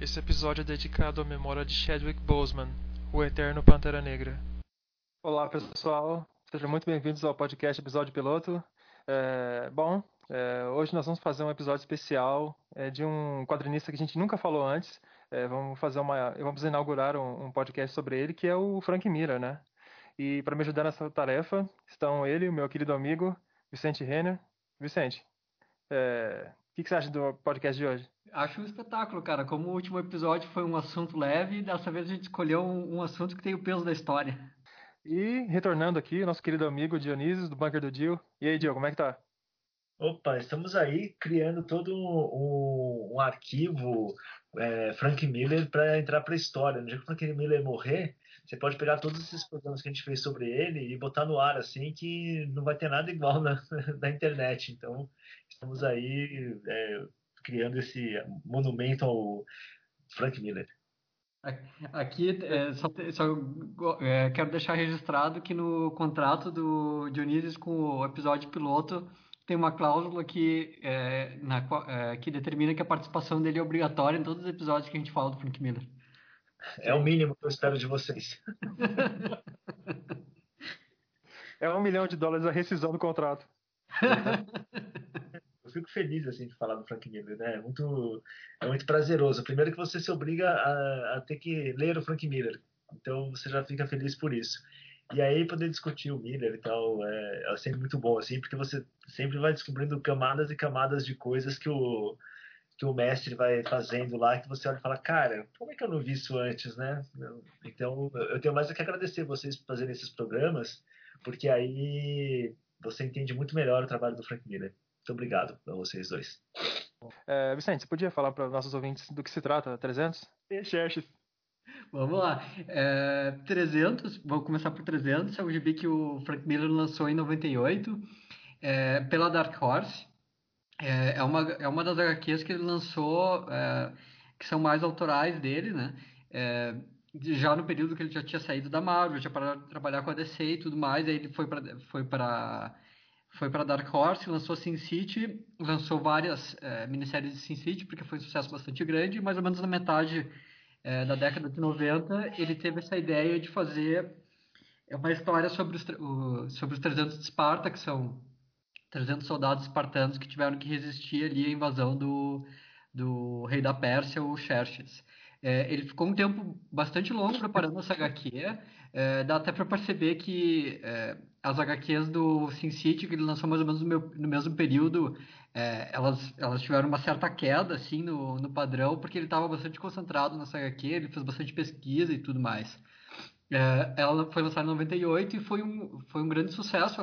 Esse episódio é dedicado à memória de Chadwick Boseman, o eterno Pantera Negra. Olá, pessoal. Sejam muito bem-vindos ao podcast Episódio Piloto. É, bom, é, hoje nós vamos fazer um episódio especial é, de um quadrinista que a gente nunca falou antes. É, vamos fazer uma, vamos inaugurar um, um, podcast sobre ele, que é o Frank Miller, né? E para me ajudar nessa tarefa estão ele, o meu querido amigo Vicente Renner. Vicente, é, que, que você acha do podcast de hoje? Acho um espetáculo, cara. Como o último episódio foi um assunto leve, dessa vez a gente escolheu um, um assunto que tem o peso da história. E retornando aqui, nosso querido amigo Dionísio, do Bunker do Dio. E aí, Dio, como é que tá? Opa, estamos aí criando todo um, um arquivo é, Frank Miller para entrar para a história. No dia que o Frank Miller morrer, você pode pegar todos esses programas que a gente fez sobre ele e botar no ar assim que não vai ter nada igual na, na internet. Então, estamos aí é, criando esse monumento ao Frank Miller. Aqui, é, só, só é, quero deixar registrado que no contrato do Dionísio com o episódio piloto tem uma cláusula que, é, na, é, que determina que a participação dele é obrigatória em todos os episódios que a gente fala do Frank Miller. É o mínimo que eu espero de vocês. é um milhão de dólares a rescisão do contrato. eu fico feliz assim de falar do Frank Miller, né? É muito, é muito prazeroso. Primeiro que você se obriga a, a ter que ler o Frank Miller, então você já fica feliz por isso. E aí poder discutir o Miller e tal é, é sempre muito bom assim, porque você sempre vai descobrindo camadas e camadas de coisas que o que o mestre vai fazendo lá, que você olha e fala, cara, como é que eu não vi isso antes, né? Então, eu tenho mais do que agradecer vocês por fazerem esses programas, porque aí você entende muito melhor o trabalho do Frank Miller. Muito obrigado a vocês dois. É, Vicente, você podia falar para nossos ouvintes do que se trata 300? Xerxes. Vamos lá. É, 300, vou começar por 300, é o gibi que o Frank Miller lançou em 98 é, pela Dark Horse. É, é, uma, é uma das HQs que ele lançou é, que são mais autorais dele, né? É, já no período que ele já tinha saído da Marvel, já para trabalhar com a DC e tudo mais, aí ele foi para foi para foi para Dark Horse, lançou Sin City, lançou várias é, minisséries de Sin City, porque foi um sucesso bastante grande, mais ou menos na metade é, da década de 90, ele teve essa ideia de fazer uma história sobre os, sobre os 300 de Esparta, que são 300 soldados espartanos que tiveram que resistir ali à invasão do, do rei da Pérsia, o Xerxes. É, ele ficou um tempo bastante longo preparando essa HQ, é, dá até para perceber que é, as HQs do Sin City, que ele lançou mais ou menos no, meu, no mesmo período, é, elas, elas tiveram uma certa queda assim no, no padrão, porque ele estava bastante concentrado nessa HQ, ele fez bastante pesquisa e tudo mais. É, ela foi lançada em 98 e foi um, foi um grande sucesso.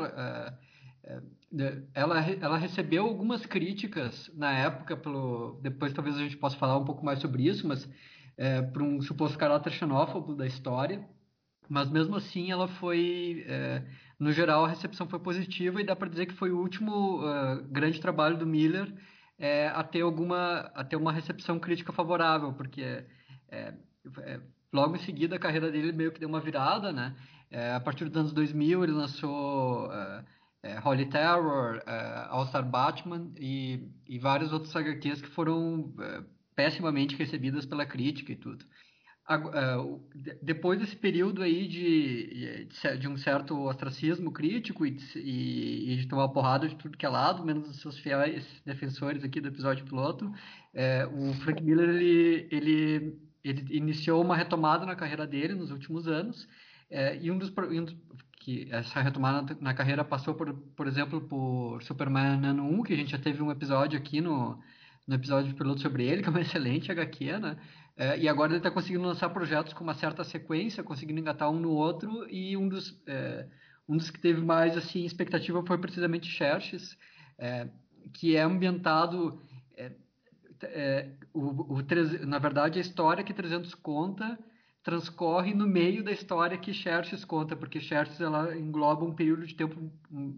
É, é, ela, ela recebeu algumas críticas na época, pelo, depois talvez a gente possa falar um pouco mais sobre isso, mas é, por um suposto caráter xenófobo da história. Mas mesmo assim, ela foi, é, no geral, a recepção foi positiva e dá para dizer que foi o último uh, grande trabalho do Miller é, a ter alguma, a ter uma recepção crítica favorável, porque é, é, logo em seguida a carreira dele meio que deu uma virada, né? É, a partir dos anos 2000 ele lançou uh, Holy Terror, uh, All Star Batman e, e vários outros HQs que foram pessimamente recebidas pela crítica e tudo. É, depois desse período aí de, de um certo ostracismo crítico e, e, de tomar porrada de tudo que é lado, menos os seus fiéis defensores aqui do episódio piloto, é, o Frank Miller ele, ele, ele iniciou uma retomada na carreira dele nos últimos anos é, e um dos, um dos, que essa retomada na carreira passou por, por exemplo, por Superman Ano 1, que a gente já teve um episódio aqui no, no episódio piloto sobre ele, que é uma excelente HQ, né? É, e agora ele está conseguindo lançar projetos com uma certa sequência, conseguindo engatar um no outro, e um dos, é, um dos que teve mais assim, expectativa foi precisamente Xerxes, é, que é ambientado. É, é, o, o, na verdade, a história que 300 conta transcorre no meio da história que Xerxes conta, porque Xerxes ela engloba um período de tempo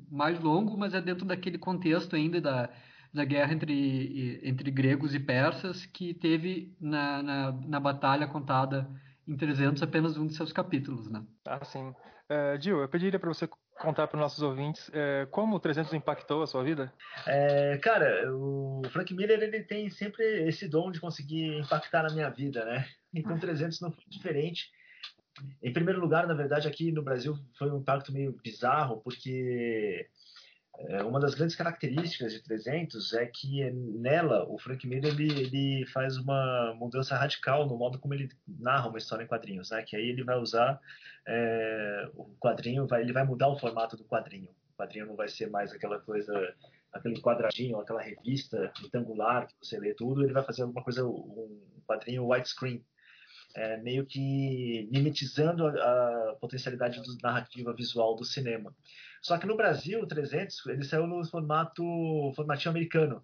mais longo, mas é dentro daquele contexto ainda da da guerra entre, entre gregos e persas que teve na, na, na batalha contada em 300 apenas um de seus capítulos, né? Ah, sim. Uh, Gil, eu pediria para você contar para os nossos ouvintes uh, como o 300 impactou a sua vida? É, cara, o Frank Miller ele tem sempre esse dom de conseguir impactar na minha vida, né? Então 300 não foi diferente. Em primeiro lugar, na verdade, aqui no Brasil foi um impacto meio bizarro, porque é, uma das grandes características de 300 é que nela o Frank Miller ele, ele faz uma mudança radical no modo como ele narra uma história em quadrinhos, né? Que aí ele vai usar é, o quadrinho, vai, ele vai mudar o formato do quadrinho. O quadrinho não vai ser mais aquela coisa, aquele quadradinho, aquela revista retangular que você lê tudo. Ele vai fazer alguma coisa, um quadrinho widescreen é, meio que mimetizando a, a potencialidade do, narrativa visual do cinema. Só que no Brasil, o 300, ele saiu no formato formatinho americano.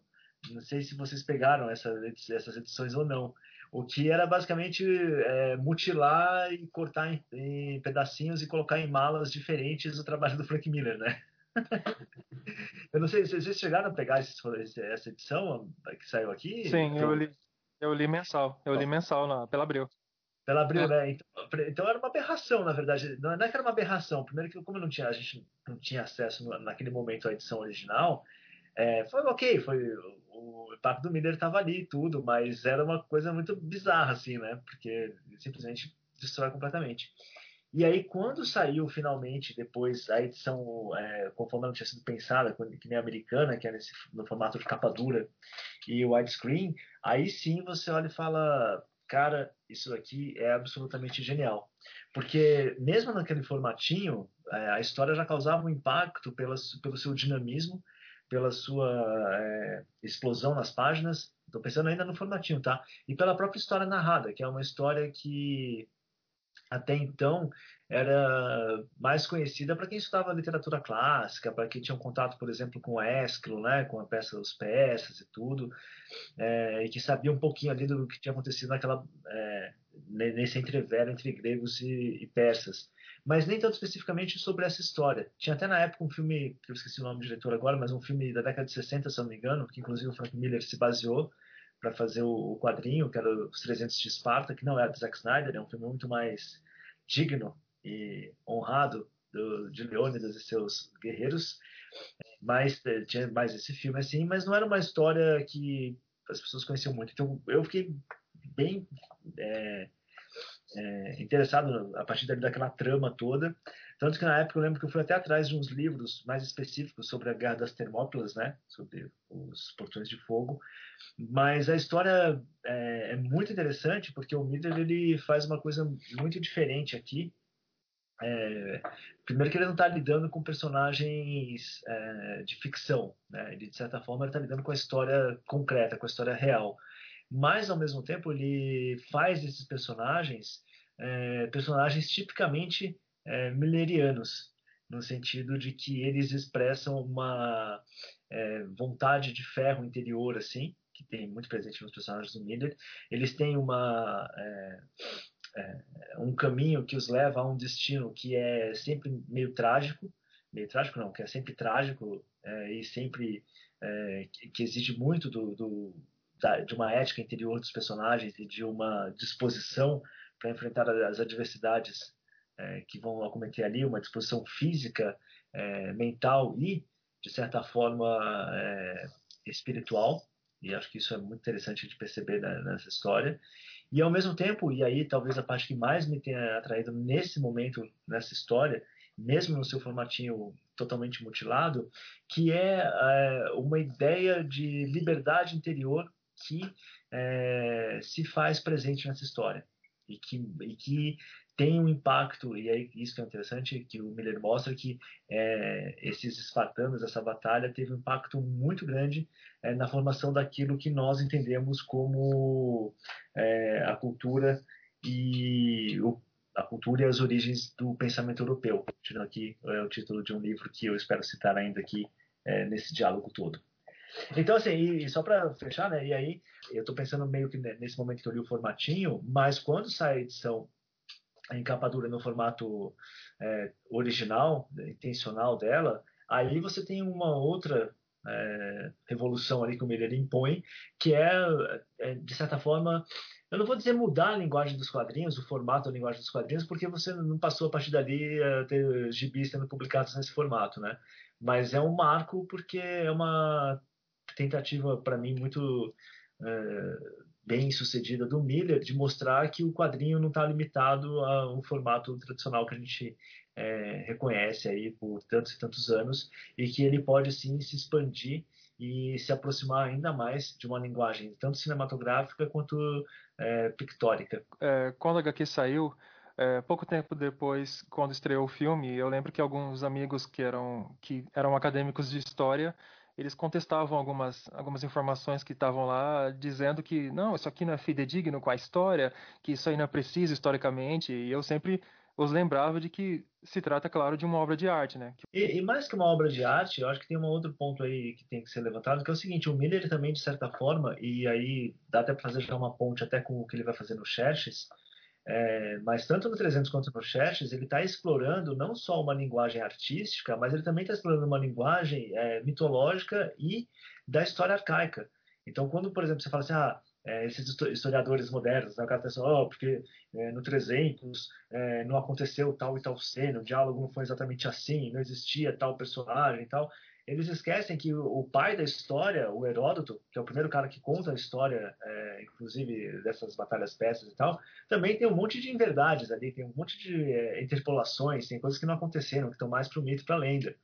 Não sei se vocês pegaram essa, essas edições ou não. O que era basicamente é, mutilar e cortar em, em, pedacinhos e colocar em malas diferentes o trabalho do Frank Miller, né? eu não sei, vocês chegaram a pegar esse, essa edição que saiu aqui? Sim, eu li, eu li mensal. Eu li mensal na, pela Abril. Pela Abril, é. né? Então, então, era uma aberração, na verdade. Não é que era uma aberração. Primeiro que como não tinha, a gente não tinha acesso naquele momento à edição original, é, foi ok, foi o impacto do Miller estava ali e tudo, mas era uma coisa muito bizarra, assim, né? Porque simplesmente destrói completamente. E aí, quando saiu finalmente depois a edição, é, conforme ela tinha sido pensada, que nem a americana, que é nesse, no formato de capa dura e widescreen, aí sim você olha e fala: cara, isso aqui é absolutamente genial. Porque mesmo naquele formatinho, é, a história já causava um impacto pela, pelo seu dinamismo, pela sua é, explosão nas páginas. Estou pensando ainda no formatinho, tá? E pela própria história narrada, que é uma história que até então era mais conhecida para quem estudava literatura clássica, para quem tinha um contato, por exemplo, com Ésquilo, né, com a peça Os Persas e tudo, é, e que sabia um pouquinho ali do que tinha acontecido naquela é, nesse entrevero entre gregos e, e, persas. Mas nem tanto especificamente sobre essa história. Tinha até na época um filme, que eu esqueci o nome do diretor agora, mas um filme da década de 60, se não me engano, que inclusive o Frank Miller se baseou para fazer o, quadrinho, que era Os 300 de Esparta, que não é do Zack Snyder, é um filme muito mais digno e honrado do, de Leônidas e seus guerreiros, mas eh, tinha mais esse filme assim, mas não era uma história que as pessoas conheciam muito. Então eu fiquei bem é, é, interessado a partir daquela trama toda. Tanto que na época eu lembro que eu fui até atrás de uns livros mais específicos sobre a Guerra das Termópilas, né? Sobre os portões de fogo. Mas a história é, é muito interessante porque o Miller ele faz uma coisa muito diferente aqui é, primeiro que ele não está lidando com personagens é, de ficção, né? ele de certa forma está lidando com a história concreta, com a história real, mas ao mesmo tempo ele faz esses personagens é, personagens tipicamente é, millerianos, no sentido de que eles expressam uma é, vontade de ferro interior assim, que tem muito presente nos personagens do Miller. Eles têm uma é, é, um caminho que os leva a um destino que é sempre meio trágico, meio trágico não, que é sempre trágico é, e sempre é, que, que, exige muito do, do da, de uma ética interior dos personagens e de uma disposição para enfrentar as adversidades é, que vão acometer ali, uma disposição física, é, mental e, de certa forma, é, espiritual. E acho que isso é muito interessante de perceber nessa história. E ao mesmo tempo, e aí talvez a parte que mais me tenha atraído nesse momento, nessa história, mesmo no seu formatinho totalmente mutilado, que é, é uma ideia de liberdade interior que é, se faz presente nessa história e que, e que tem um impacto, e aí isso que é interessante, que o Miller mostra que é, esses espartanos, essa batalha, teve um impacto muito grande é, na formação daquilo que nós entendemos como é, a cultura e o, a cultura e as origens do pensamento europeu. Tirando aqui é o título de um livro que eu espero citar ainda aqui é, nesse diálogo todo. Então, assim, e, só para fechar, né, e aí eu estou pensando meio que nesse momento que eu li o formatinho, mas quando sai a edição em capa dura no formato é, original, intencional dela, aí você tem uma outra é, revolução ali que o Miller impõe, que é, é de certa forma, eu não vou dizer mudar a linguagem dos quadrinhos, o formato da linguagem dos quadrinhos, porque você não passou a partir dali a ter gibis sendo publicados nesse formato, né? Mas é um marco porque é uma tentativa, para mim, muito é, bem sucedida do Miller de mostrar que o quadrinho não está limitado a um formato tradicional que a gente é, reconhece aí por tantos e tantos anos e que ele pode sim se expandir e se aproximar ainda mais de uma linguagem tanto cinematográfica quanto é, pictórica. É, quando a HQ saiu, é, pouco tempo depois, quando estreou o filme, eu lembro que alguns amigos que eram, que eram acadêmicos de história eles contestavam algumas, algumas informações que estavam lá, dizendo que não, isso aqui não é fidedigno com a história, que isso aí não é preciso historicamente, e eu sempre os lembrava de que se trata, claro, de uma obra de arte, né? E, e, mais que uma obra de arte, eu acho que tem um outro ponto aí que tem que ser levantado, que é o seguinte, o Miller também, de certa forma, e aí dá até para fazer já uma ponte até com o que ele vai fazer no Xerxes, é, mas tanto no 300 quanto no Xerxes, ele está explorando não só uma linguagem artística, mas ele também está explorando uma linguagem é, mitológica e da história arcaica. Então, quando, por exemplo, você fala assim, ah, é, esses historiadores modernos, né, o cara oh, porque é, no 300 é, não aconteceu tal e tal cena, o diálogo não foi exatamente assim, não existia tal personagem e tal. Eles esquecem que o pai da história, o Heródoto, que é o primeiro cara que conta a história, é, inclusive dessas batalhas persas e tal, também tem um monte de inverdades ali, tem um monte de é, interpolações, tem coisas que não aconteceram, que estão mais para o mito e para a lenda.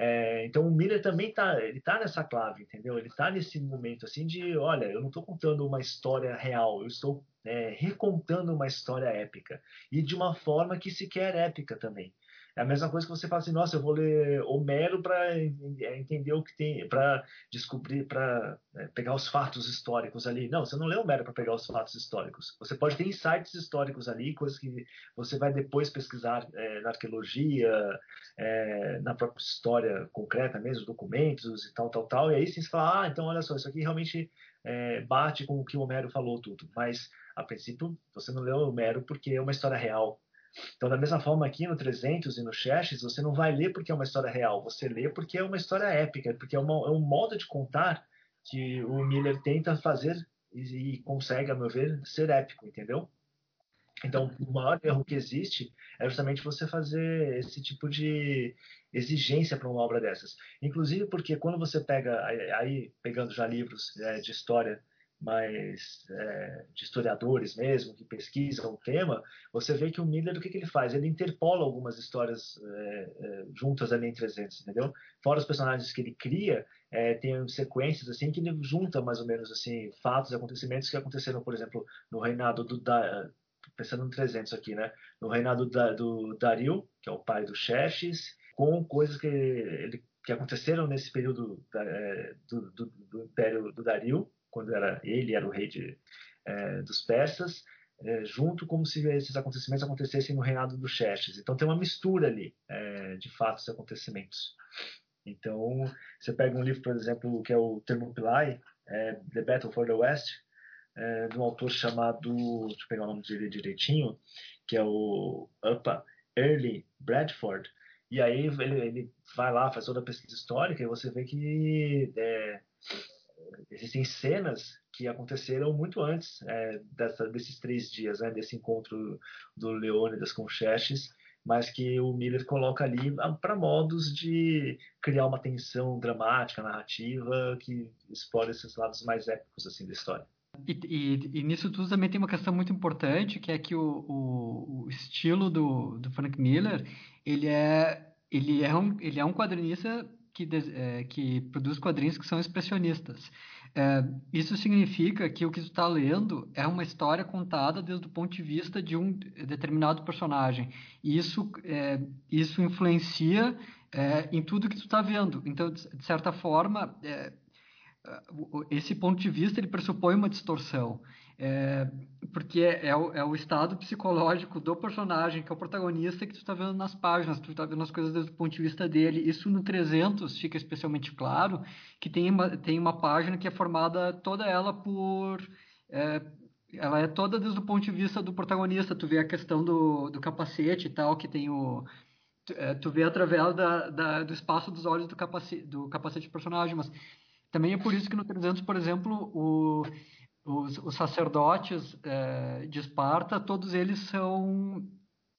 É, então o Miller também tá, ele tá nessa clave, entendeu? Ele tá nesse momento assim de, olha, eu não estou contando uma história real, eu estou é, recontando uma história épica e de uma forma que sequer épica também. É a mesma coisa que você fala assim, nossa, eu vou ler Homero para entender o que tem, para descobrir, para é, pegar os fatos históricos ali. Não, você não lê Homero para pegar os fatos históricos. Você pode ter insights históricos ali, coisas que você vai depois pesquisar é, na arqueologia, é, na própria história concreta mesmo, documentos e tal, tal, tal. E aí sim você fala, ah, então olha só, isso aqui realmente é, bate com o que o Homero falou tudo. Mas, a princípio, você não leu Homero porque é uma história real então, da mesma forma aqui no 300 e no Xerxes, você não vai ler porque é uma história real, você lê porque é uma história épica, porque é, uma, é um modo de contar que o Miller tenta fazer e, e consegue, a meu ver, ser épico, entendeu? Então, o maior erro que existe é justamente você fazer esse tipo de exigência para uma obra dessas. Inclusive porque quando você pega, aí pegando já livros é, de história mais é, de historiadores mesmo, que pesquisam o tema, você vê que o Miller, o que, que ele faz? Ele interpola algumas histórias é, é, juntas ali em 300, entendeu? Fora os personagens que ele cria, tem sequências assim que ele junta mais ou menos assim fatos acontecimentos que aconteceram, por exemplo, no reinado do da, pensando no 300 aqui, né? No reinado da, do Dario, que é o pai do Xerxes, com coisas que ele que aconteceram nesse período da, do, do, do, Império do Dario, quando era ele era o rei de, é, dos persas, é, junto como se esses acontecimentos acontecessem no reinado dos Xerxes. Então tem uma mistura ali é, de fatos e acontecimentos. Então você pega um livro, por exemplo, que é o Thermopylae, é, The Battle for the West, é, de um autor chamado, deixa eu pegar o nome dele direitinho, que é o Uppa Early Bradford. E aí ele, ele vai lá, faz toda a pesquisa histórica e você vê que é, existem cenas que aconteceram muito antes é, dessa, desses três dias, né, desse encontro do Leônidas com Xerxes, mas que o Miller coloca ali para modos de criar uma tensão dramática, narrativa, que explora esses lados mais épicos assim da história. E, e, e, nisso tudo também tem uma questão muito importante, que é que o, o, o estilo do, do Frank Miller, ele é, ele é, um, ele é um quadrinista que, é, que produz quadrinhos que são expressionistas. É, isso significa que o que tu está lendo é uma história contada desde o ponto de vista de um determinado personagem. E isso, é, isso influencia é, em tudo que tu está vendo. Então, de certa forma, é, esse ponto de vista ele pressupõe uma distorção. É, porque é, é, o, é, o, estado psicológico do personagem, que é o protagonista, que tu está vendo nas páginas, tu está vendo as coisas desde o ponto de vista dele. Isso no 300 fica especialmente claro, que tem uma, tem uma página que é formada toda ela por... É, ela é toda desde o ponto de vista do protagonista. Tu vê a questão do, do capacete e tal, que tem o... Tu, é, tu vê através da, da, do espaço dos olhos do capacete, do capacete do personagem, mas também é por isso que no 300, por exemplo, o os, os sacerdotes é, de Esparta, todos eles são.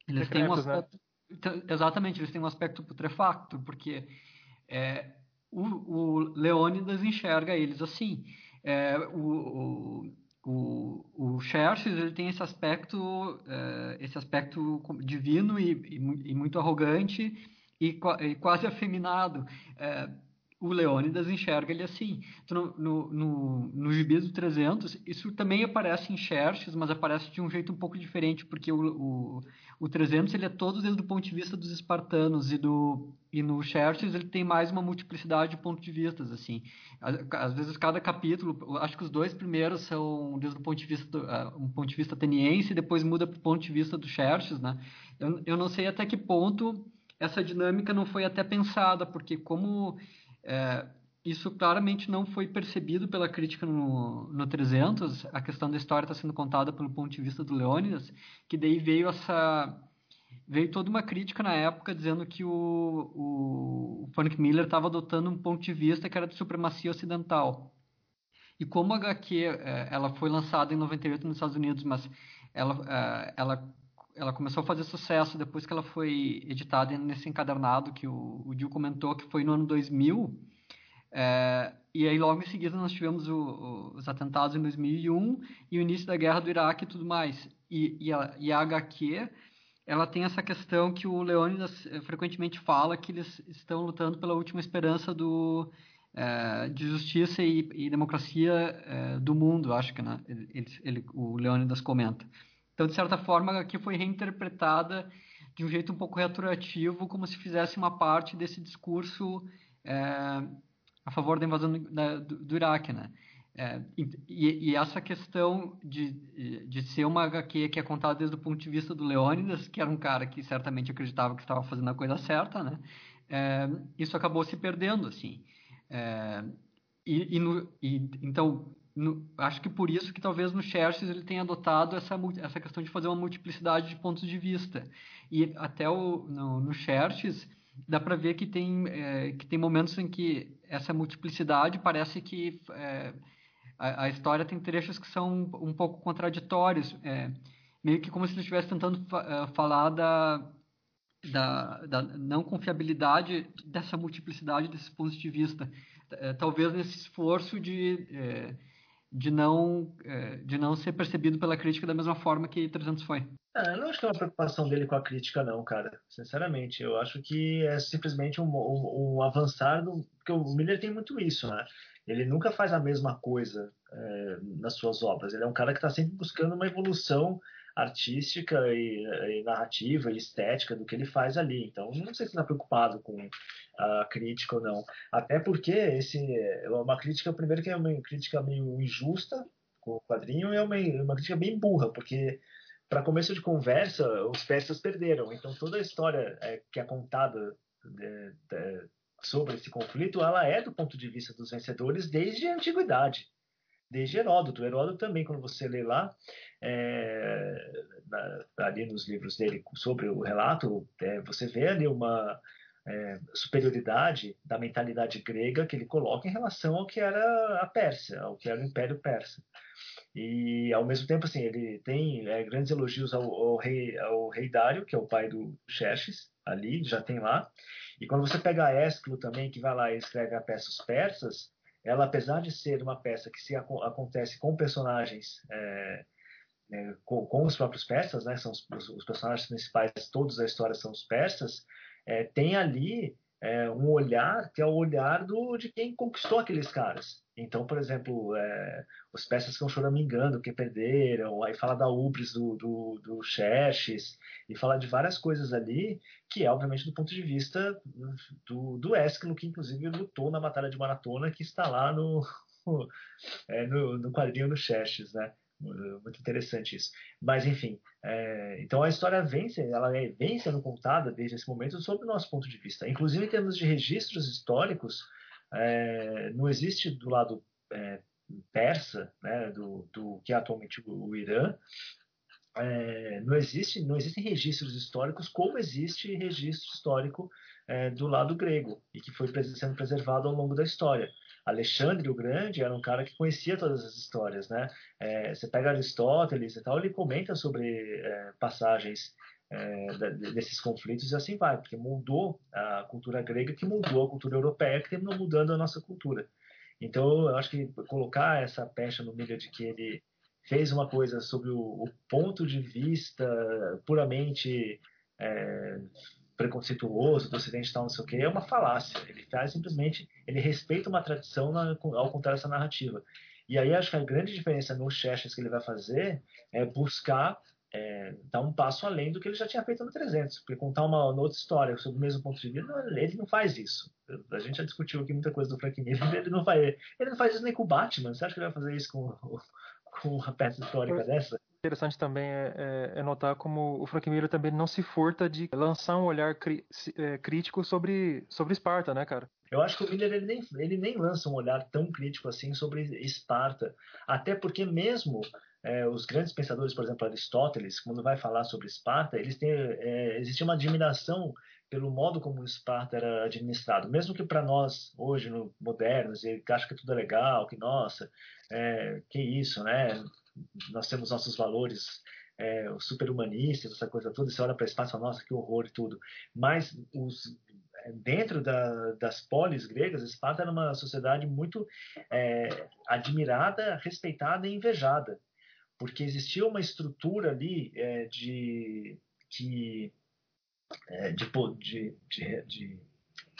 Eles têm um né? aspecto. Né? Exatamente, eles têm um aspecto putrefacto, porque é, o, o Leônidas enxerga eles assim. É, o, o, o Xerxes ele tem esse aspecto, é, esse aspecto divino e, e, e muito arrogante e, e quase afeminado. É, o Leônidas enxerga ele assim. Então, no, no, no Gibi do 300, isso também aparece em Xerxes, mas aparece de um jeito um pouco diferente, porque o, o, o 300 ele é todo desde o ponto de vista dos espartanos, e, do, e no Xerxes ele tem mais uma multiplicidade de pontos de vistas, assim. Às vezes cada capítulo, acho que os dois primeiros são desde o ponto de vista, uh, um ponto de vista ateniense, e depois muda para o ponto de vista do Xerxes, né? Eu, eu não sei até que ponto essa dinâmica não foi até pensada, porque como é, isso claramente não foi percebido pela crítica no, no 300, a questão da história está sendo contada pelo ponto de vista do Leônidas, que daí veio essa veio toda uma crítica na época dizendo que o, o, o Frank Miller estava adotando um ponto de vista que era de supremacia ocidental. E como a HQ é, ela foi lançada em 98 nos Estados Unidos, mas ela, é, ela ela começou a fazer sucesso depois que ela foi editada nesse encadernado que o, o comentou, que foi no ano 2000. É, e aí, logo em seguida, nós tivemos o, o, os atentados em 2001 e o início da guerra do Iraque e tudo mais. E, e, a, e a HQ, ela tem essa questão que o Leônidas eh, frequentemente fala, que eles estão lutando pela última esperança do, é, de justiça e, e democracia é, do mundo, acho que né? ele, ele, o Leônidas comenta. Então, de certa forma, aqui foi reinterpretada de um jeito um pouco retroativo, como se fizesse uma parte desse discurso é, a favor da invasão da, do, do Iraque, né? É, e, e, essa questão de, de ser uma HQ que é contada desde o ponto de vista do Leônidas, que era um cara que certamente acreditava que estava fazendo a coisa certa, né? É, isso acabou se perdendo, assim. E, e, no, e, então, no, acho que por isso que talvez no Xerxes ele tenha adotado essa, essa questão de fazer uma multiplicidade de pontos de vista. E até o, no, no Xerxes dá para ver que tem, é, que tem momentos em que essa multiplicidade parece que é, a, a, história tem trechos que são um, pouco contraditórios, é, meio que como se ele estivesse tentando fa é, falar da, da, da não confiabilidade dessa multiplicidade desses pontos de vista. É, talvez nesse esforço de é, de não, é, de não ser percebido pela crítica da mesma forma que 300 foi. Ah, eu não acho que é uma preocupação dele com a crítica, não, cara. Sinceramente, eu acho que é simplesmente um, um, um avançar. Porque o Miller tem muito isso, né? Ele nunca faz a mesma coisa é, nas suas obras. Ele é um cara que está sempre buscando uma evolução artística e, e, narrativa e estética do que ele faz ali. Então, não sei se está preocupado com a crítica ou não. Até porque esse é uma crítica, primeiro que é uma crítica meio injusta com o quadrinho, e é uma, uma crítica bem burra, porque para começo de conversa, os persas perderam. Então, toda a história é, que é contada de, de, sobre esse conflito, ela é do ponto de vista dos vencedores desde a antiguidade desde Heródoto. Heródoto também, quando você lê lá, é, na, ali nos livros dele sobre o relato, é, você vê ali uma é, superioridade da mentalidade grega que ele coloca em relação ao que era a Pérsia, ao que era o Império Persa. E, ao mesmo tempo, assim, ele tem é, grandes elogios ao, ao, rei, ao rei Dário, que é o pai do Xerxes, ali, já tem lá. E quando você pega Ésquilo também, que vai lá e escreve a peça Os Persas, ela, apesar de ser uma peça que se acontece com personagens, é, é, com, com, os próprios persas, né, são os, os, personagens principais, todos da história são os persas, é, tem ali é, um olhar que é o olhar do, de quem conquistou aqueles caras. Então, por exemplo, é, os peças que estão choramingando, que perderam, aí fala da Ubris do, do, do Xerxes, e fala de várias coisas ali, que é, obviamente, do ponto de vista do, do Ésquilo, que inclusive lutou na Batalha de Maratona, que está lá no, é, no, no quadrinho do Xerxes, né? Muito interessante isso. Mas, enfim, é, então a história vence, ela é, vem sendo contada desde esse momento sob o nosso ponto de vista. Inclusive, em termos de registros históricos, é, não existe do lado é, persa, né, do, do, que é atualmente o, Irã, não, existe, não existem registros históricos como existe registro histórico é, do lado grego e que foi sendo preservado ao longo da história. Alexandre o Grande era um cara que conhecia todas as histórias, né? É, você pega Aristóteles e tal, ele comenta sobre é, passagens é, desses conflitos e assim vai, porque mudou a cultura grega que mudou a cultura europeia que terminou mudando a nossa cultura. Então, eu acho que colocar essa pecha no meio de que ele fez uma coisa sobre o, o ponto de vista puramente é, preconceituoso do Ocidente tal, não sei o que, é uma falácia. Ele faz simplesmente, ele respeita uma tradição na, ao contar essa narrativa. E aí acho que a grande diferença no Cheshire que ele vai fazer é buscar é, dar um passo além do que ele já tinha feito no 300, porque contar uma, uma outra história sobre o mesmo ponto de vista, ele não faz isso. A gente já discutiu aqui muita coisa do Frank Miller, ele não faz, ele não faz isso nem com o Batman. Você acha que ele vai fazer isso com, com uma peça histórica dessa? Interessante também é, é, é, notar como o Frank Miller também não se furta de lançar um olhar cri, é, crítico sobre, sobre Esparta, né, cara? Eu acho que o Miller ele nem, ele nem lança um olhar tão crítico assim sobre Esparta, até porque mesmo é, os grandes pensadores, por exemplo, Aristóteles, quando vai falar sobre Esparta, eles têm, é, existe uma admiração pelo modo como Esparta era administrado, mesmo que para nós hoje, no, modernos, e que acha que tudo é legal, que nossa, é, que isso, né? Nós temos nossos valores é, super-humanistas, essa coisa toda, você olha para Esparta e fala, nossa, que horror e tudo. Mas os, dentro da, das polis gregas, Esparta era uma sociedade muito é, admirada, respeitada e invejada porque existia uma estrutura ali é, de que é, de, de, de,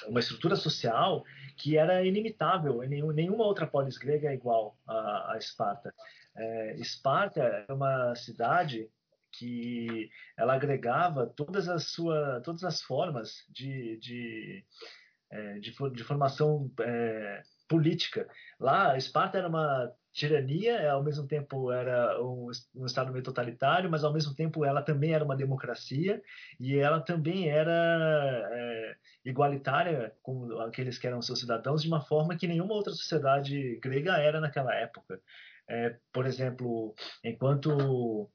uma estrutura social que era inimitável. Nenhuma outra polis grega é igual a, a Esparta. É, Esparta é uma cidade que ela agregava todas as sua, todas as formas de, de, é, de, de formação é, política. Lá, Esparta era uma tirania, é, ao mesmo tempo era um, um, estado meio totalitário, mas ao mesmo tempo ela também era uma democracia e ela também era é, igualitária com aqueles que eram seus cidadãos de uma forma que nenhuma outra sociedade grega era naquela época. É, por exemplo, enquanto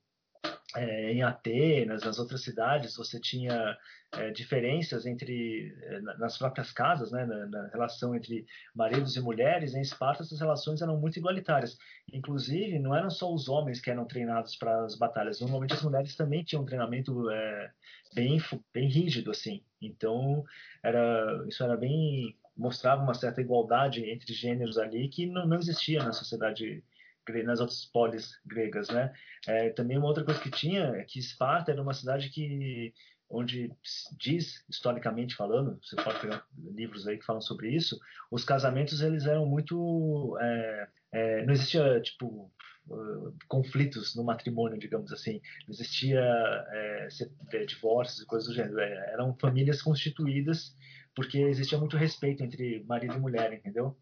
é, em Atenas, nas outras cidades, você tinha é, diferenças entre é, nas próprias casas, né, na, na, relação entre maridos e mulheres. Em Esparta, essas relações eram muito igualitárias. Inclusive, não eram só os homens que eram treinados para as batalhas. Normalmente, as mulheres também tinham um treinamento é, bem bem rígido, assim. Então, era isso era bem mostrava uma certa igualdade entre gêneros ali que não, não existia na sociedade nas outras polis gregas, né? É, também uma outra coisa que tinha é que Esparta era uma cidade que onde diz historicamente falando, você pode pegar livros aí que falam sobre isso, os casamentos eles eram muito é, é, não existia tipo uh, conflitos no matrimônio, digamos assim, não existia é, é, divórcios e coisas do gênero, é, eram famílias constituídas porque existia muito respeito entre marido e mulher, entendeu?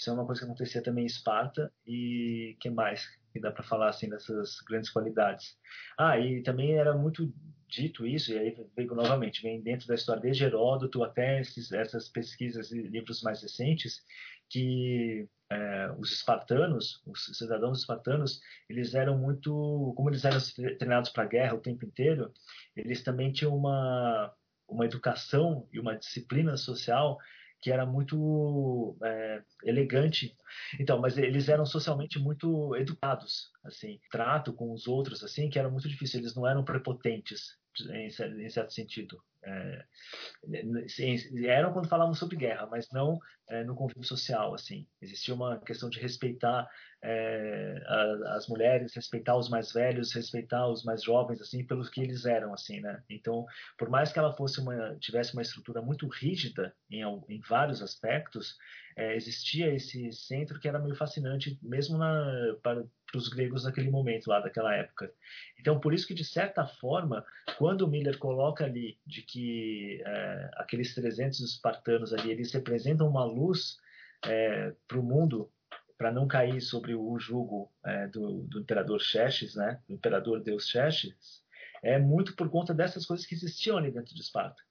Isso é uma coisa que acontecia também em Esparta e que mais que dá para falar assim dessas grandes qualidades. Ah, e também era muito dito isso, e aí veio novamente, vem dentro da história desde Heródoto até esses, essas pesquisas e livros mais recentes, que é, os espartanos, os cidadãos espartanos, eles eram muito, como eles eram treinados para a guerra o tempo inteiro, eles também tinham uma, uma educação e uma disciplina social que era muito é, elegante. Então, mas eles eram socialmente muito educados, assim, trato com os outros, assim, que era muito difícil. Eles não eram prepotentes, em, em certo sentido. É, eram quando falavam sobre guerra, mas não é, no convívio social, assim. Existia uma questão de respeitar é, a, as mulheres, respeitar os mais velhos, respeitar os mais jovens, assim, pelos que eles eram, assim, né? Então, por mais que ela fosse uma, tivesse uma estrutura muito rígida em, em vários aspectos, é, existia esse centro que era meio fascinante, mesmo na, para, os gregos naquele momento lá, daquela época. Então, por isso que, de certa forma, quando Miller coloca ali de que é, aqueles 300 espartanos ali, eles representam uma luz é, para o mundo, para não cair sobre o jugo é, do, do, imperador Xerxes, né, do imperador Deus Xerxes, é muito por conta dessas coisas que existiam ali dentro de Esparta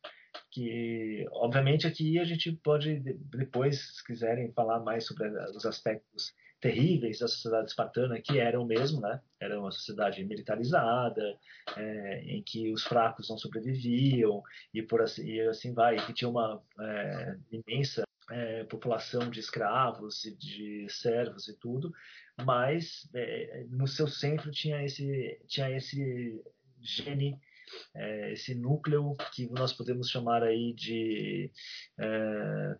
que obviamente aqui a gente pode depois, se quiserem falar mais sobre os aspectos terríveis da sociedade espartana, que eram mesmo, né? Era uma sociedade militarizada, é, em que os fracos não sobreviviam e por assim, e assim vai, e que tinha uma é, imensa é, população de escravos e de servos e tudo, mas é, no seu centro tinha esse, tinha esse gene, é, esse núcleo que nós podemos chamar aí de é,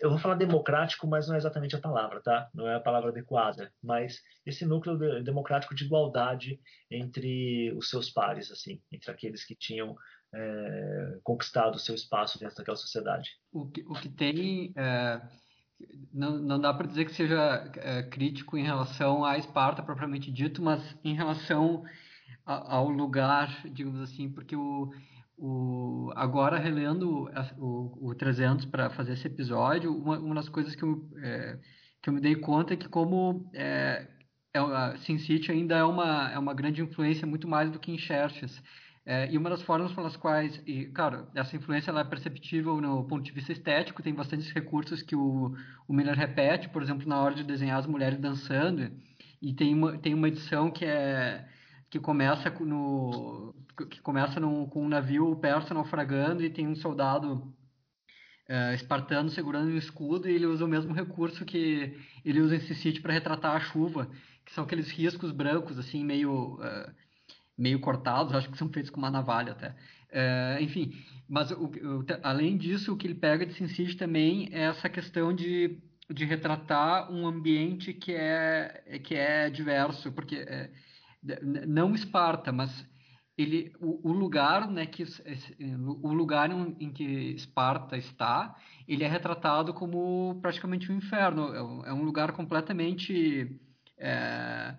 eu vou falar democrático, mas não é exatamente a palavra, tá? Não é a palavra adequada, mas esse núcleo de, democrático de igualdade entre os seus pares, assim, entre aqueles que tinham é, conquistado o seu espaço dentro daquela sociedade. O que, o que tem é, não, não dá para dizer que seja é, crítico em relação à Esparta propriamente dito, mas em relação a, ao lugar, digamos assim, porque o o, agora, relendo o, o 300 para fazer esse episódio, uma, uma das coisas que eu, é, que eu me dei conta é que como é, é, Sin City ainda é uma, é uma grande influência muito mais do que em Xerxes. É, e uma das formas pelas quais, e, claro, essa influência ela é perceptível no ponto de vista estético, tem bastantes recursos que o, o Miller repete, por exemplo, na hora de desenhar as mulheres dançando, e tem uma, tem uma edição que é que começa no que começa no, com um navio persa naufragando e tem um soldado uh, espartano segurando um escudo e ele usa o mesmo recurso que ele usa em City para retratar a chuva, que são aqueles riscos brancos assim meio uh, meio cortados, acho que são feitos com uma navalha até. Uh, enfim, mas o, o, além disso, o que ele pega de Sin City também é essa questão de, de retratar um ambiente que é que é diverso, porque é, não Esparta, mas ele, o, o lugar, né, que o lugar em, que Esparta está, ele é retratado como praticamente um inferno. É um, é um lugar completamente é,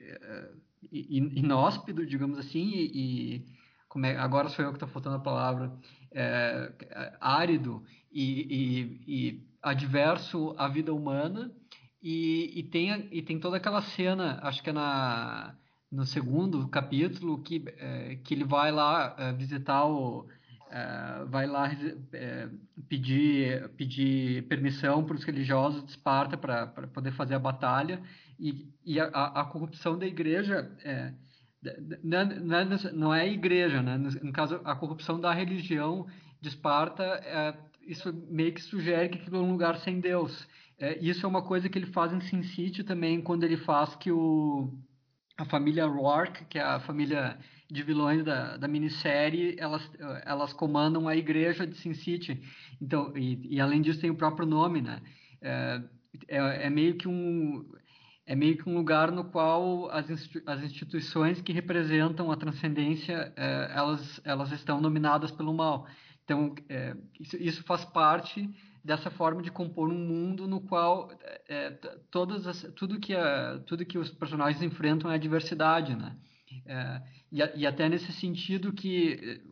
é, inóspito, digamos assim, e, e como é, agora sou eu que estou faltando a palavra, é, árido e, e, e adverso à vida humana. E, e, tem, e tem toda aquela cena, acho que é na no segundo capítulo que, é, que ele vai lá é, visitar o é, vai lá é, pedir pedir permissão para os religiosos de Esparta para poder fazer a batalha. E, e a, a corrupção da igreja é, não, é, não é a igreja né? No, caso a corrupção da religião de Esparta isso meio que sugere que aquilo é um lugar sem Deus. Isso é uma coisa que ele faz em Sin City também quando ele faz que o a família Rourke, que é a família de vilões da, da minissérie, elas, elas comandam a igreja de Sin City. Então, e, e além disso tem o próprio nome, né? É, é, é, meio que um é meio que um lugar no qual as, as instituições que representam a transcendência é, elas elas estão dominadas pelo mal. Então, é, isso, isso faz parte dessa forma de compor um mundo no qual é, todas as, tudo que a, tudo que os personagens enfrentam é diversidade, né? É, e, e, até nesse sentido que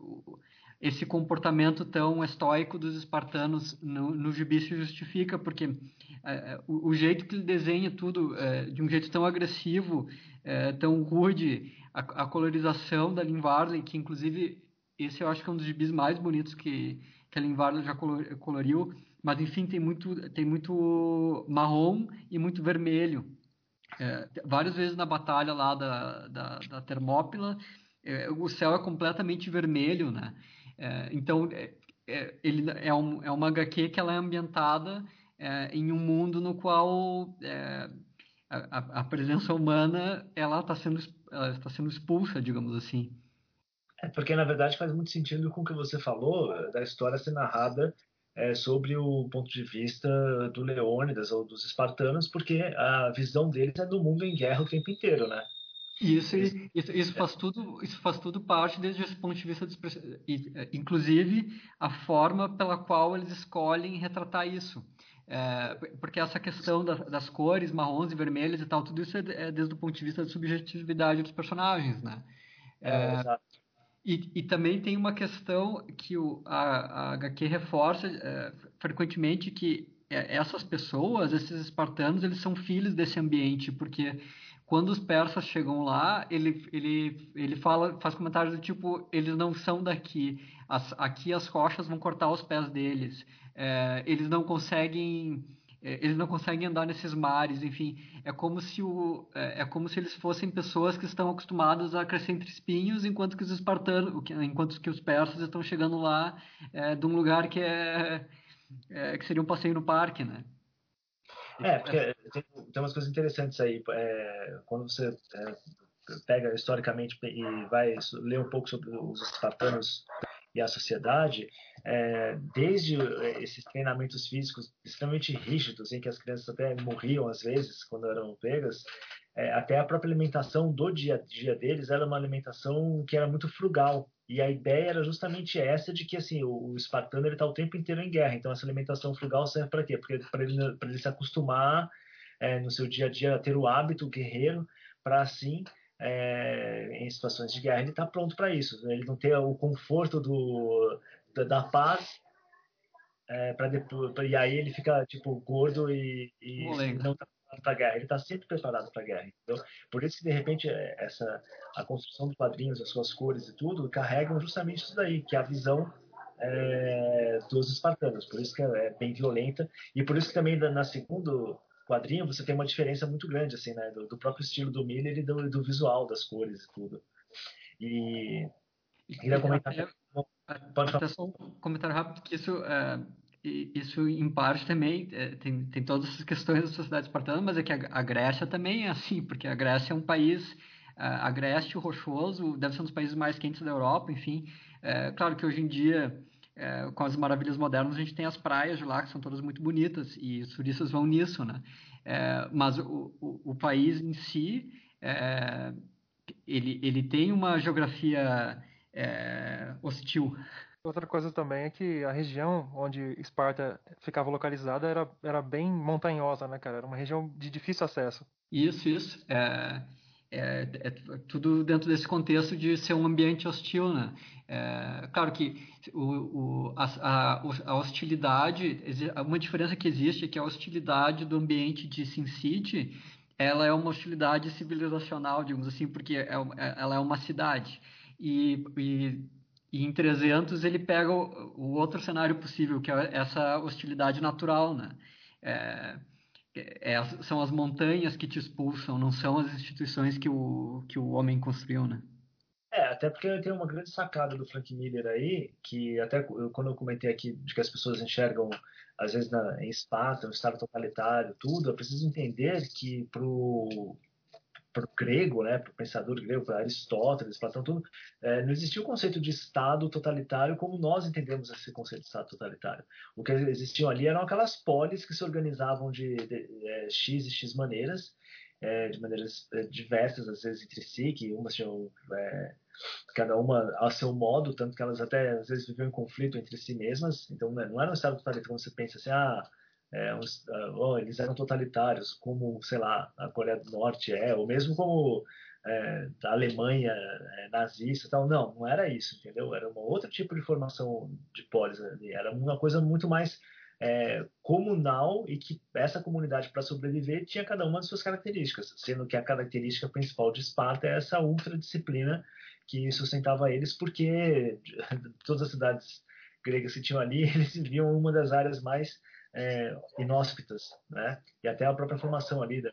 esse comportamento tão estoico dos espartanos no, no gibi se justifica, porque é, o, o, jeito que ele desenha tudo é, de um jeito tão agressivo, é, tão rude, a, a, colorização da Lynn Varley, que inclusive esse eu acho que é um dos gibis mais bonitos que, que a Lynn Varley já coloriu, mas enfim tem muito tem muito marrom e muito vermelho. É, várias vezes na batalha lá da, da, da Termópila é, o céu é completamente vermelho né? É, então é, é, ele é, um, é uma HQ que ela é ambientada é, em um mundo no qual a, a, presença humana ela está sendo ela está sendo expulsa digamos assim. É porque na verdade faz muito sentido com o que você falou da história ser narrada é, sobre o ponto de vista do Leônidas ou dos espartanos, porque a visão deles é do mundo em guerra o tempo inteiro, né? Isso, isso, isso, faz tudo, isso faz tudo parte desde esse ponto de vista, inclusive a forma pela qual eles escolhem retratar isso. É, porque essa questão da, das cores marrons e vermelhas e tal, tudo isso é, é, desde o ponto de vista da subjetividade dos personagens, né? É, é exato. E, e também tem uma questão que o, a, a HQ reforça é, frequentemente que é, essas pessoas, esses espartanos, eles são filhos desse ambiente, porque quando os persas chegam lá, ele, ele, ele fala, faz comentários do tipo, eles não são daqui, as, aqui as rochas vão cortar os pés deles, é, eles não conseguem eles não conseguem andar nesses mares, enfim, é como se o é, é, como se eles fossem pessoas que estão acostumadas a crescer entre espinhos, enquanto que os espartanos, enquanto que os persas estão chegando lá é, de um lugar que é é, que seria um passeio no parque, né? É, porque tem, tem umas coisas interessantes aí. É, quando você é, pega historicamente e vai ler um pouco sobre os espartanos e a sociedade, é, desde esses treinamentos físicos extremamente rígidos, em que as crianças até morriam às vezes quando eram pegas, é, até a própria alimentação do dia a dia deles era uma alimentação que era muito frugal. E a ideia era justamente essa de que assim o, o espartano está o tempo inteiro em guerra. Então essa alimentação frugal serve para quê? Para ele, ele se acostumar é, no seu dia a dia a ter o hábito guerreiro, para assim é, em situações de guerra ele está pronto para isso. Ele não ter o conforto do da, da paz é, para depois e aí ele fica tipo gordo e, e não tá para a guerra, ele está sempre preparado para a guerra. Entendeu? Por isso que, de repente, é, essa, a construção dos quadrinhos, as suas cores e tudo, carregam justamente isso daí, que é a visão é, dos espartanos. Por isso que é, é, bem violenta. E por isso que também, na segundo quadrinho, você tem uma diferença muito grande, assim, né? Do, do próprio estilo do Miller e do, do, visual das cores e tudo. E... Queria comentar... Pode falar. Só um comentário rápido que isso... Uh isso em parte também é, tem, tem todas essas questões da sociedade espartana, mas é que a, a, Grécia também é assim, porque a Grécia é um país, a, a Grécia, o rochoso, deve ser um dos países mais quentes da Europa, enfim. É, claro que hoje em dia, é, com as maravilhas modernas, a gente tem as praias de lá, que são todas muito bonitas, e os turistas vão nisso, né? É, mas o, o, o, país em si, é, ele, ele tem uma geografia é, hostil, Outra coisa também é que a região onde Esparta ficava localizada era, era bem montanhosa, né, cara? Era uma região de difícil acesso. Isso, isso. É, é, é tudo dentro desse contexto de ser um ambiente hostil, né? É, claro que o, o, a, a, hostilidade, uma diferença que existe é que a hostilidade do ambiente de Sin City, ela é uma hostilidade civilizacional, digamos assim, porque é, é ela é uma cidade. E, e e em 300 ele pega o, o, outro cenário possível, que é essa hostilidade natural, né? É, é, são as montanhas que te expulsam, não são as instituições que o, que o homem construiu, né? É, até porque tem uma grande sacada do Frank Miller aí, que até quando eu comentei aqui de que as pessoas enxergam, às vezes, na, em Esparta, um estado totalitário, tudo, é preciso entender que pro para o grego, né, para o pensador grego, para Aristóteles, Platão, tudo, é, não existia o conceito de Estado totalitário como nós entendemos esse conceito de Estado totalitário. O que existiam ali eram aquelas polis que se organizavam de, de, de é, X e X maneiras, é, de maneiras é, diversas, às vezes entre si, que umas tinham é, cada uma a seu modo, tanto que elas até às vezes viviam em conflito entre si mesmas. Então, né, não era um Estado totalitário como você pensa assim, ah, é, uns, oh, eles eram totalitários, como, sei lá, a Coreia do Norte é, ou mesmo como é, a Alemanha é, nazista tal. Não, não era isso, entendeu? Era um outro tipo de formação de polis ali. Era uma coisa muito mais é, comunal e que essa comunidade, para sobreviver, tinha cada uma de suas características, sendo que a característica principal de Esparta é essa ultradisciplina que sustentava eles, porque todas as cidades gregas que tinham ali, eles viviam uma das áreas mais é, inóspitas, né? E até a própria formação ali, da,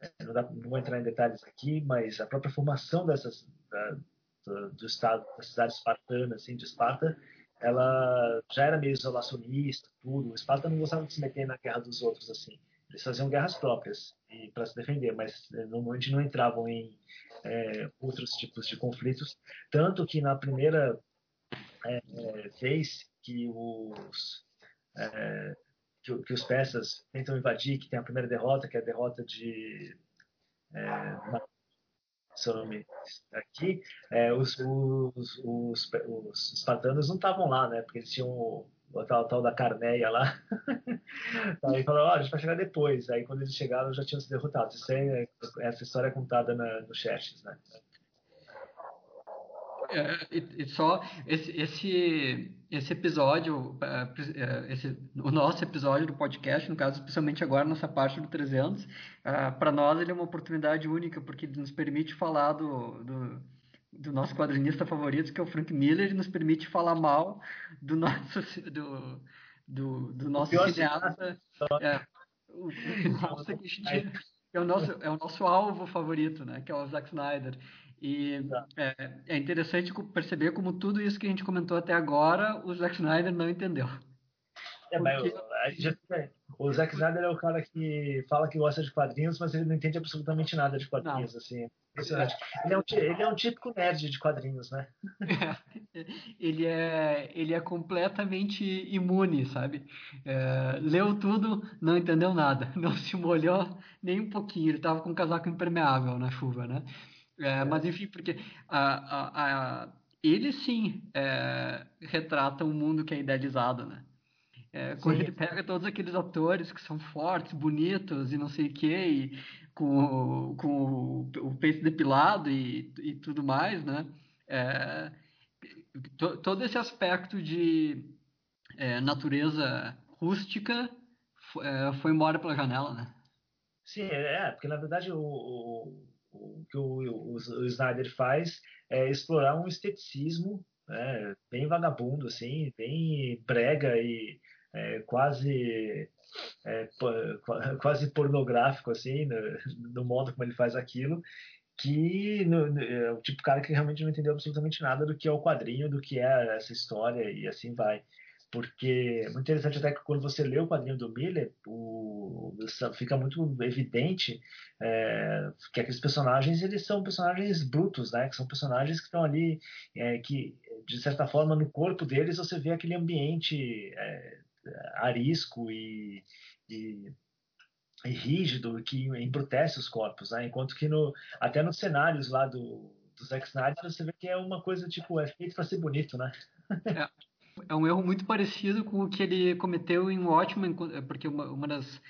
é, não, dá, não, vou entrar em detalhes aqui, mas a própria formação dessas da, do, do, estado, da cidade espartana, assim, de Esparta, ela já era meio isolacionista, tudo. Esparta não gostava de se meter na guerra dos outros, assim. Eles faziam guerras próprias para se defender, mas é, normalmente não entravam em é, outros tipos de conflitos. Tanto que na primeira é, vez que os é, que, que, os persas tentam invadir, que tem a primeira derrota, que é a derrota de é, seu nome aqui, é, os, os, os, os, espartanos não estavam lá, né? Porque eles tinham o, o tal, tal da Carneia lá. Aí falaram, oh, a gente vai chegar depois. Aí quando eles chegaram já tinham se derrotado. Isso é, essa história é contada na, no Xerxes, né? É, e, e, só esse, esse, esse episódio, é, é, esse, o nosso episódio do podcast, no caso, especialmente agora nessa parte do 300, para nós ele é uma oportunidade única, porque nos permite falar do, do, do, nosso quadrinista favorito, que é o Frank Miller, e nos permite falar mal do nosso, do, do, do nosso cineasta. É, o, nossa, é, o nosso, é o nosso alvo favorito, né, que é o Zack Snyder. E é, é, interessante perceber como tudo isso que a gente comentou até agora, o Zack Snyder não entendeu. É, Porque- gente o Zack Snyder é o cara que fala que gosta de quadrinhos, mas ele não entende absolutamente nada de quadrinhos, assim. é Impressionante. Ele é, um, ele é um típico nerd de quadrinhos, né? ele é ele é completamente imune, sabe? É, leu tudo, não entendeu nada, não se molhou nem um pouquinho. Ele tava com um casaco impermeável na chuva, né? É, mas enfim, porque a, a, a- ele sim é, retrata um mundo que é idealizado, né? É, quando Sim. ele pega todos aqueles atores que são fortes, bonitos e não sei o quê, e com, o- com o, o peito depilado e, e tudo mais, né? É, to- todo esse aspecto de é, natureza rústica é, foi embora pela janela, né? Sim, é, porque na verdade o, o, o que o, o, o Snyder faz é explorar um esteticismo né, bem vagabundo, assim, bem brega e é, quase é, quase pornográfico, assim, no, no modo como ele faz aquilo, que no- no- é o tipo de cara que realmente não entendeu absolutamente nada do que é o quadrinho, do que é essa história e assim vai. Porque é muito interessante até que quando você lê o quadrinho do Miller, o, fica muito evidente é, que aqueles personagens eles são personagens brutos, né? Que são personagens que estão ali, é, que de certa forma no corpo deles você vê aquele ambiente é, arisco e, e, e rígido que embrutece os corpos, né? Enquanto que no, até nos cenários lá do, do Zack Snyder você vê que é uma coisa tipo é feito para ser bonito, né? É um erro muito parecido com o que ele cometeu em Watchmen, porque uma, uma das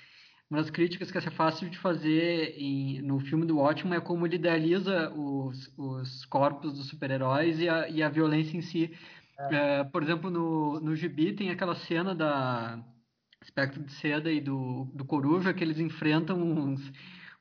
uma das críticas que é fácil de fazer em, no filme do Watchmen é como ele idealiza os, os corpos dos super-heróis e a, e a violência em si. É, por exemplo, no, no Gibi tem aquela cena da Espectro de Seda e do, do Coruja que eles enfrentam uns,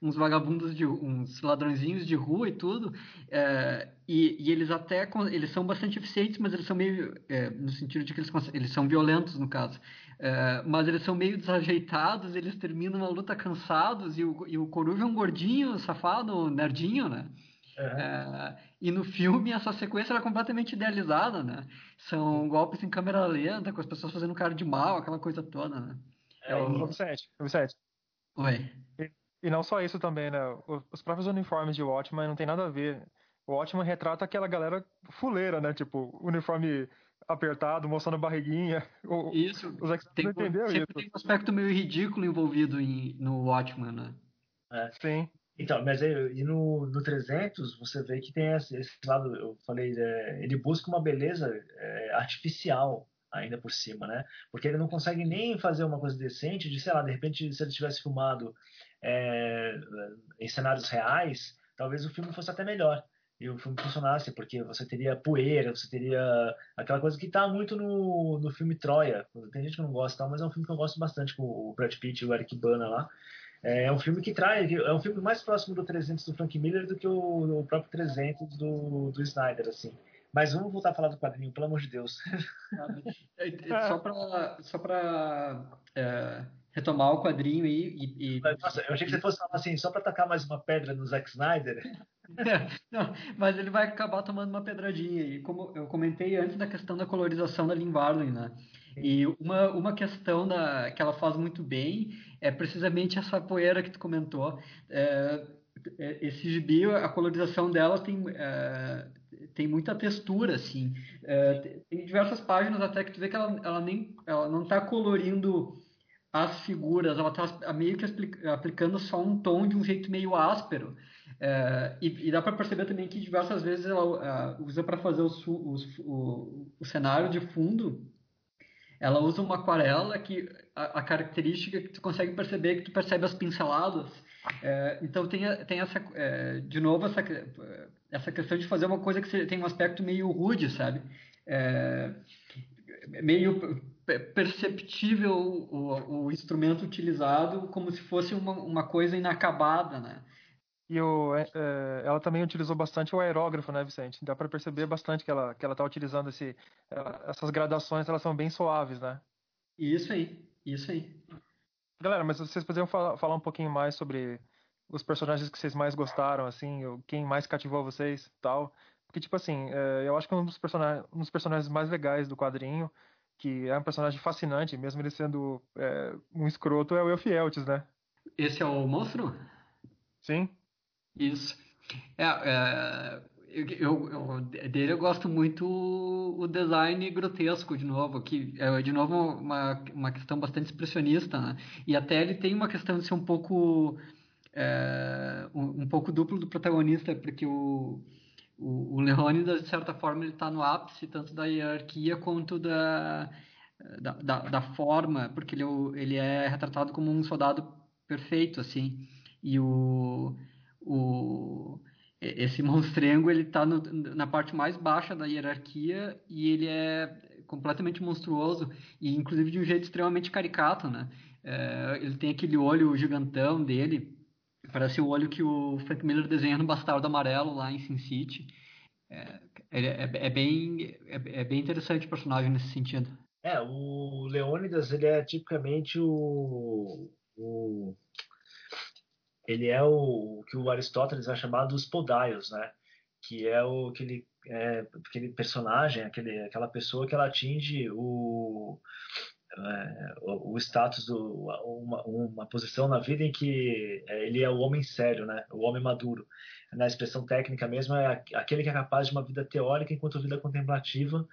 uns vagabundos de uns ladrõezinhos de rua e tudo é, e, e, eles até eles são bastante eficientes mas eles são meio é, no sentido de que eles, eles são violentos no caso é, mas eles são meio desajeitados eles terminam a luta cansados e o, e o Coruja é um gordinho safado nerdinho né uhum. e no filme essa sequência era completamente idealizada né são golpes em câmera lenta com as pessoas fazendo cara de mal aquela coisa toda né é, o Vicente, Vicente. Oi. E não só isso também, né? Os próprios uniformes de Watchmen não tem nada a ver. O Watchmen retrata aquela galera fuleira, né? Tipo, uniforme apertado, mostrando a barriguinha. O, isso. Os ex tem, não entendeu sempre isso. tem um aspecto meio ridículo envolvido em, no Watchmen, né? É. Sim. Então, mas aí, e no, no 300 você vê que tem esse, esse lado, eu falei, é, ele busca uma beleza é, artificial ainda por cima, né? Porque ele não consegue nem fazer uma coisa decente de, sei lá, de repente, se ele tivesse filmado é, em cenários reais, talvez o filme fosse até melhor e o filme funcionasse, porque você teria poeira, você teria aquela coisa que está muito no, no filme Troia. Tem gente que não gosta, mas é um filme que eu gosto bastante com o Brad Pitt e o Eric Bana lá. É um filme que traz, é um filme mais próximo do 300 do Frank Miller do que o, o próprio 300 do, do Snyder, assim. Mas vamos voltar a falar do quadrinho, pelo amor de Deus. só para só pra, é, retomar o quadrinho e, e... Nossa, eu achei que você fosse falar assim, só para tacar mais uma pedra no Zack Snyder. Não, mas ele vai acabar tomando uma pedradinha. E como eu comentei antes da questão da colorização da Lynn Barley, né? E uma, uma questão da, que ela faz muito bem é precisamente essa poeira que tu comentou. É, esse gibi, a colorização dela tem, é, tem muita textura, assim. É, tem diversas páginas até que tu vê que ela, ela, nem, ela não está colorindo as figuras, ela está meio que aplicando só um tom de um jeito meio áspero. É, e, e, dá para perceber também que diversas vezes ela usa para fazer os, os, o, o, cenário de fundo, ela usa uma aquarela que a, a, característica que tu consegue perceber é que tu percebe as pinceladas. É, então tem, tem essa, é, de novo essa, essa questão de fazer uma coisa que tem um aspecto meio rude, sabe? É, meio perceptível o, o, instrumento utilizado como se fosse uma, uma coisa inacabada, né? E o, é, ela também utilizou bastante o aerógrafo, né, Vicente? Dá para perceber bastante que ela que ela está utilizando esse, essas gradações, elas são bem suaves, né? Isso aí, isso aí. Galera, mas vocês poderiam falar, falar um pouquinho mais sobre os personagens que vocês mais gostaram, assim, quem mais cativou vocês, tal? Porque tipo assim, eu acho que um dos, person um dos personagens mais legais do quadrinho que é um personagem fascinante, mesmo ele sendo é, um escroto, é o Elfieltes, né? Esse é o monstro? Sim. Isso. É, é eu, eu, dele eu gosto muito o design grotesco, de novo, que é, de novo, uma, uma questão bastante expressionista, né? E até ele tem uma questão de ser um pouco... É, um, um, pouco duplo do protagonista, porque o, o, o Leônidas, de certa forma, ele está no ápice tanto da hierarquia quanto da, da, da, da forma, porque ele, é ele é retratado como um soldado perfeito, assim, e o... o esse monstrengo ele está na parte mais baixa da hierarquia e ele é completamente monstruoso e inclusive de um jeito extremamente caricato, né? É, ele tem aquele olho gigantão dele, parece o olho que o Frank Miller desenha no Bastardo Amarelo lá em Sin City. É, é, é bem, é, é, bem interessante o personagem nesse sentido. É, o Leônidas ele é tipicamente o, o ele é o, o que o Aristóteles vai chamar dos podaios, né? Que é o aquele, é, aquele personagem, aquele, aquela pessoa que ela atinge o, é, o, o, status do uma, uma, posição na vida em que é, ele é o homem sério, né? O homem maduro. Na expressão técnica mesmo é aquele que é capaz de uma vida teórica enquanto vida contemplativa,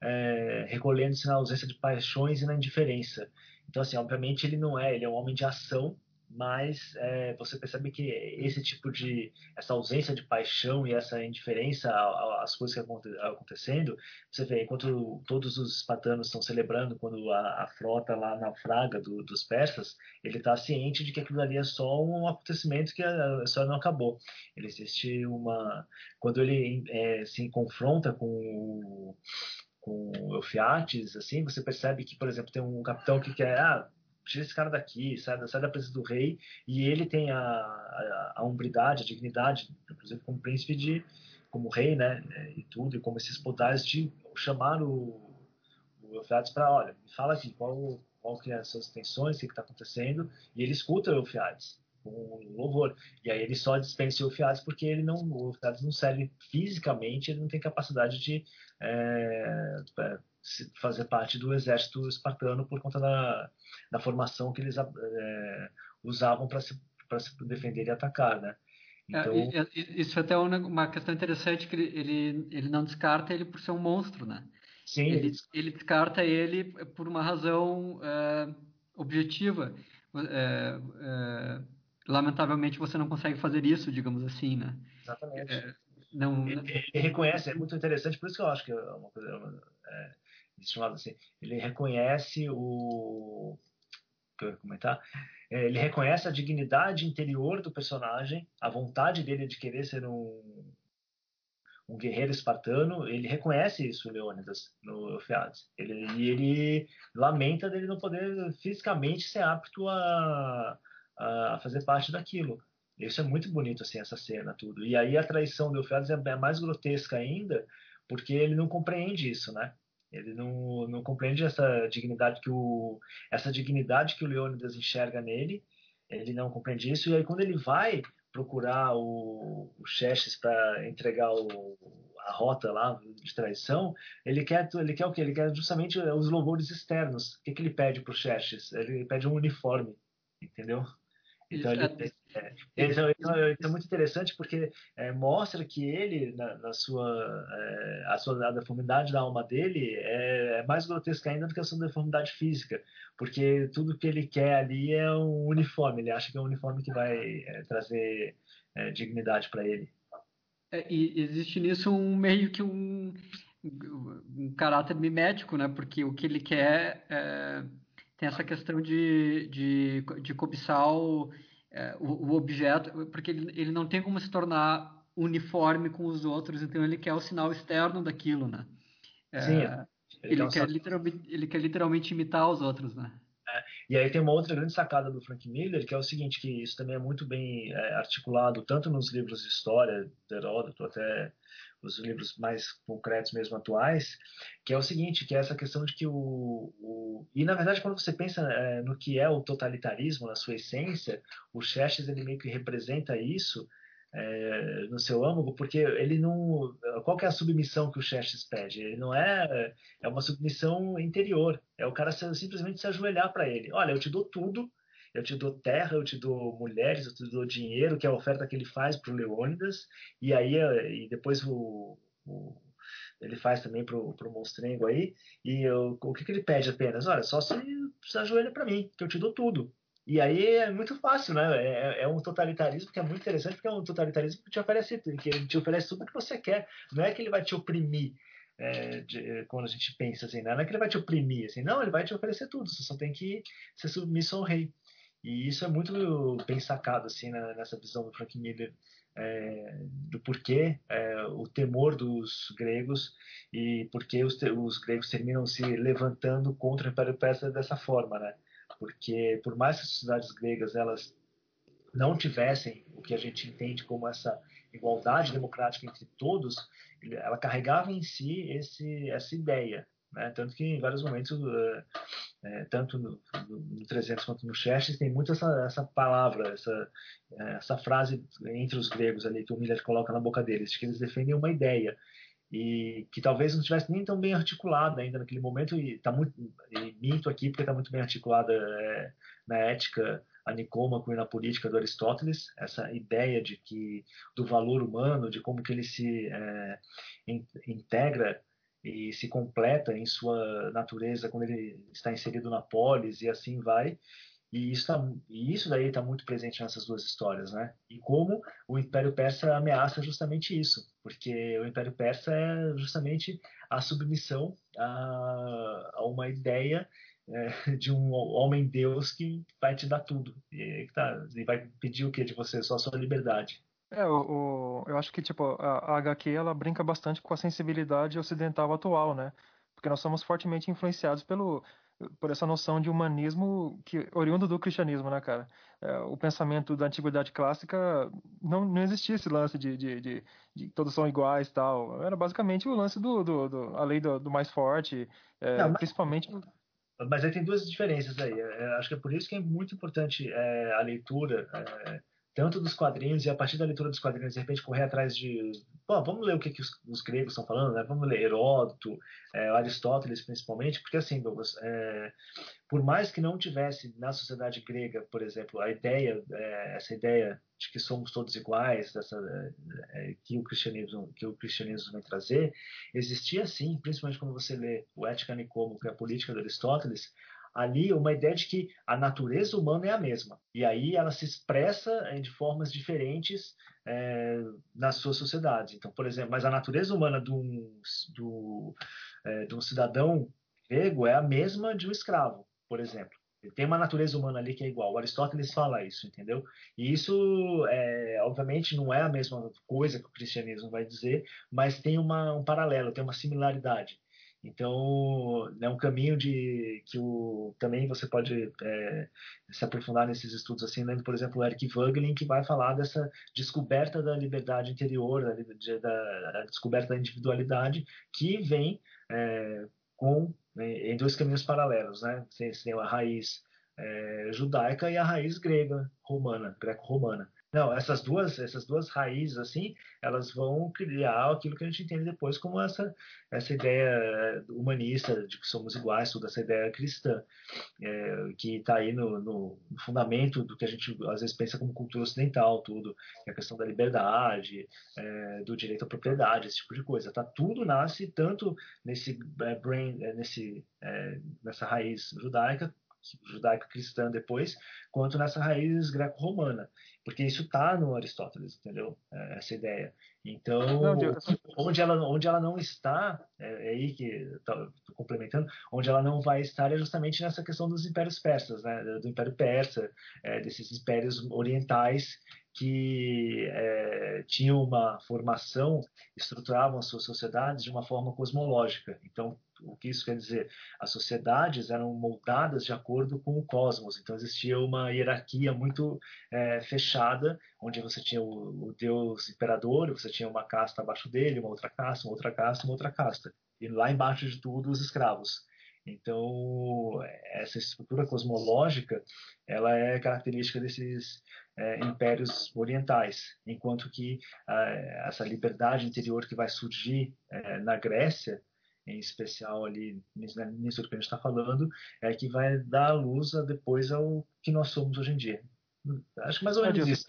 é, recolhendo-se na ausência de paixões e na indiferença. Então, assim, obviamente ele não é, ele é um homem de ação, mas é, você percebe que esse tipo de essa ausência de paixão e essa indiferença às coisas que estão acontecendo você vê enquanto todos os espartanos estão celebrando quando a, a frota lá naufraga do, dos persas ele está ciente de que aquilo ali é só um acontecimento que a história não acabou. Ele existe uma quando ele é, se confronta com o com Eufiates, assim, você percebe que, por exemplo, tem um capitão que quer, ah, tira esse cara daqui, sai, sai da presença do rei, e ele tem a, a, a umbridade, a dignidade, inclusive como príncipe de, como rei, né, e tudo, e como esses podares de chamar o, o Eufrates para, olha, me fala aqui, qual, qual que é as suas intenções, o que está acontecendo, e ele escuta o Eufrates com louvor. E aí ele só dispensa o Eufrates porque ele não, o Eufrates não serve fisicamente, ele não tem capacidade de é, fazer parte do exército espartano por conta da, da formação que eles é, usavam para se, se defender e atacar, né? É, então... É, isso é até uma, questão interessante que ele, ele, não descarta ele por ser um monstro, né? Sim. Ele, ele descarta ele por uma razão é, objetiva. É, é, lamentavelmente você não consegue fazer isso, digamos assim, né? Exatamente. não, ele, ele, reconhece, é muito interessante, por isso que eu acho que é uma coisa chamado assim, ele reconhece o que eu ia comentar, é, ele reconhece a dignidade interior do personagem, a vontade dele de querer ser um, um guerreiro espartano, ele reconhece isso, Leônidas, no Eufeades. Ele, e ele lamenta dele não poder fisicamente ser apto a, a fazer parte daquilo. Isso é muito bonito, assim, essa cena, tudo. E aí a traição do Eufeades é, é mais grotesca ainda, porque ele não compreende isso, né? Ele não, não compreende essa dignidade que o essa dignidade que o Leônidas enxerga nele. Ele não compreende isso e aí quando ele vai procurar o, o Xerxes para entregar o, a rota lá de traição, ele quer ele quer o quê? Ele quer justamente os louvores externos. O que, que ele pede para o Xerxes? Ele pede um uniforme, entendeu? Então, ele, é, então, então, é muito interessante porque é, mostra que ele, na, na sua, é, a sua a deformidade da alma dele é, é, mais grotesca ainda do que a sua deformidade física, porque tudo que ele quer ali é um uniforme, ele acha que é um uniforme que vai é, trazer é, dignidade para ele. e existe nisso um meio que um, um caráter mimético, né? Porque o que ele quer tem essa questão de, de, de cobiçar o, é, o, o, objeto, porque ele, ele não tem como se tornar uniforme com os outros, então ele quer o sinal externo daquilo, né? É, Sim. É. Ele, ele, quer literalmente, ele quer literalmente imitar os outros, né? É, e aí tem uma outra grande sacada do Frank Miller, que é o seguinte, que isso também é muito bem é, articulado, tanto nos livros de história, de Heródoto, até os livros mais concretos mesmo atuais, que é o seguinte, que é essa questão de que o, o e na verdade quando você pensa é, no que é o totalitarismo na sua essência, o Xerxes ele meio que representa isso é, no seu âmago, porque ele não. Qual que é a submissão que o Xerxes pede? Ele não é. É uma submissão interior. É o cara simplesmente se ajoelhar para ele. Olha, eu te dou tudo, eu te dou terra, eu te dou mulheres, eu te dou dinheiro, que é a oferta que ele faz para o Leônidas, e aí e depois o, o ele faz também para o monstrengo aí, e eu, o que, que ele pede apenas? Olha, só se, se ajoelha para mim, que eu te dou tudo. E aí é muito fácil, né? É, é, um totalitarismo que é muito interessante, porque é um totalitarismo que te oferece, que te oferece tudo que você quer. Não é que ele vai te oprimir. É, de, quando a gente pensa assim, não é que ele vai te oprimir, assim, não, ele vai te oferecer tudo, você só tem que ser submisso ao rei. E isso é muito bem sacado assim né, nessa visão do Frank Miller é, do porquê é, o temor dos gregos e porquê os, os, gregos terminam se levantando contra o Império Persa dessa forma, né? porque por mais que as sociedades gregas elas não tivessem o que a gente entende como essa igualdade democrática entre todos, ela carregava em si esse, essa ideia. Né? Tanto que em vários momentos, uh, é, tanto no, no 300 quanto no Xerxes, tem muito essa, essa palavra, essa, essa frase entre os gregos ali que o Miller coloca na boca deles, de que eles defendem uma ideia e que talvez não estivesse nem tão bem articulada ainda naquele momento e está muito e minto aqui porque está muito bem articulada é, na ética a Nicômaco e na política do Aristóteles essa ideia de que do valor humano de como que ele se é, in, integra e se completa em sua natureza quando ele está inserido na polis e assim vai e isso, tá, e isso daí está muito presente nessas duas histórias, né? E como o Império Persa ameaça justamente isso, porque o Império Persa é justamente a submissão a, a uma ideia é, de um homem-deus que vai te dar tudo. E, tá, e vai pedir o que de você? Só a sua liberdade. É, o, o, eu acho que tipo, a, a HQ ela brinca bastante com a sensibilidade ocidental atual, né? Porque nós somos fortemente influenciados pelo por essa noção de humanismo que oriundo do cristianismo, né, cara? É, o pensamento da antiguidade clássica não, não existia esse lance de, de, de, de todos são iguais tal. Era basicamente o lance do, do, do a lei do, do mais forte, é, não, mas, principalmente. Mas aí tem duas diferenças aí. É, é, acho que é por isso que é muito importante é, a leitura tanto dos quadrinhos e a partir da leitura dos quadrinhos de repente correr atrás de Bom, vamos ler o que, que os, os, gregos estão falando, né? Vamos ler Heródoto, é, Aristóteles principalmente, porque assim, Douglas, é, por mais que não tivesse na sociedade grega, por exemplo, a ideia, é, essa ideia de que somos todos iguais, dessa, é, que o cristianismo que o cristianismo vem trazer, existia sim, principalmente quando você lê o Ética Nicomo, que é a política de Aristóteles, ali uma ideia de que a natureza humana é a mesma. E aí ela se expressa eh, de formas diferentes é, nas suas sociedades. Então, por exemplo, mas a natureza humana de um, do, é, de um cidadão grego é a mesma de um escravo, por exemplo. Ele tem uma natureza humana ali que é igual. O Aristóteles fala isso, entendeu? E isso, é, obviamente, não é a mesma coisa que o cristianismo vai dizer, mas tem uma, um paralelo, tem uma similaridade. Então, é um caminho de que o, também você pode é, se aprofundar nesses estudos, assim, lendo, por exemplo, o Eric Vogelin, que vai falar dessa descoberta da liberdade interior, da, da, da descoberta da individualidade, que vem é, com em dois caminhos paralelos, né? Você tem a raiz é, judaica e a raiz grega, romana, greco-romana. Não, essas duas, essas duas raízes assim, elas vão criar aquilo que a gente entende depois como essa essa ideia humanista de que somos iguais, toda essa ideia cristã é, que está aí no, no, fundamento do que a gente às vezes pensa como cultura ocidental, tudo, é a questão da liberdade, é, do direito à propriedade, esse tipo de coisa. Tá tudo nasce tanto nesse é, brain, nesse nessa raiz judaica judaico-cristã depois, quanto nessa raiz greco-romana, porque isso está no Aristóteles, entendeu? É, essa ideia. Então, não, onde, ela, onde ela não está, é, é aí que estou complementando, onde ela não vai estar é justamente nessa questão dos impérios persas, né? do Império Persa, é, desses impérios orientais que é, tinham uma formação, estruturavam as suas sociedades de uma forma cosmológica. Então, o que isso quer dizer? As sociedades eram moldadas de acordo com o cosmos, então existia uma hierarquia muito é, fechada, onde você tinha o, o, deus imperador, você tinha uma casta abaixo dele, uma outra casta, uma outra casta, uma outra casta, e lá embaixo de tudo os escravos. Então, essa estrutura cosmológica, ela é característica desses é, impérios orientais, enquanto que é, essa liberdade interior que vai surgir é, na Grécia, em especial ali nisso que a gente está falando, é que vai dar luz a, depois ao que nós somos hoje em dia. Acho que mais ou menos isso.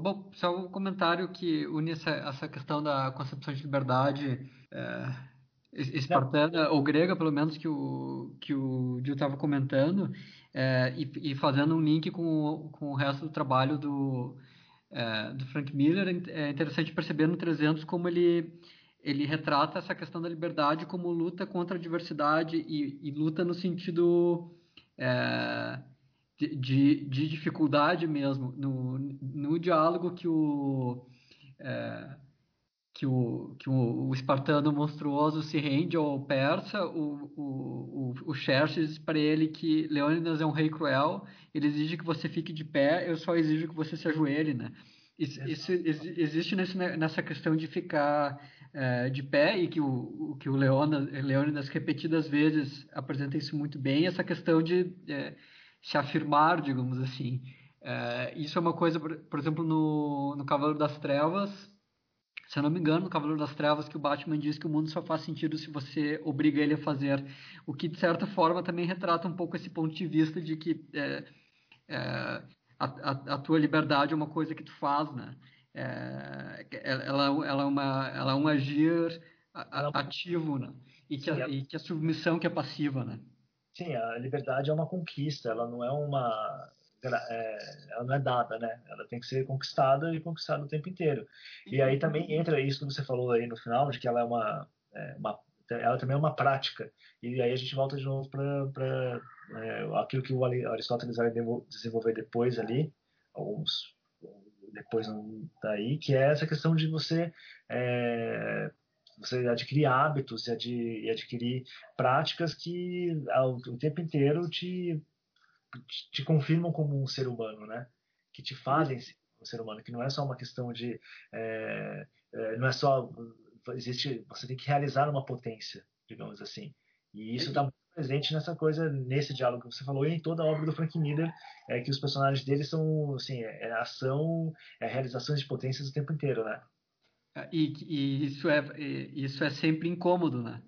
Bom, só um comentário que une essa, essa questão da concepção de liberdade é, espartana, Não. ou grega, pelo menos, que o, que o Gil estava comentando, é, e, e, fazendo um link com, com o resto do trabalho do, é, do Frank Miller, é interessante perceber no 300 como ele, ele retrata essa questão da liberdade como luta contra a diversidade e, e luta no sentido é, de, de, de, dificuldade mesmo, no, no diálogo que o é, que o, que o, o, espartano monstruoso se rende ao persa, o, o, o, Xerxes para ele que Leônidas é um rei cruel, ele exige que você fique de pé, eu só exijo que você se ajoelhe, né? Isso, isso existe nesse, nessa questão de ficar é, de pé e que o, que o Leônidas, repetidas vezes apresenta isso muito bem, essa questão de é, se afirmar, digamos assim. É, isso é uma coisa, por, por exemplo, no, no Cavaleiro das Trevas, se eu não me engano, no Cavaleiro das Trevas, que o Batman diz que o mundo só faz sentido se você obriga ele a fazer. O que, de certa forma, também retrata um pouco esse ponto de vista de que é, é, a, a, a, tua liberdade é uma coisa que tu faz, né? É, ela, ela, é uma, ela é um agir ativo, né? E que, a, e que a submissão que é passiva, né? Sim, a liberdade é uma conquista, ela não é uma é, ela não é dada, né? Ela tem que ser conquistada e conquistada o tempo inteiro. E aí também entra isso que você falou aí no final, de que ela é uma, é, uma ela também é uma prática. E aí a gente volta de novo para é, aquilo que o Aristóteles vai desenvolver depois ali, alguns depois daí, que é essa questão de você é, você adquirir hábitos e, adquirir práticas que ao, o tempo inteiro te te confirmam como um ser humano, né? Que te fazem ser um ser humano, que não é só uma questão de é, é, não é só existe você tem que realizar uma potência, digamos assim. E isso está muito presente nessa coisa, nesse diálogo que você falou e em toda a obra do Frank Miller, é que os personagens dele são assim, é, é ação, é realizações de potências o tempo inteiro, né? É, e, e isso é isso é sempre incômodo, né?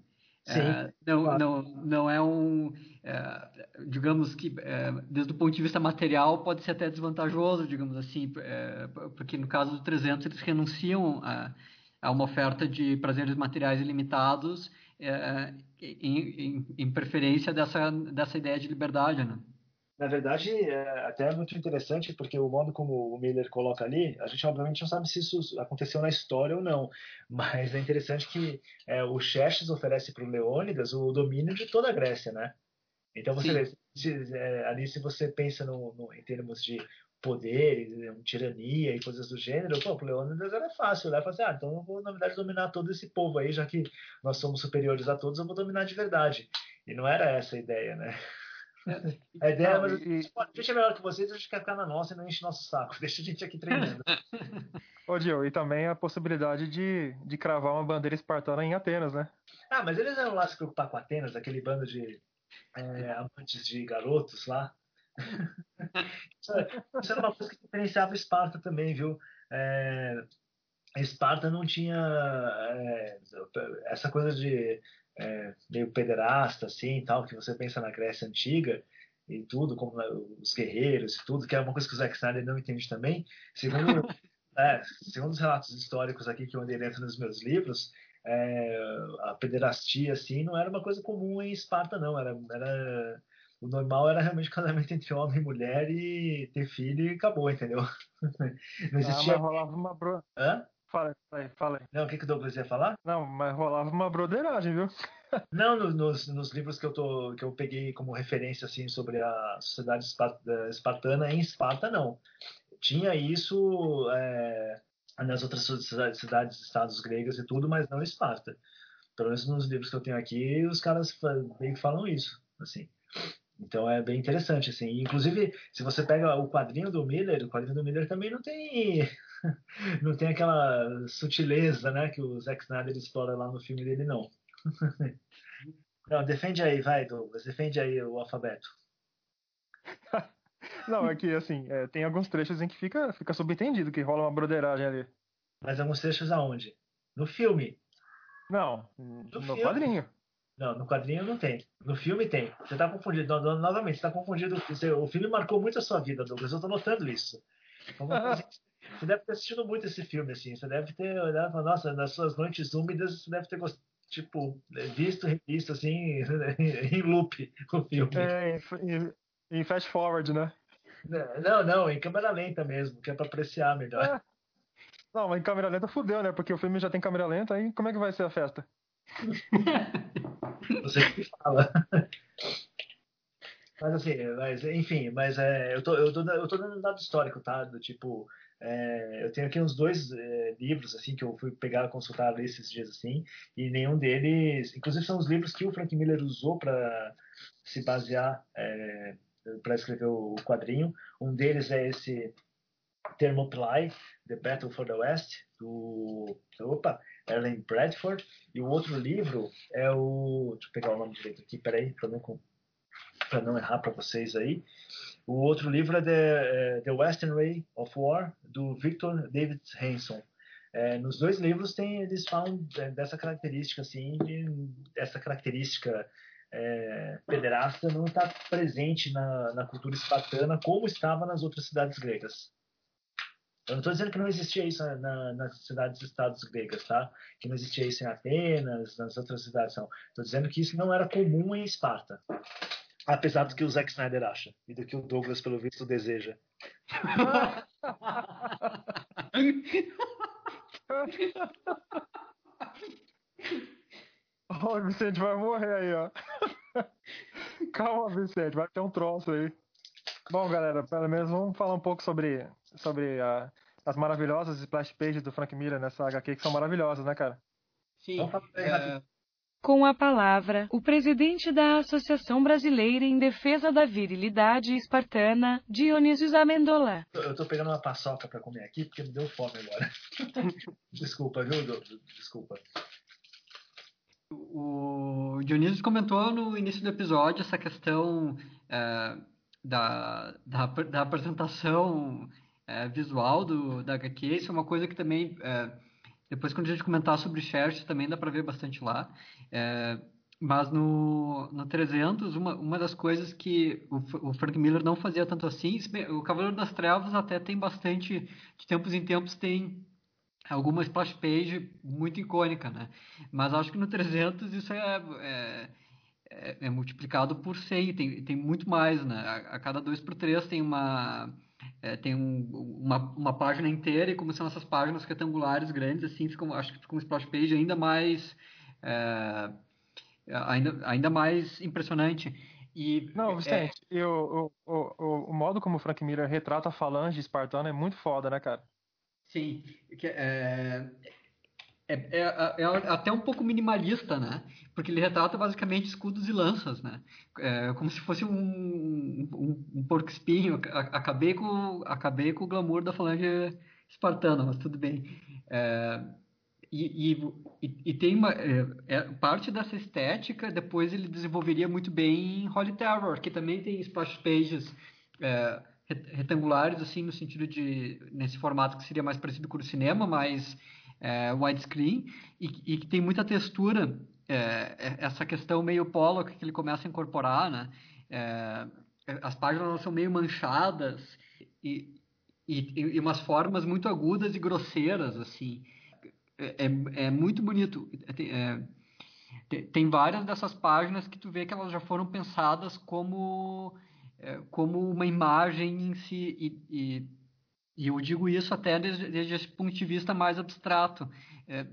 Sim, é, não, claro. não, não é um. É, digamos que, é, desde o ponto de vista material, pode ser até desvantajoso, digamos assim, é, porque no caso do 300 eles renunciam a, a uma oferta de prazeres materiais ilimitados é, em, em, em, preferência dessa, dessa ideia de liberdade, né? Na verdade, é até é muito interessante, porque o modo como o Miller coloca ali, a gente obviamente não sabe se isso aconteceu na história ou não, mas é interessante que é, o Xerxes oferece para o Leônidas o domínio de toda a Grécia, né? Então você vê, se, é, ali se você pensa no, no, em termos de poder, tirania e coisas do gênero, pô, pro Leônidas era fácil, né? Falar assim, ah, então eu vou, na verdade, dominar todo esse povo aí, já que nós somos superiores a todos, eu vou dominar de verdade. E não era essa a ideia, né? A ideia é, mas, e... a gente é melhor que vocês, a gente quer ficar na nossa e não enche nosso saco. Deixa a gente aqui treinando. Ô, Gil, e também a possibilidade de, de cravar uma bandeira espartana em Atenas, né? Ah, mas eles eram lá se preocupar com Atenas, aquele bando de é, amantes de garotos lá. Isso, isso, era uma coisa que diferenciava Esparta também, viu? É, Esparta não tinha é, essa coisa de é, meio pederasta, assim, tal, que você pensa na Grécia Antiga e tudo, como né, os guerreiros e tudo, que é uma coisa que o Zack Snyder não entende também. Segundo, é, segundo os relatos históricos aqui que eu andei nos meus livros, é, a pederastia, assim, não era uma coisa comum em Esparta, não. Era, era, o normal era realmente o casamento entre homem e mulher e ter filho e acabou, entendeu? Não existia... Ah, mas rolava uma... Bro... Hã? Fala aí, fala aí. Não, o que, que o Douglas ia falar? Não, mas rolava uma broderagem, viu? Não, nos, nos livros que eu, tô, que eu peguei como referência assim, sobre a sociedade espartana, em Esparta não. Tinha isso é, nas outras cidades, estados gregas e tudo, mas não em Esparta. Pelo menos nos livros que eu tenho aqui, os caras meio que falam isso. assim. Então é bem interessante, assim. Inclusive, se você pega o quadrinho do Miller, o quadrinho do Miller também não tem não tem aquela sutileza, né, que o Zack Snyder explora lá no filme dele, não. Não, defende aí, vai, Douglas. Defende aí o alfabeto. Não, é que assim, é, tem alguns trechos em que fica, fica subentendido que rola uma broderagem ali. Mas alguns trechos aonde? No filme. Não, no, no quadrinho. Não, no quadrinho não tem. No filme tem. Você tá confundido. novamente, você tá confundido. o filme marcou muito a sua vida, Douglas. Eu tô notando isso. você deve ter assistido muito esse filme, assim. Você deve ter olhado nossa, nas suas noites úmidas, você deve ter tipo, visto, revisto, assim, em loop o filme. É, em, em fast forward, né? Não, não, em câmera lenta mesmo, que é pra apreciar melhor. É. Não, mas em câmera lenta fudeu, né? Porque o filme já tem câmera lenta, aí como é que vai ser a festa? Você que fala. Mas assim, mas, enfim, mas é, eu, tô, eu, tô, eu tô dando um dado histórico, tá? Do tipo, é, eu tenho aqui uns dois é, livros assim que eu fui pegar consultar esses dias assim e nenhum deles, inclusive são os livros que o Frank Miller usou para se basear é, para escrever o quadrinho. Um deles é esse Thermopylae, The Battle for the West do opa Ellen Bradford e o outro livro é o deixa eu pegar o nome direito aqui, peraí, para não não errar para vocês aí. O outro livro é The, é, The Western Way of War, do Victor David Hanson. É, nos dois livros tem, eles falam dessa característica, assim, de, essa característica é, pederasta não está presente na, na cultura espartana como estava nas outras cidades gregas. Eu não estou dizendo que não existia isso na, nas cidades-estados gregas, tá? Que não existia isso em Atenas, nas outras cidades, não. Estou dizendo que isso não era comum em Esparta. Apesar do que o Zack Snyder acha e do que o Douglas, pelo visto, deseja. Ó, Vicente vai morrer aí, ó. Calma, Vicente, vai ter um troço aí. Bom, galera, pelo menos vamos falar um pouco sobre, sobre a, as maravilhosas splash pages do Frank Miller nessa HQ, que são maravilhosas, né, cara? Sim. É, com a palavra, o presidente da Associação Brasileira em Defesa da Virilidade Espartana, Dionísio Amendola. Eu tô pegando uma paçoca para comer aqui porque me deu fome agora. Desculpa, viu, Desculpa. O Dionísio comentou no início do episódio essa questão é, da, da, da, apresentação é, visual do, da HQ. Isso é uma coisa que também é, depois, quando a gente comentar sobre Xerxes, também dá para ver bastante lá. É, mas no, no 300, uma, uma das coisas que o, o, Frank Miller não fazia tanto assim, o Cavaleiro das Trevas até tem bastante, de tempos em tempos tem alguma splash page muito icônica, né? Mas acho que no 300 isso é, é, é, é multiplicado por 100, tem, tem muito mais, né? A, a cada 2 por 3 tem uma é, tem um, uma, uma página inteira e como são essas páginas retangulares grandes, assim, ficam, acho que fica um splash page ainda mais é, ainda, ainda mais impressionante. E, Não, Vicente, é... e o, o, o, o modo como o Frank Miller retrata a falange espartana é muito foda, né, cara? Sim, é, é, é, é, até um pouco minimalista, né? Porque ele retrata basicamente escudos e lanças, né? É, como se fosse um, um, um porco espinho. Acabei com, acabei com o glamour da falange espartana, mas tudo bem. É, e, e, e, tem uma é, é, parte dessa estética depois ele desenvolveria muito bem em Holy Terror, que também tem splash pages é, retangulares, assim, no sentido de nesse formato que seria mais parecido com o cinema, mas é, widescreen e, que tem muita textura, é, é, essa questão meio polo que ele começa a incorporar, né? É, as páginas são meio manchadas e, e, e, umas formas muito agudas e grosseiras, assim. É, é, é muito bonito. É, tem, tem várias dessas páginas que tu vê que elas já foram pensadas como como uma imagem em si e, e e eu digo isso até desde, desde esse ponto de vista mais abstrato, é,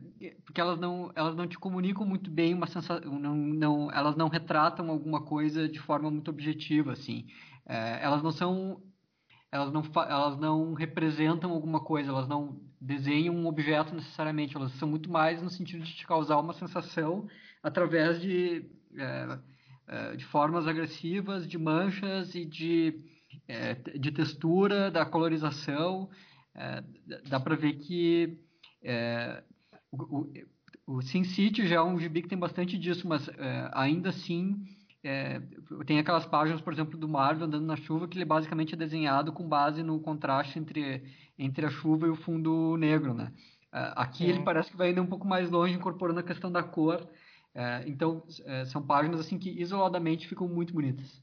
porque elas não, elas não te comunicam muito bem uma sensação, não, não, elas não retratam alguma coisa de forma muito objetiva, assim. É, elas não são, elas não, elas não representam alguma coisa, elas não desenham um objeto necessariamente, elas são muito mais no sentido de te causar uma sensação através de, é, de formas agressivas, de manchas e de é, de textura, da colorização, é, dá para ver que é, o, o Sin City já é um gibi que tem bastante disso, mas é, ainda assim é, tem aquelas páginas, por exemplo, do Marvel andando na chuva, que ele basicamente é desenhado com base no contraste entre, entre a chuva e o fundo negro, né? É, aqui Sim. ele parece que vai indo um pouco mais longe, incorporando a questão da cor. Então, são páginas assim que isoladamente ficam muito bonitas.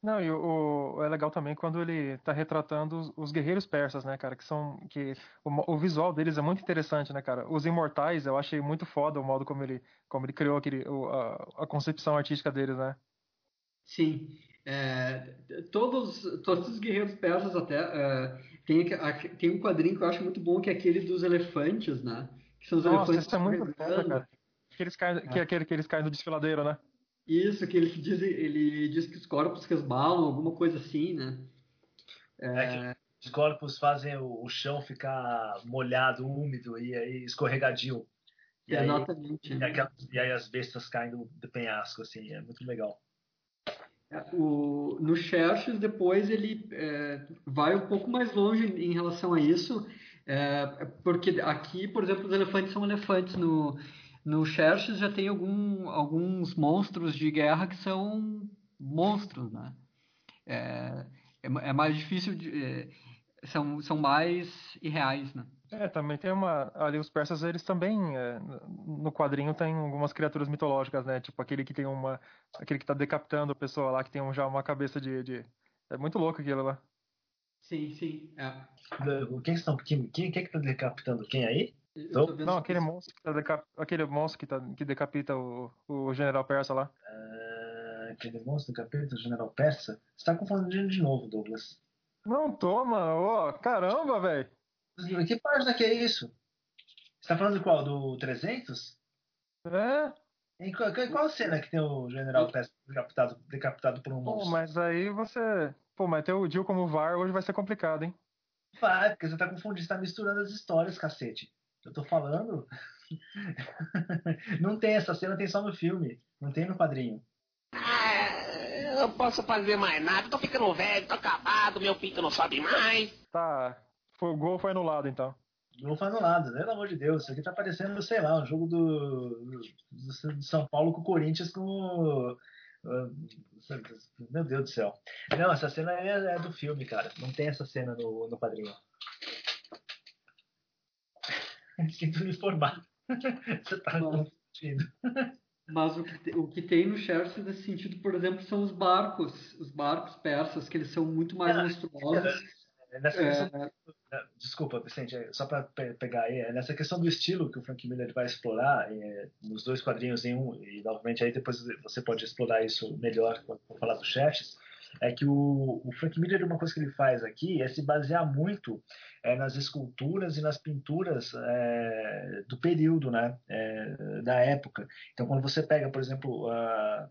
Não, e o, o, é legal também quando ele está retratando os, os, guerreiros persas, né, cara? Que são. que o, o, visual deles é muito interessante, né, cara? Os imortais, eu achei muito foda o modo como ele, como ele criou aquele, a, a concepção artística deles, né? Sim. É, todos, todos os guerreiros persas até. É, tem, tem um quadrinho que eu acho muito bom, que é aquele dos elefantes, né? Que são os Nossa, elefantes. Isso é muito foda, cara. Que eles caem, é. que, aquele que eles caem do desfiladeiro, né? Isso, que ele diz, ele diz que os corpos resbalam, alguma coisa assim, né? É, é os corpos fazem o, o, chão ficar molhado, úmido e aí escorregadio. E Exatamente. Aí, e, aquelas, e, aí as bestas caem do, do, penhasco, assim, é muito legal. É, o, no Xerxes, depois ele é, vai um pouco mais longe em relação a isso, é, porque aqui, por exemplo, os elefantes são elefantes no no Xerxes já tem algum, alguns monstros de guerra que são monstros, né? É, é, é mais difícil de... É, são, são mais irreais, né? É, também tem uma... Ali os persas, eles também... É, no quadrinho tem algumas criaturas mitológicas, né? Tipo aquele que tem uma... Aquele que tá decapitando a pessoa lá, que tem um, já uma cabeça de, de... É muito louco aquilo lá. Sim, sim. É. Quem, estão, quem, quem, quem é que tá decapitando quem aí? Então, não, aquele monstro que, tá decap... aquele monstro que, tá... que decapita o, o general persa lá. Uh, aquele monstro decapita o general persa? Você tá confundindo de novo, Douglas. Não toma, ô, oh, caramba, velho. Que página que é isso? Você tá falando de qual? Do 300? É. Em qual, qual cena que tem o general persa decapitado, decapitado por um monstro? Pô, mas aí você... Pô, mas ter o Jill como VAR hoje vai ser complicado, hein? Vai, porque você tá confundindo, você tá misturando as histórias, cacete. Eu tô falando. não tem essa cena, tem só no filme. Não tem no quadrinho. Ah, eu posso fazer mais nada. Tô ficando velho, tô acabado, meu pinto não sobe mais. Tá. O gol foi anulado então. O gol foi anulado, pelo amor de Deus. Isso aqui tá parecendo, sei lá, um jogo do, do, do São Paulo com o Corinthians com. Meu Deus do céu. Não, essa cena é, é do filme, cara. Não tem essa cena no, no quadrinho. Sinto me informado. Você tá confundindo. Mas o que, o que tem no Xerxes nesse sentido, por exemplo, são os barcos, os barcos persas, que eles são muito mais é, monstruosos. É, nessa questão, é... Desculpa, Vicente, é, só para pegar aí, é nessa questão do estilo que o Frank Miller vai explorar é, nos dois quadrinhos em um, e novamente aí depois você pode explorar isso melhor quando for falar do Xerxes, é que o, o Frank Miller, uma coisa que ele faz aqui é se basear muito é, nas esculturas e nas pinturas é, do período, né, é, da época. Então, quando você pega, por exemplo, uh,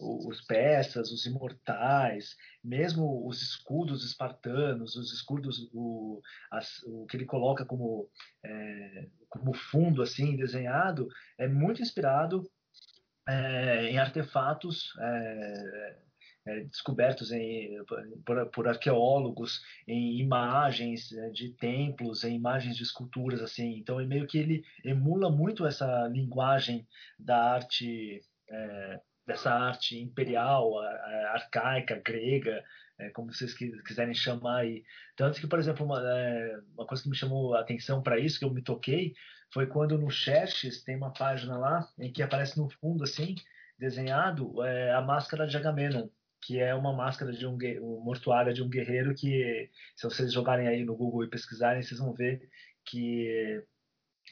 os persas, os imortais, mesmo os escudos espartanos, os escudos, o, as, o que ele coloca como, é, como fundo assim desenhado, é muito inspirado é, em artefatos é, é, descobertos em, por, por, arqueólogos em imagens é, de templos, em imagens de esculturas, assim. Então, é meio que ele emula muito essa linguagem da arte, é, dessa arte imperial, arcaica, grega, é, como vocês quiserem chamar aí. Tanto que, por exemplo, uma, é, uma coisa que me chamou a atenção para isso, que eu me toquei, foi quando no Xerxes tem uma página lá em que aparece no fundo, assim, desenhado, é, a máscara de Agamenon que é uma máscara de um, mortuária de um guerreiro que, se vocês jogarem aí no Google e pesquisarem, vocês vão ver que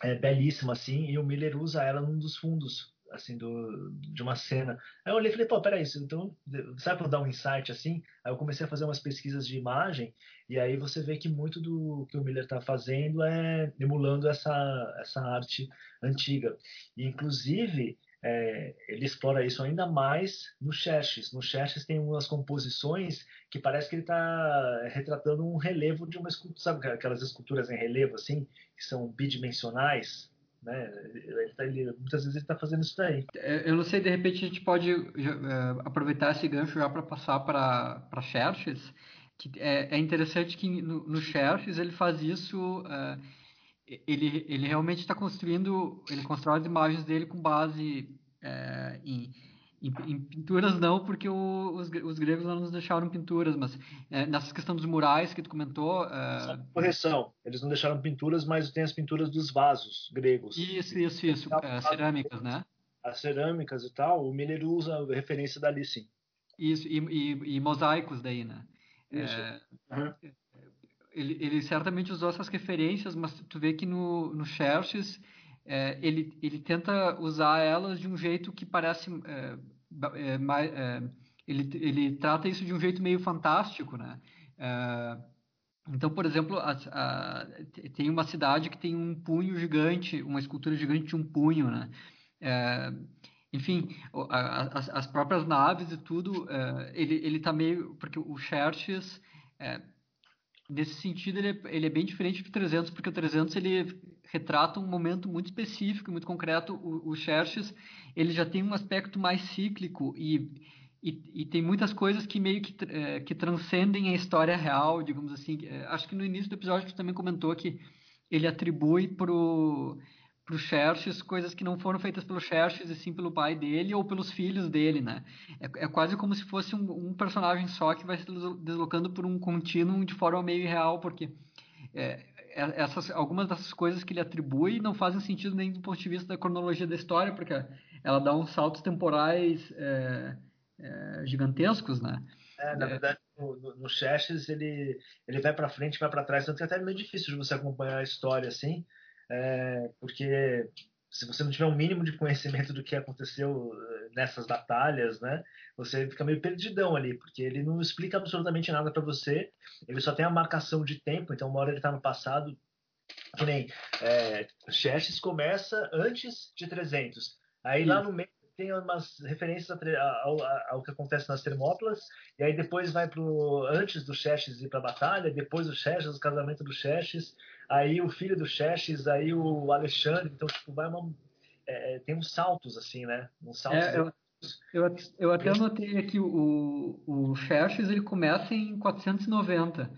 é belíssima assim, e o Miller usa ela num dos fundos assim do, de uma cena. Aí eu olhei e falei, pô, peraí, então sabe quando dá um insight assim? Aí eu comecei a fazer umas pesquisas de imagem e aí você vê que muito do que o Miller está fazendo é emulando essa essa arte antiga. E inclusive é, ele explora isso ainda mais no Xerxes. No Xerxes tem umas composições que parece que ele está retratando um relevo de uma escultura, sabe aquelas esculturas em relevo assim, que são bidimensionais, né? Ele tá, ele, muitas vezes ele está fazendo isso daí. É, eu não sei, de repente a gente pode uh, aproveitar esse gancho já para passar para Xerxes, que é, é, interessante que no, no Xerxes ele faz isso uh, ele, ele realmente está construindo, ele constrói as imagens dele com base é, em, em, em, pinturas não, porque o, os, os, gregos não nos deixaram pinturas, mas é, nessa questão dos murais que tu comentou... É... Correção, eles não deixaram pinturas, mas tem as pinturas dos vasos gregos. Isso, isso, isso, é, cerâmicas, né? As cerâmicas e tal, o Miller usa referência dali, sim. Isso, e, e, e mosaicos daí, né? Isso. Uhum ele, ele certamente usou essas referências, mas tu vê que no, no Xerxes é, ele, ele tenta usar elas de um jeito que parece é, é, é, ele, ele trata isso de um jeito meio fantástico, né? É, então, por exemplo, a, a, tem uma cidade que tem um punho gigante, uma escultura gigante de um punho, né? É, enfim, as, as, próprias naves e tudo, ele, ele tá meio... Porque o Xerxes nesse sentido ele é, ele é, bem diferente do 300 porque o 300 ele retrata um momento muito específico muito concreto. O, o Xerxes ele já tem um aspecto mais cíclico e, e, e tem muitas coisas que meio que, é, que transcendem a história real digamos assim. É, acho que no início do episódio tu também comentou que ele atribui pro para o Xerxes coisas que não foram feitas pelo Xerxes e sim pelo pai dele ou pelos filhos dele, né? É, é quase como se fosse um, um, personagem só que vai se deslocando por um contínuo de forma meio irreal, porque é, é, essas, algumas dessas coisas que ele atribui não fazem sentido nem do ponto de vista da cronologia da história, porque ela dá uns saltos temporais é, é, gigantescos, né? É, na verdade, no, no, Xerxes ele, ele vai para frente, vai para trás, tanto que é até meio difícil de você acompanhar a história assim, é, porque se você não tiver um mínimo de conhecimento do que aconteceu eh, nessas batalhas, né, você fica meio perdidão ali, porque ele não explica absolutamente nada para você, ele só tem a marcação de tempo, então uma hora ele está no passado, que nem é, Xerxes começa antes de 300, aí Sim. lá no meio tem umas referências ao, ao, que acontece nas Termópilas, e aí depois vai pro antes do Xerxes ir para a batalha, depois do Xerxes, o casamento do Xerxes, aí o filho do Xerxes, aí o Alexandre, então tipo vai uma é, é tem uns saltos assim, né? Uns saltos. É, eu, eu, eu, até anotei aqui o o Xerxes ele começa em 490.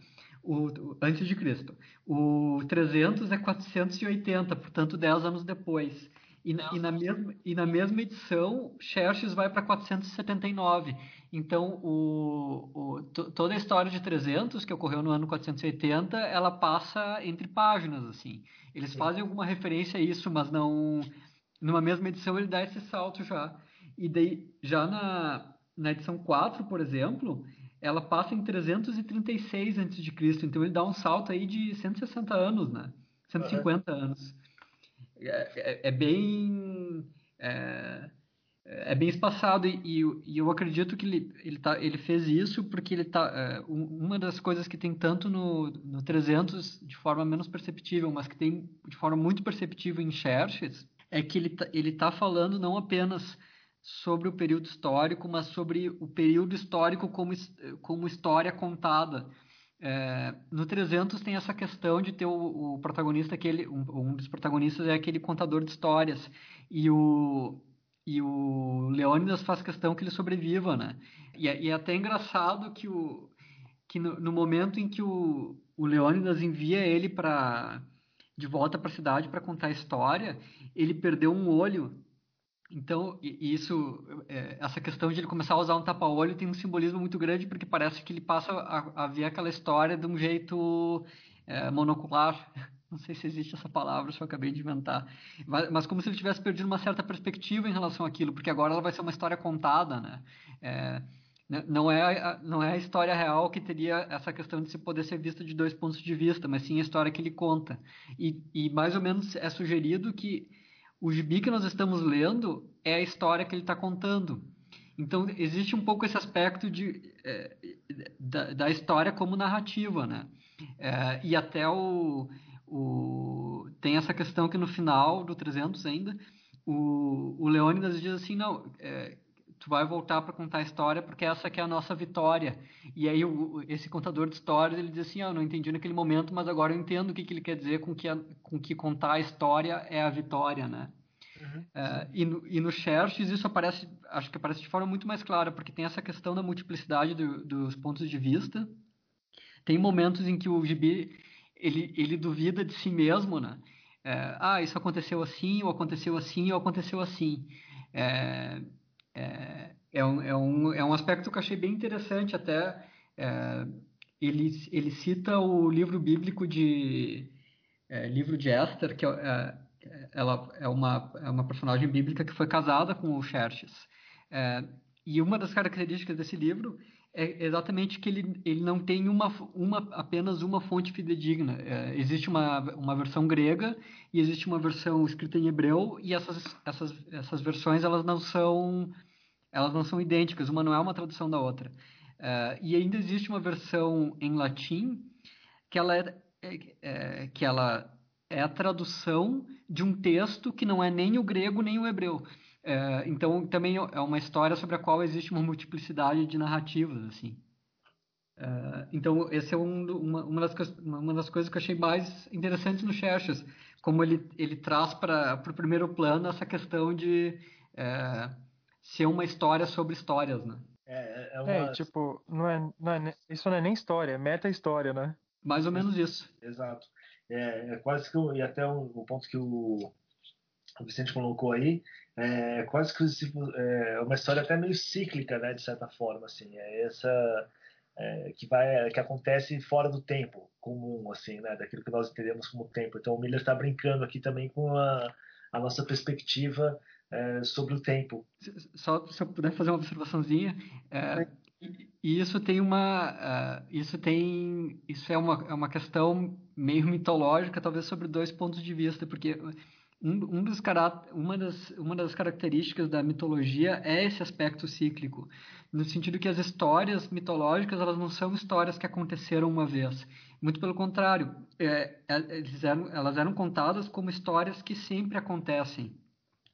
O, o, antes de Cristo. O 300 é 480, portanto 10 anos depois. E, e, na mesma, e na mesma edição, Xerxes vai para 479. Então, o, o, toda a história de 300, que ocorreu no ano 480, ela passa entre páginas, assim. Eles Sim. fazem alguma referência a isso, mas não... Numa mesma edição, ele dá esse salto já. E daí, já na, na edição 4, por exemplo, ela passa em 336 a.C. Então, ele dá um salto aí de 160 anos, né? 150 uhum. anos. É, é, é, bem é, é, bem espaçado e, e, eu acredito que ele, ele, tá, ele fez isso porque ele tá é, uma das coisas que tem tanto no, no 300 de forma menos perceptível mas que tem de forma muito perceptível em Xerxes é que ele tá, ele tá falando não apenas sobre o período histórico mas sobre o período histórico como, como história contada é, no 300 tem essa questão de ter o, o protagonista, aquele, um, um, dos protagonistas é aquele contador de histórias. E o, e o Leônidas faz questão que ele sobreviva, né? E, é, e é até engraçado que, o, que no, no momento em que o, o Leônidas envia ele para de volta para a cidade para contar a história, ele perdeu um olho então, isso, é, essa questão de ele começar a usar um tapa-olho tem um simbolismo muito grande, porque parece que ele passa a, a ver aquela história de um jeito é, monocular. Não sei se existe essa palavra, só acabei de inventar. Mas, como se ele tivesse perdido uma certa perspectiva em relação àquilo, porque agora ela vai ser uma história contada, né? É, não é, não é a história real que teria essa questão de se poder ser vista de dois pontos de vista, mas sim a história que ele conta. E, e mais ou menos é sugerido que o gibi que nós estamos lendo é a história que ele está contando. Então, existe um pouco esse aspecto de, é, da, da, história como narrativa, né? É, e até o, o... Tem essa questão que no final do 300 ainda, o, o Leônidas diz assim, não, é, tu vai voltar para contar a história porque essa que é a nossa vitória. E aí o, esse contador de histórias, ele diz assim, ah, eu não entendi naquele momento, mas agora eu entendo o que, que ele quer dizer com que, a, com que contar a história é a vitória, né? Uhum. É, e, no, e no Xerxes isso aparece, acho que aparece de forma muito mais clara, porque tem essa questão da multiplicidade do, dos pontos de vista. Tem momentos em que o Gibi ele, ele duvida de si mesmo, né? é, ah, isso aconteceu assim, ou aconteceu assim, ou aconteceu assim. É, é, é, um, é, um, é um aspecto que eu achei bem interessante até. É, ele, ele cita o livro bíblico de é, livro de Esther, que é, é, ela é uma, é uma personagem bíblica que foi casada com o Xerxes. É, e uma das características desse livro é exatamente que ele, ele não tem uma, uma, apenas uma fonte fidedigna. É, existe uma, uma versão grega e existe uma versão escrita em hebreu e essas, essas, essas versões elas não são elas não são idênticas, uma não é uma tradução da outra. É, e ainda existe uma versão em latim que ela é, é, é, que ela é a tradução de um texto que não é nem o grego nem o hebreu. É, então, também é uma história sobre a qual existe uma multiplicidade de narrativas, assim. É, então, esse é um, uma, uma, das, uma das coisas que eu achei mais interessantes no Xerxes, como ele, ele traz para o primeiro plano essa questão de é, ser uma história sobre histórias, né? É, é, uma... é tipo, não é, não é, isso não é nem história, é meta-história, né? Mais ou menos isso. Exato. É, é quase que, e até o, o ponto que o, o Vicente colocou aí, é quase que tipo, é uma história até meio cíclica, né, de certa forma, assim, é essa é, que vai, que acontece fora do tempo comum, assim, né, daquilo que nós entendemos como tempo. Então o Miller está brincando aqui também com a, a nossa perspectiva é, sobre o tempo. Só se eu puder fazer uma observaçãozinha, é, e isso tem uma, uh, isso tem, isso é uma, é uma questão meio mitológica, talvez sobre dois pontos de vista, porque um, um dos uma, das, uma das características da mitologia é esse aspecto cíclico, no sentido que as histórias mitológicas elas não são histórias que aconteceram uma vez. Muito pelo contrário, é, é, eram, elas eram contadas como histórias que sempre acontecem.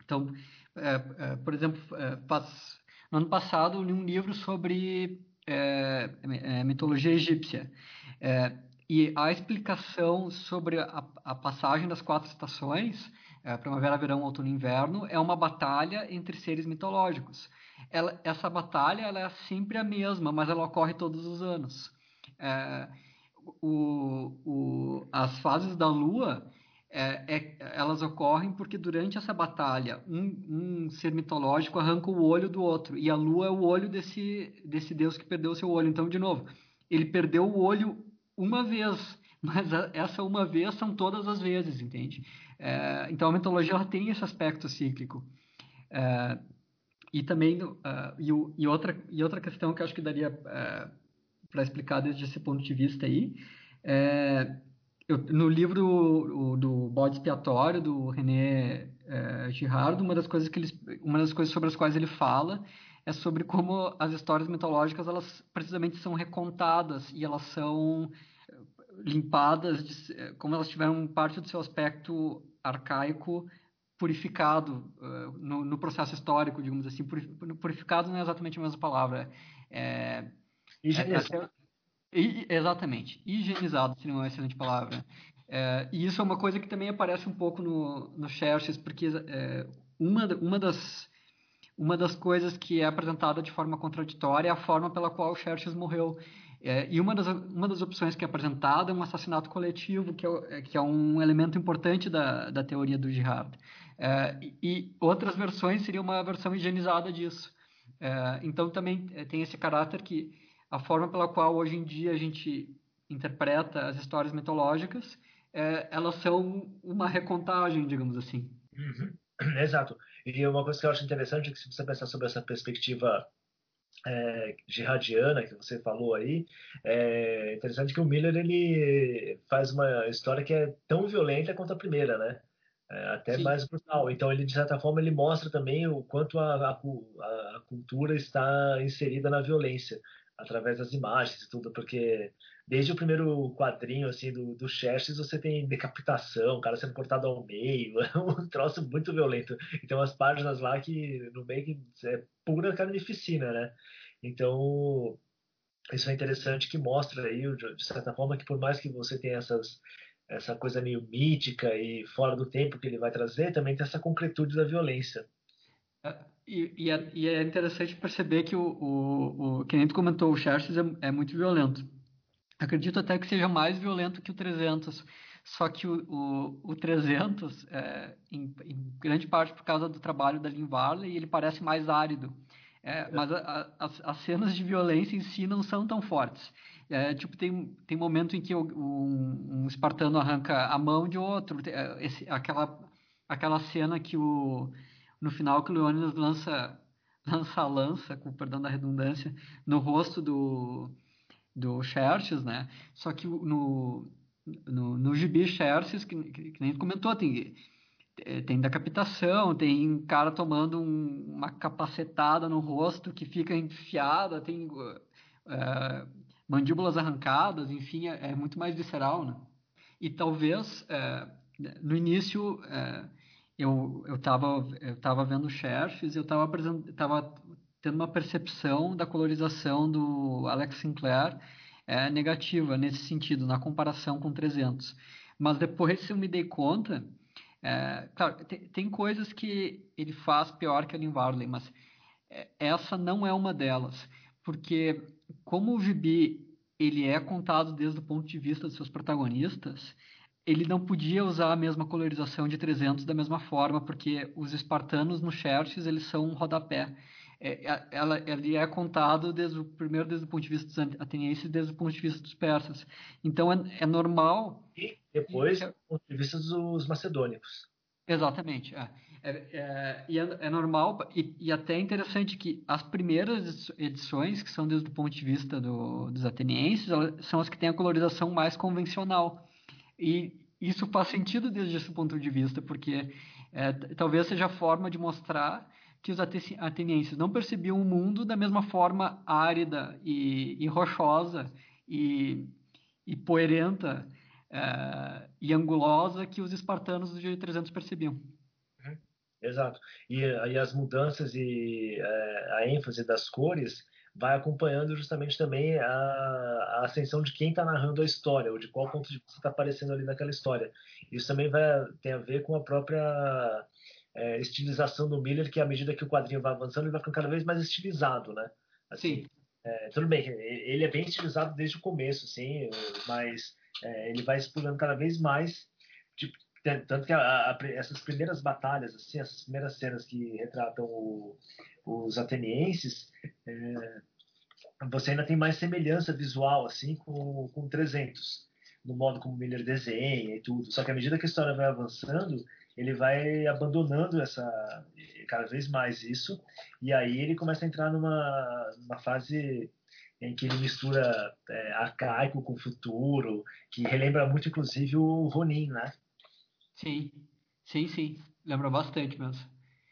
Então, é, é por exemplo, é, faz, no ano passado eu li um livro sobre é, mitologia egípcia. e a explicação sobre a, a passagem das quatro estações é, primavera, verão, outono e inverno, é uma batalha entre seres mitológicos. Ela, essa batalha ela é sempre a mesma, mas ela ocorre todos os anos. É, o, o, as fases da Lua, é, é, elas ocorrem porque durante essa batalha um, um, ser mitológico arranca o olho do outro e a Lua é o olho desse, desse deus que perdeu seu olho. Então, de novo, ele perdeu o olho uma vez, mas essa uma vez são todas as vezes, entende? É, então a mitologia ela tem esse aspecto cíclico. É, e também uh, e, e, outra e outra questão que eu acho que daria uh, para explicar desde esse ponto de vista aí é, eu, no livro o, do bode expiatório do René uh, Girard uma das coisas que ele, uma das coisas sobre as quais ele fala é sobre como as histórias mitológicas elas precisamente são recontadas e elas são limpadas, de, como elas tiveram parte do seu aspecto arcaico purificado uh, no, no, processo histórico, digamos assim. Purificado não é exatamente a mesma palavra. É, Higienizado. É, é, exatamente. Higienizado seria uma excelente palavra. É, e isso é uma coisa que também aparece um pouco no, no Xerxes, porque é, uma, uma, das, uma das coisas que é apresentada de forma contraditória é a forma pela qual o Xerxes morreu. É, e uma das, uma das opções que é apresentada é um assassinato coletivo, que é, é que é um elemento importante da, da teoria do jihad. É, e, outras versões seriam uma versão higienizada disso. É, então também é, tem esse caráter que a forma pela qual hoje em dia a gente interpreta as histórias mitológicas, elas são uma recontagem, digamos assim. Uhum. Exato. E uma coisa que eu acho interessante é que se você pensar sobre essa perspectiva é, jihadiana que você falou aí, é interessante que o Miller ele faz uma história que é tão violenta quanto a primeira, né? É, até Sim. mais brutal. Então ele de certa forma ele mostra também o quanto a, a, a cultura está inserida na violência através das imagens e tudo, porque desde o primeiro quadrinho assim do, do Xerxes você tem decapitação, o cara sendo cortado ao meio, é um troço muito violento. E tem umas páginas lá que no meio que é pura carnificina, né? Então isso é interessante que mostra aí, de certa forma, que por mais que você tenha essas essa coisa meio mítica e fora do tempo que ele vai trazer, também tem essa concretude da violência. É, e, e, é, e, é, interessante perceber que o, o, o que nem tu comentou, o Xerxes é, é, muito violento. Acredito até que seja mais violento que o 300. Só que o, o, o 300, é, em, em, grande parte por causa do trabalho da Lynn Varley, ele parece mais árido. É, mas a, a, as, as, cenas de violência em si não são tão fortes. É, tipo, tem, tem momento em que um, um espartano arranca a mão de outro. É, esse, aquela, aquela cena que o, no final que o Leônidas lança, lança a lança, com perdão da redundância, no rosto do, do Xerxes, né? Só que no, no, no gibi Xerxes, que, que, que nem comentou, tem, tem decapitação, tem cara tomando um, uma capacetada no rosto que fica enfiada, tem é, mandíbulas arrancadas, enfim, é, é, muito mais visceral, né? E talvez, é, no início, é, eu eu estava eu tava vendo Xerxes eu estava tava tendo uma percepção da colorização do Alex Sinclair é, negativa nesse sentido, na comparação com 300. Mas depois eu me dei conta, é, claro, tem, tem, coisas que ele faz pior que a Lynn Varley, mas é, essa não é uma delas, porque como o gibi ele é contado desde o ponto de vista dos seus protagonistas, ele não podia usar a mesma colorização de 300 da mesma forma, porque os espartanos no Xerxes, eles são um rodapé é, é, ela, ele é contado desde o primeiro desde o ponto de vista dos atenienses desde o ponto de vista dos persas. Então é, é normal e depois do ponto de vista dos macedônicos. Exatamente é, é, é e é, é, normal e, e até interessante que as primeiras edições que são desde o ponto de vista do, dos atenienses são as que têm a colorização mais convencional. E isso faz sentido desde esse ponto de vista porque talvez seja a forma de mostrar que os atenienses não percebiam o mundo da mesma forma árida e, e rochosa e, e poerenta é, e angulosa que os espartanos dia 300 percebiam. Uhum. Exato. E, e, as mudanças e é, a ênfase das cores vai acompanhando justamente também a, a ascensão de quem está narrando a história, ou de qual ponto de vista está aparecendo ali naquela história. Isso também vai, tem a ver com a própria é, estilização do Miller, que à medida que o quadrinho vai avançando, ele vai ficando cada vez mais estilizado, né? Assim, Sim. É, tudo bem, ele é bem estilizado desde o começo, sim, mas é, ele vai explorando cada vez mais, tipo, tanto que a, a, essas primeiras batalhas, assim, essas primeiras cenas que retratam o, os atenienses, é, você ainda tem mais semelhança visual, assim, com, com 300, no modo como Miller desenha e tudo. Só que à medida que a história vai avançando, ele vai abandonando essa cada vez mais isso e aí ele começa a entrar numa, numa fase em que ele mistura é, arcaico com futuro, que relembra muito inclusive o Ronin, né? Sim, sim, sim, lembra bastante mesmo.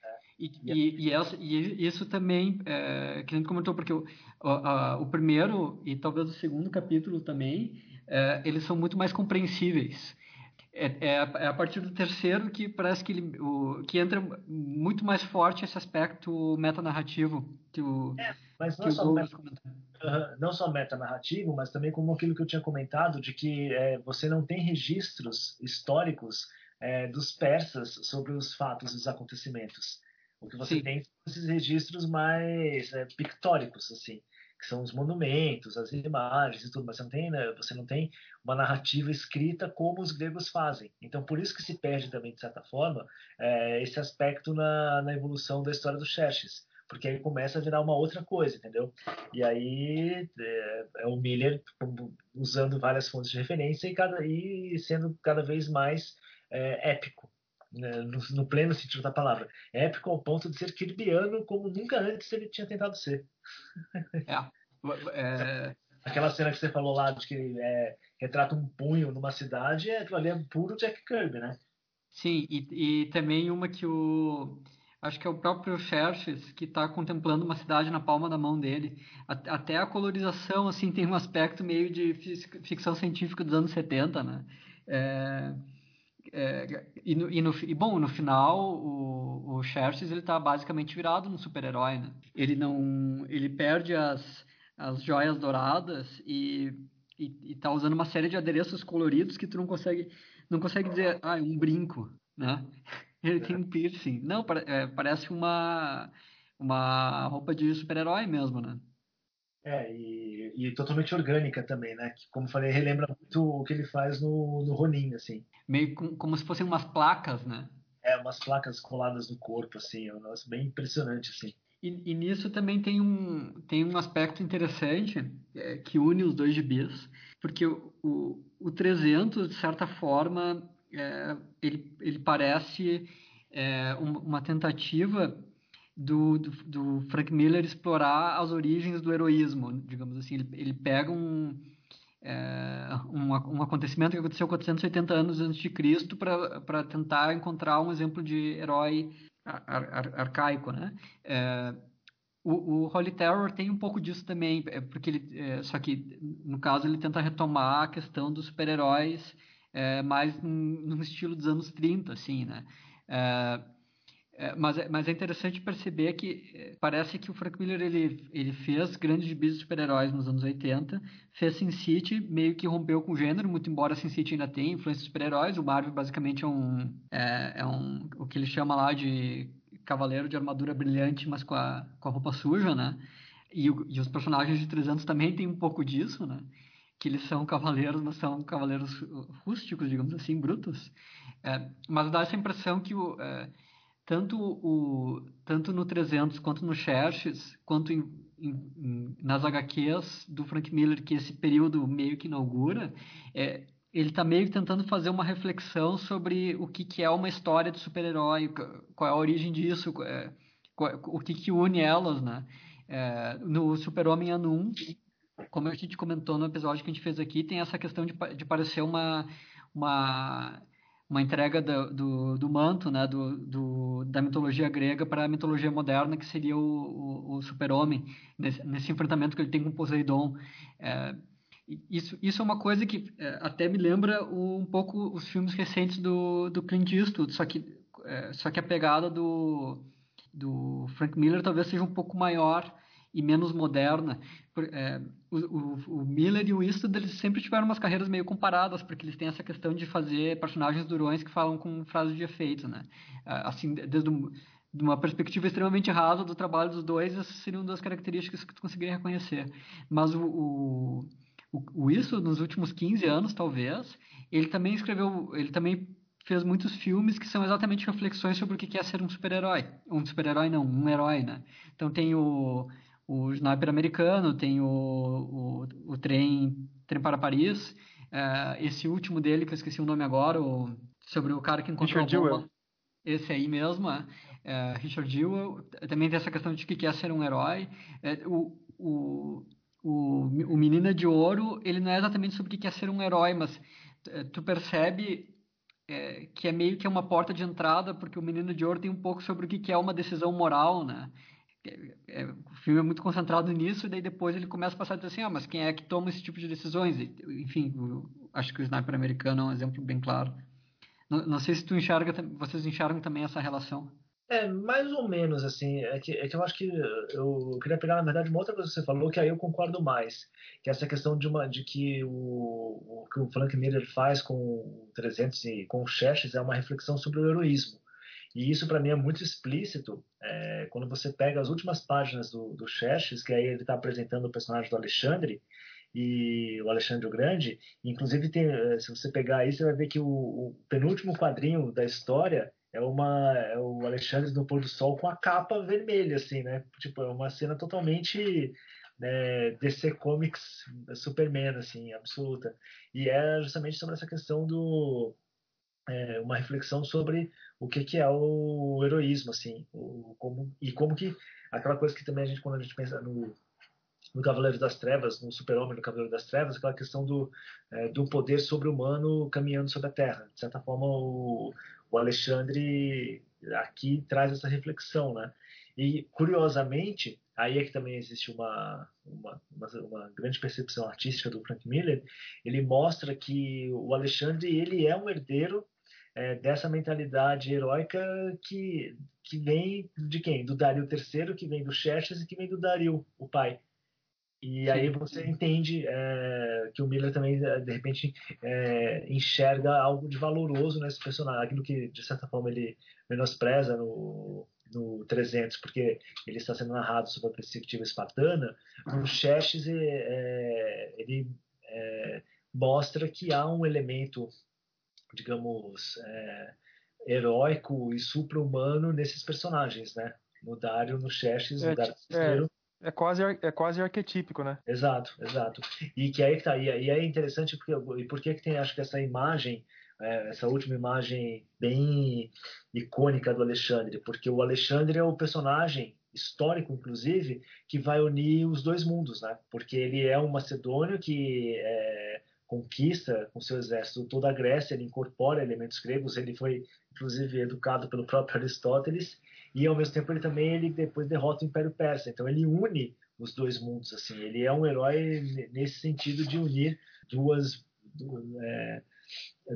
É. E, e, e, essa, e, isso também, é, que a gente comentou, porque o, o, a, o, primeiro e talvez o segundo capítulo também, é, eles são muito mais compreensíveis. É, é, é, a partir do terceiro que parece que, ele, o, que entra muito mais forte esse aspecto metanarrativo que o, é, mas não, que só meta, uh, não só metanarrativo, mas também como aquilo que eu tinha comentado, de que é, você não tem registros históricos é, dos persas sobre os fatos e os acontecimentos. O que você Sim. tem são esses registros mais é, pictóricos, assim que são os monumentos, as imagens e tudo, mas você não tem, né, você não tem uma narrativa escrita como os gregos fazem. Então, por isso que se perde também, de certa forma, é, esse aspecto na, na evolução da história do Xerxes porque aí começa a virar uma outra coisa, entendeu? E aí é, é, o Miller usando várias fontes de referência e, cada, e sendo cada vez mais é, épico? No, no, pleno sentido da palavra. Épico ao ponto de ser kirbiano como nunca antes ele tinha tentado ser. É. é... Aquela cena que você falou lá de que é, retrata um punho numa cidade, é, ali é puro Jack Kirby, né? Sim, e, e também uma que o. Acho que é o próprio Xerxes que está contemplando uma cidade na palma da mão dele. Até a colorização, assim, tem um aspecto meio de ficção científica dos anos 70, né? É, é, e, no, e, no, e, bom, no final o, o Xerxes ele tá basicamente virado um super-herói, né? Ele não, ele perde as, as joias douradas e, e, e tá usando uma série de adereços coloridos que tu não consegue, não consegue dizer, ah, é um brinco, né? Ele tem um piercing. Não, é, parece uma, uma roupa de super-herói mesmo, né? É, e, e, totalmente orgânica também, né? Que, como falei, relembra muito o que ele faz no, no Ronin, assim. Meio com, como se fossem umas placas, né? É, umas placas coladas no corpo, assim. É um negócio bem impressionante, assim. E, e nisso também tem um, tem um aspecto interessante é, que une os dois gibis, porque o, o, o 300, de certa forma, é, ele, ele parece é, uma tentativa do, do, Frank Miller explorar as origens do heroísmo, digamos assim. Ele, ele pega um, é, um, um, acontecimento que aconteceu 480 anos antes de Cristo para tentar encontrar um exemplo de herói ar, ar, arcaico, né? É, o, o, Holy Terror tem um pouco disso também, é, porque ele, é, só que no caso ele tenta retomar a questão dos super-heróis é, mais num, num, estilo dos anos 30, assim, né? É, mas, é, mas é interessante perceber que é, parece que o Frank Miller ele, ele fez grandes gibis de super-heróis nos anos 80, fez Sin City, meio que rompeu com o gênero, muito embora Sin City ainda tenha influência de super-heróis, o Marvel basicamente é um, é, é, um, o que ele chama lá de cavaleiro de armadura brilhante, mas com a, com a roupa suja, né? E, e os personagens de 300 também tem um pouco disso, né? Que eles são cavaleiros, mas são cavaleiros rústicos, digamos assim, brutos. É, mas dá essa impressão que o... É, tanto, o, tanto no 300 quanto no Xerxes, quanto em, em, nas HQs do Frank Miller, que esse período meio que inaugura, é, ele está meio que tentando fazer uma reflexão sobre o que, que é uma história de super-herói, qual é a origem disso, é, qual, o que, que une elas, né? É, no Super-Homem Anum, como a gente comentou no episódio que a gente fez aqui, tem essa questão de, de parecer uma, uma uma entrega do, do, do manto, né, do, do, da mitologia grega para a mitologia moderna, que seria o, o, o super-homem, nesse, nesse, enfrentamento que ele tem com Poseidon. É, isso, isso é uma coisa que é, até me lembra um pouco os filmes recentes do, do Clint Eastwood, só que, é, só que a pegada do, do Frank Miller talvez seja um pouco maior e menos moderna. É, o, o, o, Miller e o Eastwood eles sempre tiveram umas carreiras meio comparadas, porque eles têm essa questão de fazer personagens durões que falam com frases de efeito, né? Assim, desde um, de uma perspectiva extremamente rasa do trabalho dos dois, essas seriam duas características que tu conseguiria reconhecer. Mas o, o, o, o Eastwood, nos últimos 15 anos, talvez, ele também escreveu, ele também fez muitos filmes que são exatamente reflexões sobre o que é ser um super-herói. Um super-herói não, um herói, né? Então tem o o Sniper americano, tem o, o, o trem, trem para Paris, é, esse último dele, que eu esqueci o nome agora, o, sobre o cara que encontrou Richard a bomba. Jewell. Esse aí mesmo, é, é, Richard Jewell. Também tem essa questão de que é ser um herói. É, o, o, o, o Menina de Ouro, ele não é exatamente sobre o que é ser um herói, mas é, tu percebe é, que é meio que uma porta de entrada, porque o Menino de Ouro tem um pouco sobre o que é uma decisão moral, né? É, o filme é muito concentrado nisso, e daí depois ele começa a passar a dizer assim, ah, mas quem é que toma esse tipo de decisões? E, enfim, acho que o Sniper americano é um exemplo bem claro. Não, não, sei se tu enxerga, vocês enxergam também essa relação. É, mais ou menos, assim, é que, é que eu acho que eu queria pegar, na verdade, uma outra coisa que você falou, que aí eu concordo mais, que é essa questão de, uma, de que o, o que o Frank Miller faz com o 300 e com o Xerxes é uma reflexão sobre o heroísmo. E isso para mim é muito explícito é, quando você pega as últimas páginas do, do Xerxes, que aí ele está apresentando o personagem do Alexandre, e o Alexandre o Grande. Inclusive, tem, é, se você pegar aí, você vai ver que o, o, penúltimo quadrinho da história é, uma, é o Alexandre no pôr do sol com a capa vermelha, assim, né? Tipo, é uma cena totalmente né, DC Comics Superman, assim, absoluta. E é justamente sobre essa questão do é, uma reflexão sobre o que, que é o heroísmo, assim, o, como, e como que aquela coisa que também a gente, quando a gente pensa no, no Cavaleiro das Trevas, no Super-Homem no Cavaleiro das Trevas, aquela questão do, é, do poder sobre-humano caminhando sobre a Terra. De certa forma, o, o Alexandre aqui traz essa reflexão, né? E, curiosamente, aí é que também existe uma, uma, uma, uma, grande percepção artística do Frank Miller, ele mostra que o Alexandre ele é um herdeiro é, dessa mentalidade heróica que, que vem de quem? Do Dario III, que vem do Xerxes e que vem do Dario, o pai. E aí você entende é, que o Miller também, de repente, é, enxerga algo de valoroso nesse personagem, aquilo que, de certa forma, ele menospreza no, no 300, porque ele está sendo narrado sob a perspectiva espartana, no Xerxes é, ele é, mostra que há um elemento, digamos, é, heróico e supra-humano nesses personagens, né? No Dário, no Xerxes, no Dário III. É quase, é quase arquetípico, né? Exato, exato. E que aí tá, e, e é interessante porque e por que que tem acho que essa imagem, é, essa última imagem bem icônica do Alexandre, porque o Alexandre é o personagem histórico, inclusive, que vai unir os dois mundos, né? Porque ele é um macedônio que é, conquista com seu exército toda a Grécia, ele incorpora elementos gregos, ele foi inclusive educado pelo próprio Aristóteles e ao mesmo tempo ele também ele depois derrota o Império Persa. Então ele une os dois mundos assim. Ele é um herói nesse sentido de unir duas é,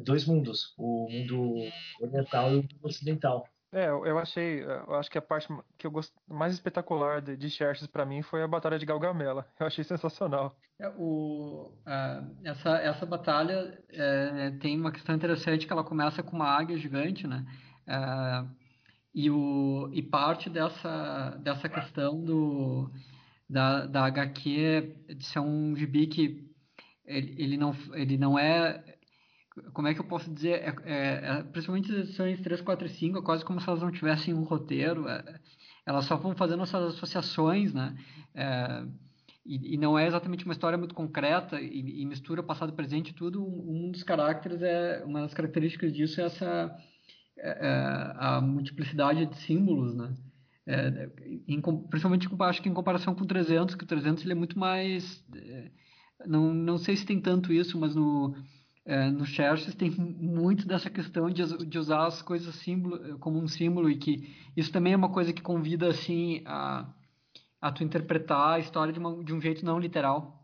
dois mundos, o mundo oriental e o mundo ocidental. É, eu achei, eu acho que a parte que eu gosto mais espetacular de, de Xerxes para mim foi a batalha de Galgamela. Eu achei sensacional. É, o, uh, essa, essa batalha é, tem uma questão interessante que ela começa com uma águia gigante, né? Uh, e, o, e parte dessa, dessa questão do, da, da HQ de ser um gibi que ele, ele, não, ele não é. Como é que eu posso dizer? É, é, é, principalmente as edições 3, 4 e 5, é quase como se elas não tivessem um roteiro. É, elas só vão fazendo essas associações, né? É, e, e, não é exatamente uma história muito concreta e, e mistura passado presente tudo. Um, um dos caracteres é uma das características disso é essa é, a multiplicidade de símbolos, né? Em, principalmente acho que em comparação com o 300, que o 300 ele é muito mais não, não sei se tem tanto isso, mas no é, no Xerxes tem muito dessa questão de, de usar as coisas símbolo, como um símbolo e que isso também é uma coisa que convida assim a, a tu interpretar a história de, uma, de um jeito não literal.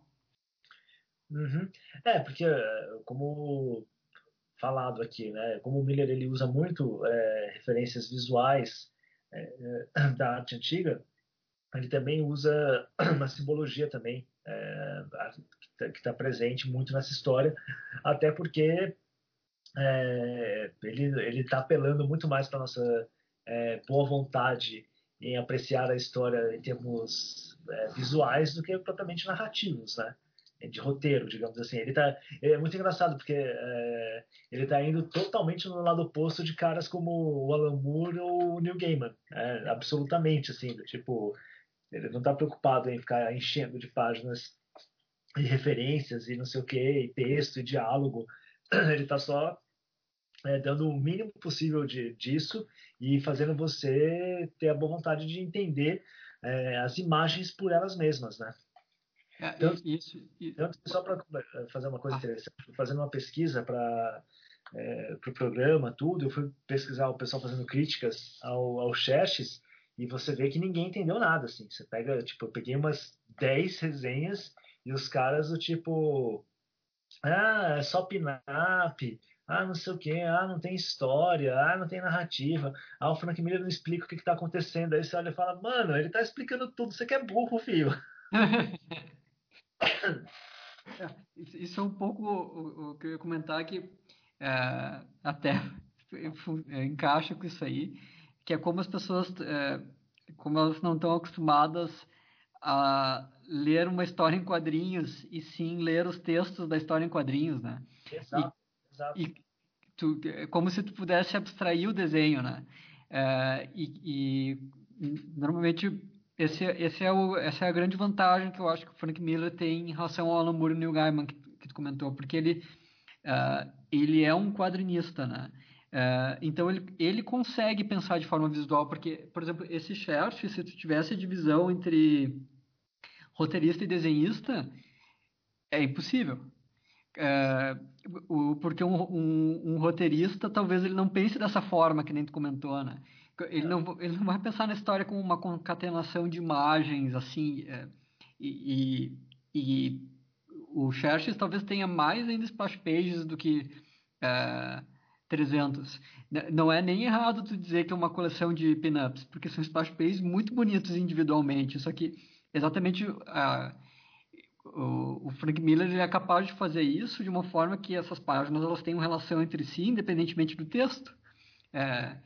Uhum. É, porque como falado aqui, né? Como o Miller ele usa muito é, referências visuais é, é da arte antiga, ele também usa uma simbologia também é, que está presente muito nessa história, até porque é, ele está apelando muito mais para nossa é, boa vontade em apreciar a história em termos visuais do que propriamente narrativos, né? de roteiro, digamos assim. Ele tá, é muito engraçado porque é, ele está indo totalmente no lado oposto de caras como o Alan Moore ou o Neil Gaiman, é, absolutamente assim, tipo ele não está preocupado em ficar enchendo de páginas e referências e não sei o que, texto e diálogo. Ele está só é, dando o mínimo possível de, disso e fazendo você ter a boa vontade de entender é, as imagens por elas mesmas, né? É, tanto, isso, tanto só para é, fazer uma coisa ah. interessante, fazendo uma pesquisa para é, o pro programa, tudo, eu fui pesquisar o pessoal fazendo críticas ao, ao Xerxes e você vê que ninguém entendeu nada, assim. Você pega, tipo, eu peguei umas 10 resenhas e os caras do tipo, ah, é só pin-up, ah, não sei o que, ah, não tem história, ah, não tem narrativa, ah, o Frank Miller não explica o que, que tá acontecendo. Aí você olha e fala, mano, ele tá explicando tudo, você que é burro, filho. É, isso é um pouco o, o, que eu ia comentar que é, até encaixa com isso aí, que é como as pessoas, é, como elas não estão acostumadas a ler uma história em quadrinhos e sim ler os textos da história em quadrinhos, né? Exato, e, exato. E tu, é como se tu pudesse abstrair o desenho, né? É, e, e, normalmente esse, esse é o, essa é a grande vantagem que eu acho que o Frank Miller tem em relação ao Alan Moore e Neil Gaiman que, que tu comentou, porque ele, uh, ele é um quadrinista, né? Uh, então ele, ele consegue pensar de forma visual, porque, por exemplo, esse Xerxes, se tu tivesse a divisão entre roteirista e desenhista, é impossível. Uh, o, porque um, um, um, roteirista talvez ele não pense dessa forma que nem tu comentou, né? Ele não, ele não vai pensar na história como uma concatenação de imagens, assim, é, e, e, e, o Xerxes talvez tenha mais ainda splash pages do que é, 300. Não é nem errado tu dizer que é uma coleção de pin-ups, porque são splash pages muito bonitos individualmente, só que exatamente o, o Frank Miller é capaz de fazer isso de uma forma que essas páginas elas tenham relação entre si, independentemente do texto. É,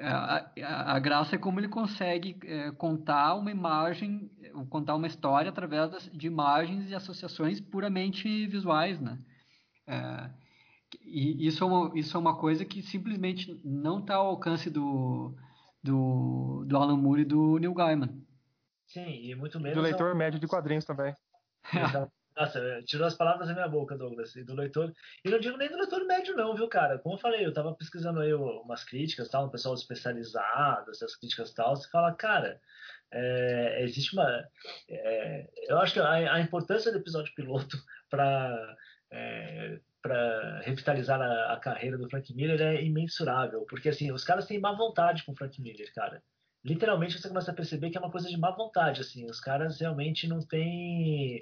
a, a, a, graça é como ele consegue é, contar uma imagem, contar uma história através das, de imagens e associações puramente visuais, né? É, e isso é, uma, isso é uma coisa que simplesmente não está ao alcance do, do, do Alan Moore e do Neil Gaiman. Sim, e muito menos... Do leitor ao... médio de quadrinhos também. Nossa, tirou as palavras da minha boca, Douglas, e do leitor. E não digo nem do leitor médio, não, viu, cara? Como eu falei, eu tava pesquisando aí umas críticas, tal, um pessoal especializado, essas críticas tal. Você fala, cara, é, existe uma. É, eu acho que a, a, importância do episódio piloto para. É, para revitalizar a, a, carreira do Frank Miller é imensurável, porque assim, os caras têm má vontade com o Frank Miller, cara. Literalmente você começa a perceber que é uma coisa de má vontade, assim, os caras realmente não têm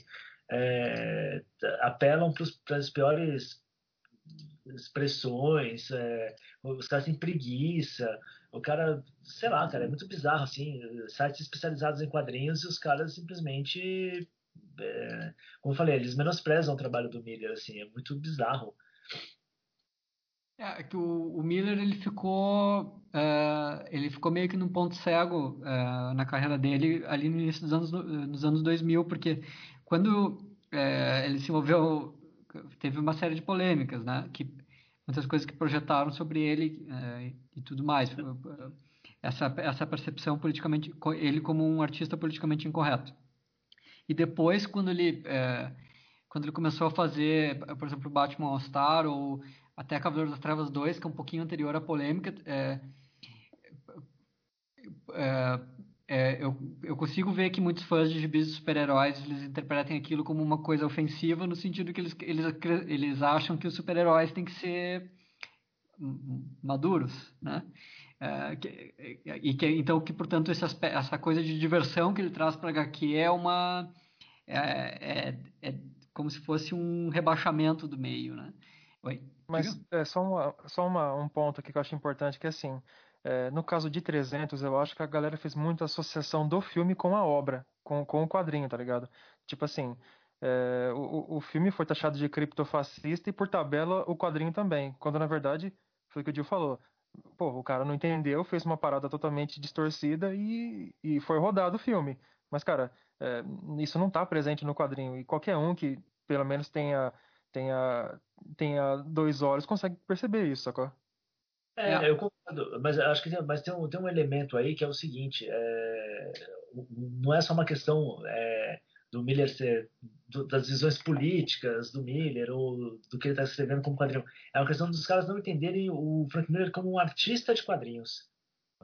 é, apelam para as piores expressões, é, os caras têm preguiça, o cara, sei lá, cara, é muito bizarro, assim, sites especializados em quadrinhos e os caras simplesmente, é, como eu falei, eles menosprezam o trabalho do Miller, assim, é muito bizarro. É, que o, o Miller, ele ficou, uh, ele ficou meio que num ponto cego uh, na carreira dele ali no início dos anos, nos anos 2000, porque quando é, ele se envolveu, teve uma série de polêmicas, né? Que muitas coisas que projetaram sobre ele é, e tudo mais. Essa essa percepção politicamente, ele como um artista politicamente incorreto. E depois, quando ele é, quando ele começou a fazer, por exemplo, Batman All Star ou até Cavaleiro das Trevas 2, que é um pouquinho anterior à polêmica, é, é, é, eu, eu consigo ver que muitos fãs de gibis de super-heróis eles interpretem aquilo como uma coisa ofensiva no sentido que eles, eles, eles acham que os super-heróis têm que ser maduros, né? É, que, e que então que portanto aspecto, essa coisa de diversão que ele traz para HQ é uma é, é, é, como se fosse um rebaixamento do meio, né? Oi. Mas é só, uma, só uma, um ponto aqui que eu acho importante que é assim é, no caso de 300, eu acho que a galera fez muita associação do filme com a obra, com, com o quadrinho, tá ligado? Tipo assim, é, o, o filme foi taxado de criptofascista e por tabela o quadrinho também, quando na verdade foi o que o Gil falou. Pô, o cara não entendeu, fez uma parada totalmente distorcida e, e foi rodado o filme. Mas, cara, é, isso não tá presente no quadrinho. E qualquer um que pelo menos tenha, tenha, tenha dois olhos consegue perceber isso, sacou? É, é, eu concordo, mas acho que tem, mas tem, um, tem um elemento aí que é o seguinte: é, não é só uma questão é, do Miller ser do, das visões políticas do Miller ou do que ele está escrevendo como quadrinho, é uma questão dos caras não entenderem o Frank Miller como um artista de quadrinhos.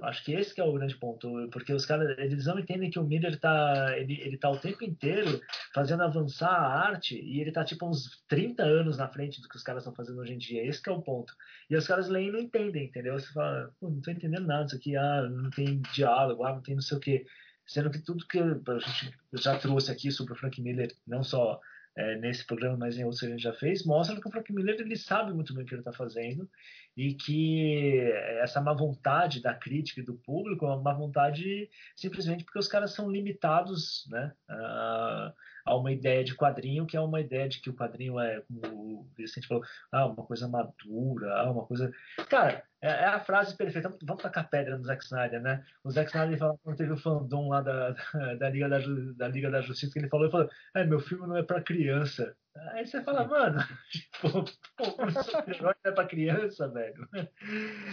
Acho que esse que é o grande ponto, porque os caras eles não entendem que o Miller tá ele, ele tá o tempo inteiro fazendo avançar a arte e ele tá tipo uns 30 anos na frente do que os caras estão fazendo hoje em dia. Esse é o ponto. E os caras leem e não entendem, entendeu? Você fala, não tô entendendo nada disso aqui, ah, não tem diálogo, ah, não tem não sei o quê. Sendo que tudo que a gente já trouxe aqui sobre o Frank Miller, não só é, nesse programa, mas em outros a gente já fez, mostra que o Frank Miller ele sabe muito bem o que ele está fazendo e que essa má vontade da crítica e do público é uma má vontade simplesmente porque os caras são limitados né, a, a uma ideia de quadrinho que é uma ideia de que o quadrinho é, como o Vicente falou, ah, uma coisa madura, ah, uma coisa... Cara, é, é a frase perfeita. Vamos tacar pedra no Zack Snyder, né? O Zack Snyder falou quando teve o fandom lá da, da, Liga, da, da Liga da Justiça, que ele falou, ele falou, é, meu filme não é para criança. Aí você fala, mano, tipo, pô, o super-herói não é pra criança, velho.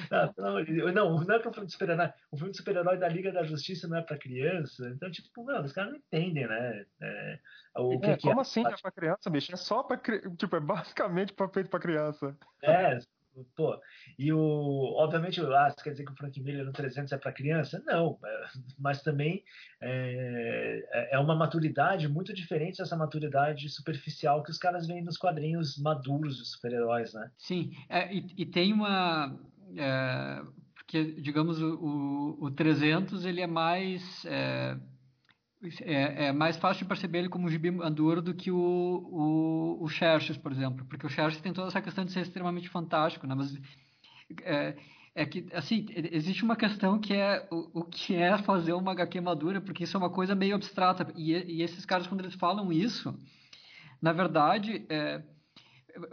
Não, não, não, não é que o filme de super-herói. O filme de super-herói da Liga da Justiça não é pra criança. Então, tipo, mano, os caras não entendem, né? É, o que, é, que como é, assim é pra criança, bicho? É só pra Tipo, é basicamente pra feito pra criança. É, pô, e o, obviamente, ah, quer dizer que o Frank Miller no 300 é para criança? Não, é, mas também é, é, é uma maturidade muito diferente dessa maturidade superficial que os caras veem nos quadrinhos maduros dos super-heróis, né? Sim, é, e, e, tem uma... É, porque, digamos, o, o, o 300 ele é mais... É, é, é, mais fácil de perceber ele como um gibi maduro do que o, o, o Xerxes, por exemplo, porque o Xerxes tem toda essa questão de ser extremamente fantástico, né? mas é, é que, assim, existe uma questão que é o, o, que é fazer uma HQ madura, porque isso é uma coisa meio abstrata, e, e esses caras, quando eles falam isso, na verdade, é,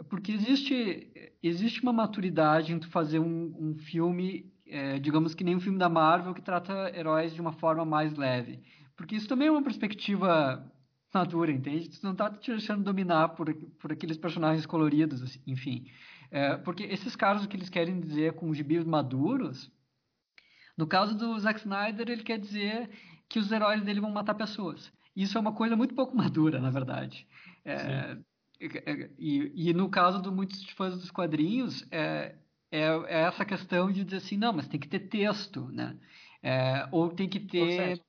porque existe, existe uma maturidade em tu fazer um, um filme é, digamos que nem um filme da Marvel que trata heróis de uma forma mais leve. Porque isso também é uma perspectiva madura, entende? Tu não tá te deixando dominar por, por aqueles personagens coloridos, assim, enfim. É, porque esses caras, o que eles querem dizer com gibis maduros, no caso do Zack Snyder, ele quer dizer que os heróis dele vão matar pessoas. Isso é uma coisa muito pouco madura, na verdade. É, e, e, no caso de muitos fãs dos quadrinhos, é, é, é, essa questão de dizer assim, não, mas tem que ter texto, né? É, ou tem que ter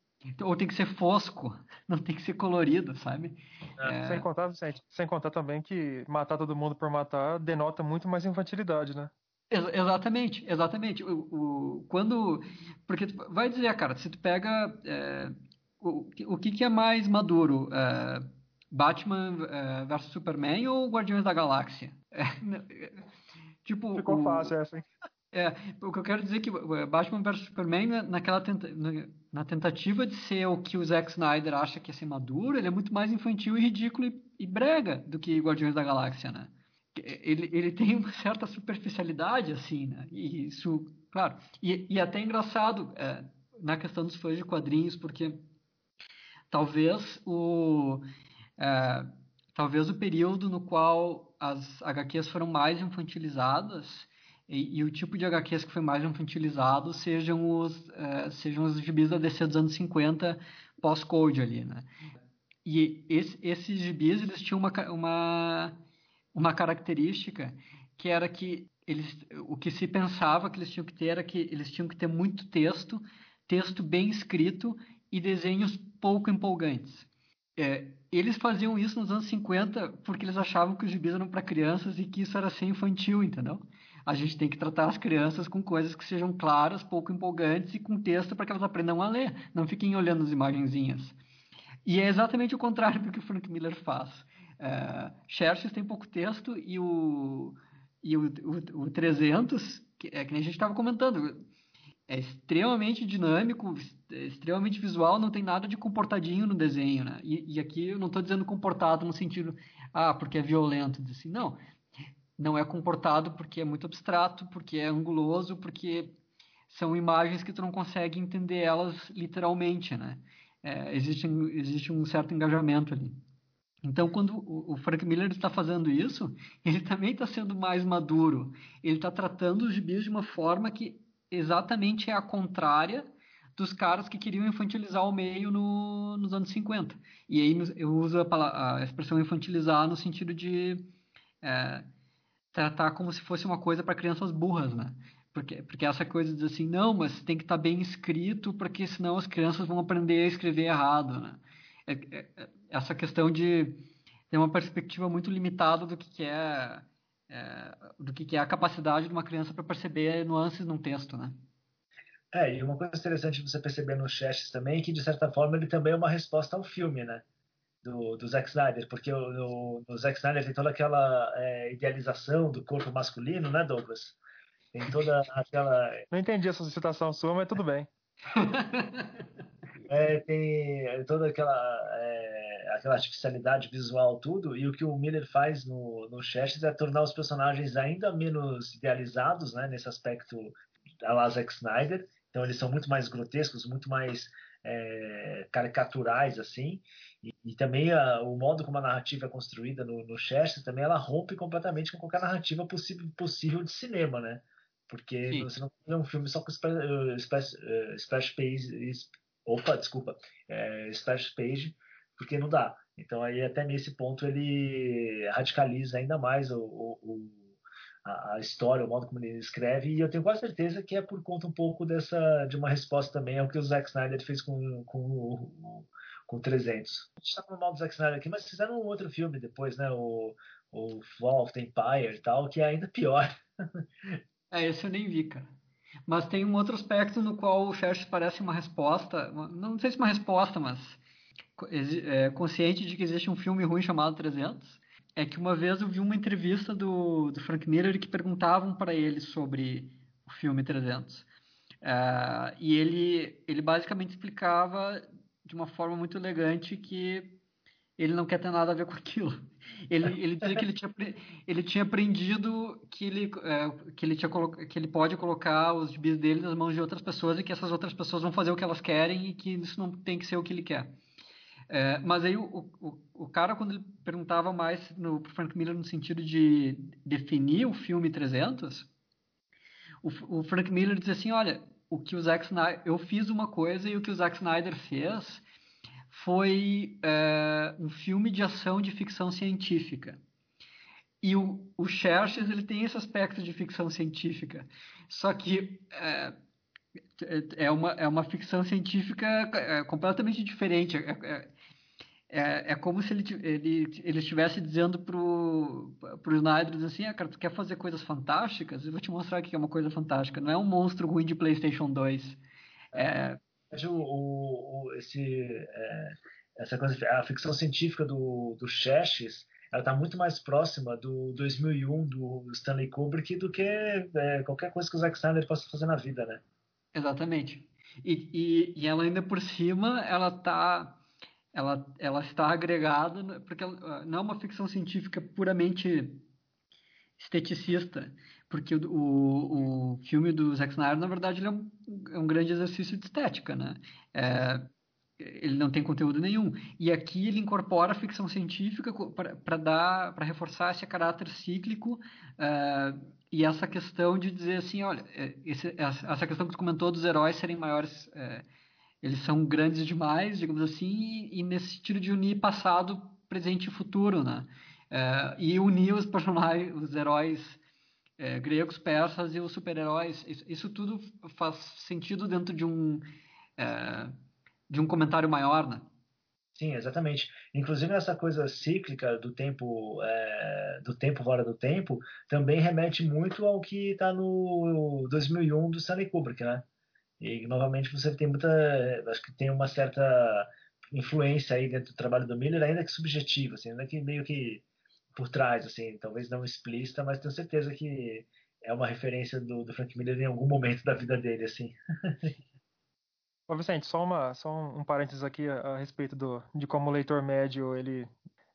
ou tem que ser fosco, não tem que ser colorido, sabe? É. é... Sem, contar, sem, sem, contar também que matar todo mundo por matar denota muito mais infantilidade, né? Ex exatamente, exatamente. O, o, quando. Porque vai dizer, cara, se tu pega. É, o, o que, que é mais maduro? É, Batman é, versus Superman ou Guardiões da Galáxia? É, tipo, Ficou fácil essa, hein? É, o que eu quero dizer é que Batman vs Superman, né, naquela tenta, na tentativa de ser o que o Zack Snyder acha que é ser maduro, ele é muito mais infantil e ridículo e, e brega do que Guardiões da Galáxia, né? Ele, ele tem uma certa superficialidade, assim, né? E isso, claro. E, e até engraçado é, na questão dos fãs de quadrinhos, porque talvez o... É, talvez o período no qual as HQs foram mais infantilizadas e, e, o tipo de HQs que foi mais infantilizado sejam os, uh, sejam os gibis da DC dos anos 50 pós-code ali, né? E esse, esses gibis, eles tinham uma, uma, uma característica que era que eles, o que se pensava que eles tinham que ter era que eles tinham que ter muito texto, texto bem escrito e desenhos pouco empolgantes. É, eles faziam isso nos anos 50 porque eles achavam que os gibis eram para crianças e que isso era ser infantil, entendeu? A gente tem que tratar as crianças com coisas que sejam claras, pouco empolgantes e com texto para que elas aprendam a ler, não fiquem olhando as imagenzinhas. E é exatamente o contrário do que o Frank Miller faz. Uh, Xerxes tem pouco texto e o, e o, o, o 300, que, é que nem a gente estava comentando, é extremamente dinâmico, é extremamente visual, não tem nada de comportadinho no desenho, né? E, e aqui eu não estou dizendo comportado no sentido, ah, porque é violento, assim, não não é comportado porque é muito abstrato, porque é anguloso, porque são imagens que tu não consegue entender elas literalmente, né? É, existe, existe um certo engajamento ali. Então, quando o Frank Miller está fazendo isso, ele também está sendo mais maduro. Ele está tratando os gibis de uma forma que exatamente é a contrária dos caras que queriam infantilizar o meio no, nos anos 50. E aí eu uso a, a expressão infantilizar no sentido de é, tratar como se fosse uma coisa para crianças burras, né? Porque, porque essa coisa de assim, não, mas tem que estar tá bem escrito, porque senão as crianças vão aprender a escrever errado, né? É, é, é essa questão de ter uma perspectiva muito limitada do que, que é, é, do que, que é a capacidade de uma criança para perceber nuances num texto, né? É, e uma coisa interessante você perceber no Chess também é que, de certa forma, ele também é uma resposta ao filme, né? Do, do Zack Snyder, porque o, no, no Zack Snyder tem toda aquela é, idealização do corpo masculino, né, Douglas? Tem toda aquela. Não entendi essa citação sua, mas tudo bem. é, tem toda aquela, é, aquela artificialidade visual, tudo, e o que o Miller faz no, no Chester é tornar os personagens ainda menos idealizados, né, nesse aspecto da la Zack Snyder. Então eles são muito mais grotescos, muito mais é, caricaturais, assim, e, e também a, o modo como a narrativa é construída no, no Chester, também ela rompe completamente com qualquer narrativa possível, possível de cinema, né? Porque Sim. você não tem um filme só com splash, uh, splash page. Opa, desculpa. É, splash page, porque não dá. Então aí até nesse ponto ele radicaliza ainda mais o, o, a, a, história, o modo como ele escreve, e eu tenho quase certeza que é por conta um pouco dessa de uma resposta também ao que o Zack Snyder fez com, com o, com 300. A gente está falando mal do Zack Snyder aqui, mas fizeram um outro filme depois, né? O, o Fall of the Empire e tal, que é ainda pior. é, esse eu nem vi, cara. Mas tem um outro aspecto no qual o Xerxes parece uma resposta, não sei se uma resposta, mas é, consciente de que existe um filme ruim chamado 300. É que uma vez eu vi uma entrevista do, do Frank Miller que perguntavam para ele sobre o filme 300. Uh, é, e ele, ele basicamente explicava de uma forma muito elegante que ele não quer ter nada a ver com aquilo. Ele, ele dizia que ele tinha, ele tinha aprendido que ele, é, que, ele tinha, que ele pode colocar os gibis dele nas mãos de outras pessoas e que essas outras pessoas vão fazer o que elas querem e que isso não tem que ser o que ele quer. É, mas aí o, o, o cara, quando ele perguntava mais no Frank Miller no sentido de definir o filme 300, o, o Frank Miller dizia assim, olha, o que o Zack Snyder, eu fiz uma coisa e o que o Zack Snyder fez foi é, um filme de ação de ficção científica. E o, o Xerxes, ele tem esse aspecto de ficção científica. Só que é, é, uma, é uma ficção científica é, completamente diferente. É, é é, é como se ele, ele, ele estivesse dizendo pro, pro Snyder assim, ah, cara, tu quer fazer coisas fantásticas? Eu vou te mostrar o que é uma coisa fantástica. Não é um monstro ruim de Playstation 2. É... O, o, esse, é, essa coisa, a ficção científica do, do Xerxes, ela está muito mais próxima do 2001 do Stanley Kubrick do que é, qualquer coisa que o Zack Snyder possa fazer na vida, né? Exatamente. E, e, e ela ainda por cima, ela está ela, ela está agregada, porque ela, não é uma ficção científica puramente esteticista, porque o, o, o filme do Zack Snyder, na verdade, ele é um, é um grande exercício de estética, né? É, ele não tem conteúdo nenhum. E aqui ele incorpora a ficção científica para dar, para reforçar esse caráter cíclico uh, e essa questão de dizer assim, olha, é, esse, essa questão que tu comentou dos heróis serem maiores uh, eles são grandes demais, digamos assim, e, e nesse sentido de unir passado, presente e futuro, né? É, e unir os personagens, os heróis é, gregos, persas e os super-heróis. Isso, isso, tudo faz sentido dentro de um é, de um comentário maior, né? Sim, exatamente. Inclusive essa coisa cíclica do tempo é, do tempo fora do tempo também remete muito ao que está no 2001 do Stanley Kubrick, né? E novamente você tem muita, acho que tem uma certa influência aí dentro do trabalho do Miller, ainda que subjetiva, assim, ainda que meio que por trás, assim, talvez não explícita, mas tenho certeza que é uma referência do, do Frank Miller em algum momento da vida dele, assim. Ô Vicente, só, uma, só um, parênteses aqui a, a, respeito do, de como o leitor médio ele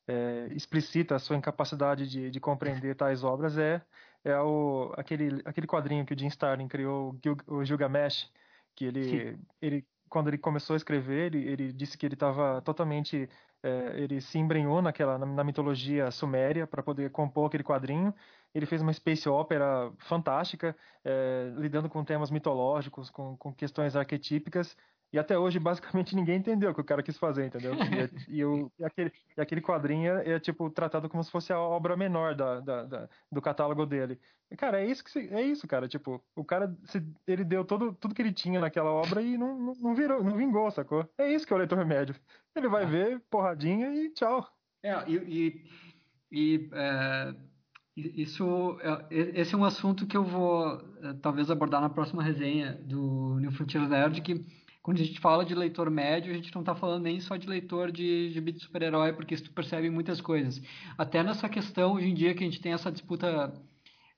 é, explicita a sua incapacidade de, de compreender tais obras é, é o, aquele, aquele quadrinho que o Jim Starlin criou, o Gilgamesh, que ele, ele quando ele começou a escrever, ele, ele disse que ele estava totalmente, é, ele se embrenhou naquela na, na mitologia suméria para poder compor aquele quadrinho. Ele fez uma space opera fantástica, é, lidando com temas mitológicos, com, com questões arquetípicas e até hoje, basicamente, ninguém entendeu o que o cara quis fazer, entendeu? E, e, o, e aquele, e aquele quadrinho é, é, tipo, tratado como se fosse a obra menor da, da, da do catálogo dele. E, cara, é isso, que se, é isso, cara. Tipo, o cara, se, ele deu todo, tudo que ele tinha naquela obra e não, não, não, virou, não vingou, sacou? É isso que é o leitor médio. Ele vai ah. ver, porradinha e tchau. É, e... e, é... Isso, é, esse é um assunto que eu vou é, talvez abordar na próxima resenha do New Frontier Nerd, que quando a gente fala de leitor médio, a gente não está falando nem só de leitor de gibi de super-herói, porque isso tu percebe muitas coisas. Até nessa questão, hoje em dia, que a gente tem essa disputa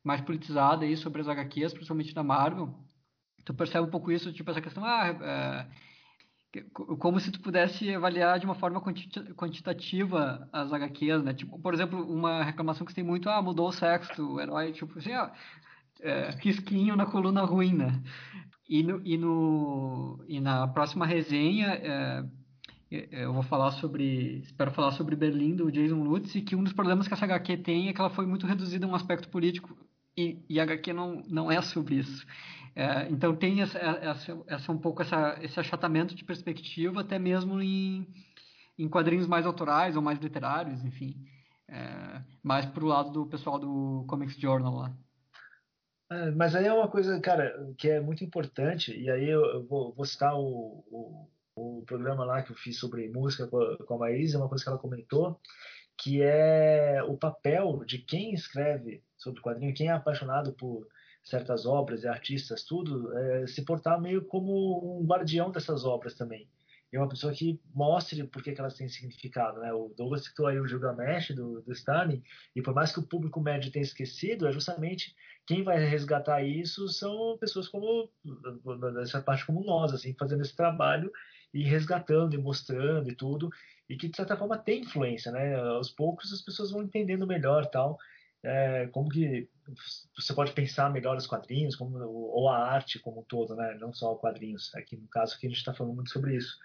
mais politizada aí sobre as HQs, principalmente da Marvel, tu percebe um pouco isso, tipo essa questão, ah, é, como se tu pudesse avaliar de uma forma quantitativa as HQs, né? Tipo, por exemplo, uma reclamação que tem muito, ah, mudou o sexo do herói, tipo assim, ah, é, risquinho na coluna ruim, né? E, no, e, no, e na próxima resenha é, eu vou falar sobre, espero falar sobre Berlim do Jason Lutz e que um dos problemas que essa HQ tem é que ela foi muito reduzida a um aspecto político e, e a HQ não, não é sobre isso. É, então tem essa, essa, essa, um pouco essa, esse achatamento de perspectiva até mesmo em, em quadrinhos mais autorais ou mais literários, enfim. É, mais pro lado do pessoal do Comics Journal lá. É, mas aí é uma coisa, cara, que é muito importante, e aí eu, vou, vou citar o, o, o, programa lá que eu fiz sobre música com a, com a Maísa, uma coisa que ela comentou, que é o papel de quem escreve sobre quadrinho, quem é apaixonado por certas obras e artistas, tudo, é, se portar meio como um guardião dessas obras também. E uma pessoa que mostre por que, que elas têm significado. Né? O Douglas citou aí o Gilgamesh do, do Stalin, e por mais que o público médio tenha esquecido, é justamente quem vai resgatar isso são pessoas como dessa parte como nós, assim, fazendo esse trabalho ir resgatando e mostrando e tudo, e que de certa forma tem influência, né? Aos poucos as pessoas vão entendendo melhor tal, é, como que você pode pensar melhor os quadrinhos, como, ou a arte como um todo, né? Não só quadrinhos. Aqui no caso aqui a gente está falando muito sobre isso.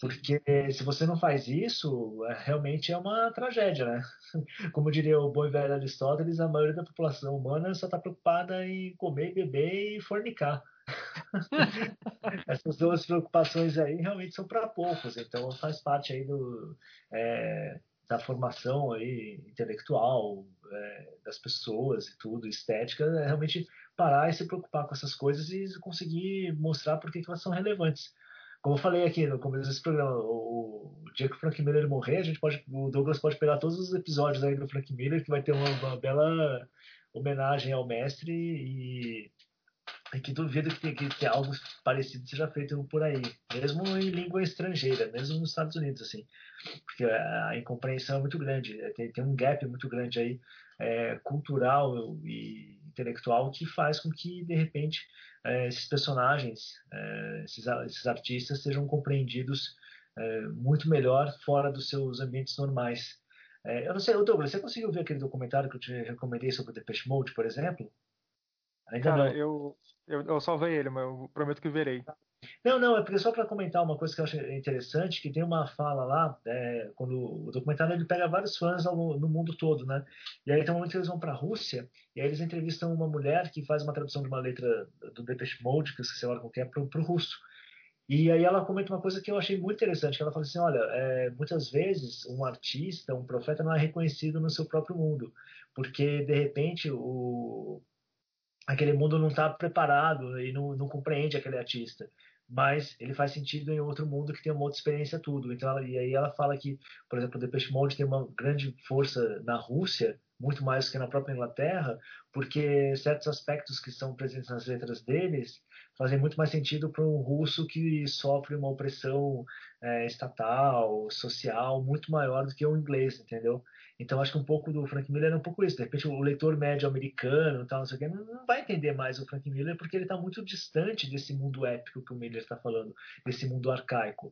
Porque se você não faz isso, é, realmente é uma tragédia, né? Como diria o bom velho Aristóteles, a maioria da população humana só está preocupada em comer, beber e fornicar. Essas duas preocupações aí realmente são para poucos, então faz parte aí do, é, da formação aí intelectual é, das pessoas e tudo, estética, é realmente parar e se preocupar com essas coisas e conseguir mostrar por que elas são relevantes. Como eu falei aqui no começo desse programa, o, o dia que o Frank Miller morrer, a gente pode, o Douglas pode pegar todos os episódios aí do Frank Miller, que vai ter uma, uma bela homenagem ao mestre e, e que duvido que, que, que, algo parecido seja feito por aí, mesmo em língua estrangeira, mesmo nos Estados Unidos, assim, porque a incompreensão é muito grande, é, tem, tem um gap muito grande aí, é, cultural e intelectual que faz com que, de repente, é, esses personagens, é, esses, esses, artistas sejam compreendidos é, muito melhor fora dos seus ambientes normais. Eu não sei, Douglas, você conseguiu ver aquele documentário que eu te recomendei sobre o Depeche Mode, por exemplo? Ainda Cara, não. Eu, eu, eu salvei ele, mas eu prometo que verei. Não, não, é só para comentar uma coisa que eu acho interessante, que tem uma fala lá, é, quando o documentário ele pega vários fãs no, no, mundo todo, né? E aí tem um momento que eles vão para a Rússia, e aí eles entrevistam uma mulher que faz uma tradução de uma letra do Depeche Mode, que eu esqueci agora qual é, para o russo. E aí ela comenta uma coisa que eu achei muito interessante, que ela fala assim, olha, é, muitas vezes um artista, um profeta não é reconhecido no seu próprio mundo, porque de repente o, aquele mundo não está preparado e não, não, compreende aquele artista mas ele faz sentido em outro mundo que tem uma outra experiência tudo. Então, e aí ela fala que, por exemplo, o Depeche Mode tem uma grande força na Rússia, muito mais que na própria Inglaterra, porque certos aspectos que são presentes nas letras deles fazem muito mais sentido para um russo que sofre uma opressão é, estatal, social, muito maior do que o inglês, entendeu? Então acho que um pouco do Frank Miller é um pouco isso. De repente o leitor médio americano, tal, não, sei o quê, não vai entender mais o Frank Miller porque ele está muito distante desse mundo épico que o Miller está falando, desse mundo arcaico.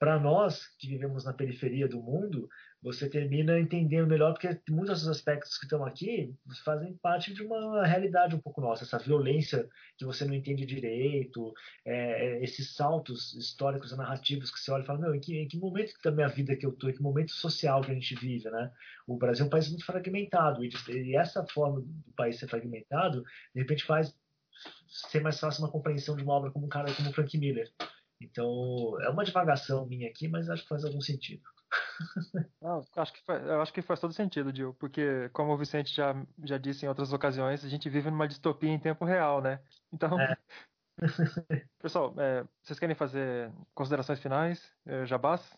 Para nós que vivemos na periferia do mundo, você termina entendendo melhor, porque muitos dos aspectos que estão aqui fazem parte de uma realidade um pouco nossa. Essa violência que você não entende direito, é, é esses saltos históricos e narrativos que você olha e fala: Meu, em que, em que momento da minha vida que eu estou, em que momento social que a gente vive, né? O Brasil é um país muito fragmentado, e, e essa forma do país ser fragmentado, de repente faz ser mais fácil uma compreensão de uma obra como um cara como Frank Miller. Então, é uma divagação minha aqui, mas acho que faz algum sentido. Não, acho que faz, eu acho que faz todo sentido, Gil, porque como o Vicente já, já disse em outras ocasiões, a gente vive numa distopia em tempo real, né? Então, é. pessoal, é, vocês querem fazer considerações finais, é, Jabás?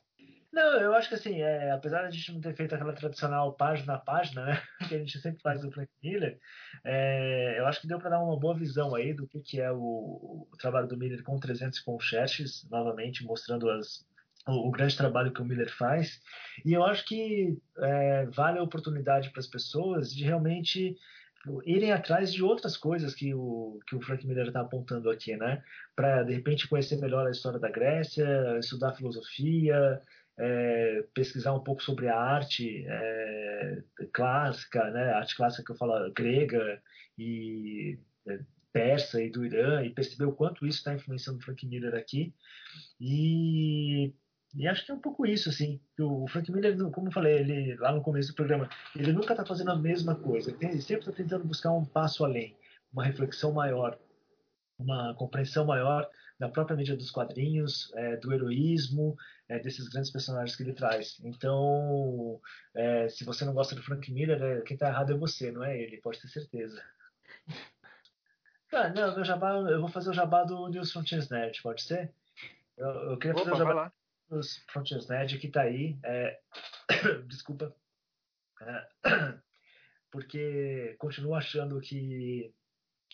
Não, eu acho que assim, é, apesar de a gente não ter feito aquela tradicional página a página, né, que a gente sempre faz do Frank Miller, é, eu acho que deu para dar uma boa visão aí do que, que é o, o trabalho do Miller com 300 conchetes, novamente mostrando as, o, grande trabalho que o Miller faz. E eu acho que é, vale a oportunidade para as pessoas de realmente irem atrás de outras coisas que o, que o Frank Miller está apontando aqui, né? Para, de repente, conhecer melhor a história da Grécia, estudar filosofia, é, pesquisar um pouco sobre a arte é, clássica, né, a arte clássica que eu falo grega e é, persa e do Irã e perceber o quanto isso está influenciando o Frank Miller aqui e, e acho que é um pouco isso assim o Frank Miller como eu falei ele lá no começo do programa ele nunca está fazendo a mesma coisa ele sempre está tentando buscar um passo além uma reflexão maior uma compreensão maior da própria mídia dos quadrinhos, é, do heroísmo, é, desses grandes personagens que ele traz. Então, é, se você não gosta do Frank Miller, é, quem está errado é você, não é ele, pode ter certeza. Ah, não, meu jabá, eu vou fazer o jabá do News Frontiers Nerd, pode ser? Eu, eu queria Opa, fazer o jabá do News Frontiers Nerd, que está aí. É, desculpa. É, porque continuo achando que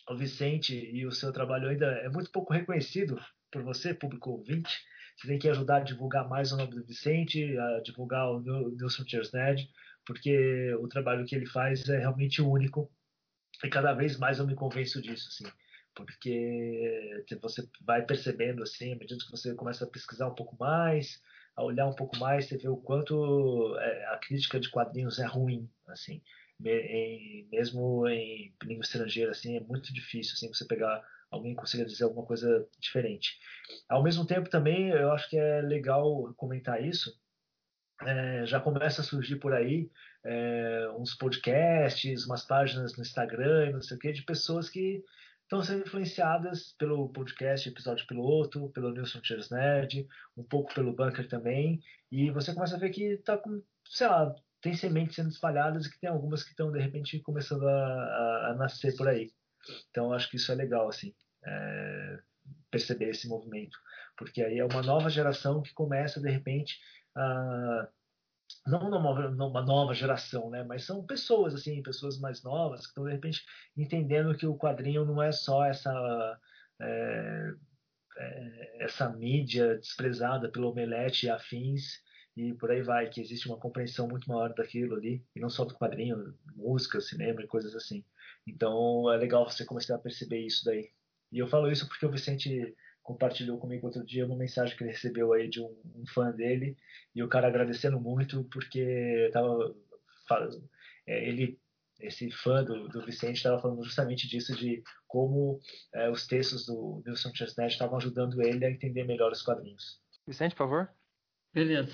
o Vicente e o seu trabalho ainda é muito pouco reconhecido por você, público ouvinte. Você tem que ajudar a divulgar mais o nome do Vicente, a divulgar o Nilson Nerd, porque o trabalho que ele faz é realmente único e cada vez mais eu me convenço disso, assim. Porque você vai percebendo assim, à medida que você começa a pesquisar um pouco mais, a olhar um pouco mais, você vê o quanto é, a crítica de quadrinhos é ruim, assim, mesmo em língua estrangeira, assim, é muito difícil, assim, você pegar alguém consiga dizer alguma coisa diferente. Ao mesmo tempo, também, eu acho que é legal comentar isso, é, já começa a surgir por aí é, uns podcasts, umas páginas no Instagram, não sei o que, de pessoas que estão sendo influenciadas pelo podcast episódio piloto, pelo Nilson Cheers Nerd, um pouco pelo Bunker também, e você começa a ver que tá com, sei lá, tem sementes sendo espalhadas e que tem algumas que estão de repente começando a, a, a, nascer por aí. Então acho que isso é legal assim, é, perceber esse movimento, porque aí é uma nova geração que começa de repente a não numa, numa nova geração, né? Mas são pessoas assim, pessoas mais novas que estão de repente entendendo que o quadrinho não é só essa é, é, essa mídia desprezada pelo omelete e afins e por aí vai, que existe uma compreensão muito maior daquilo ali e não só do quadrinho, música, cinema e coisas assim. Então é legal você começar a perceber isso daí. E eu falo isso porque o Vicente compartilhou comigo outro dia uma mensagem que ele recebeu aí de um, um fã dele e o cara agradecendo muito porque tava é, ele esse fã do, do Vicente estava falando justamente disso de como é, os textos do Wilson Chestnut estavam ajudando ele a entender melhor os quadrinhos. Vicente, por favor. Beleza.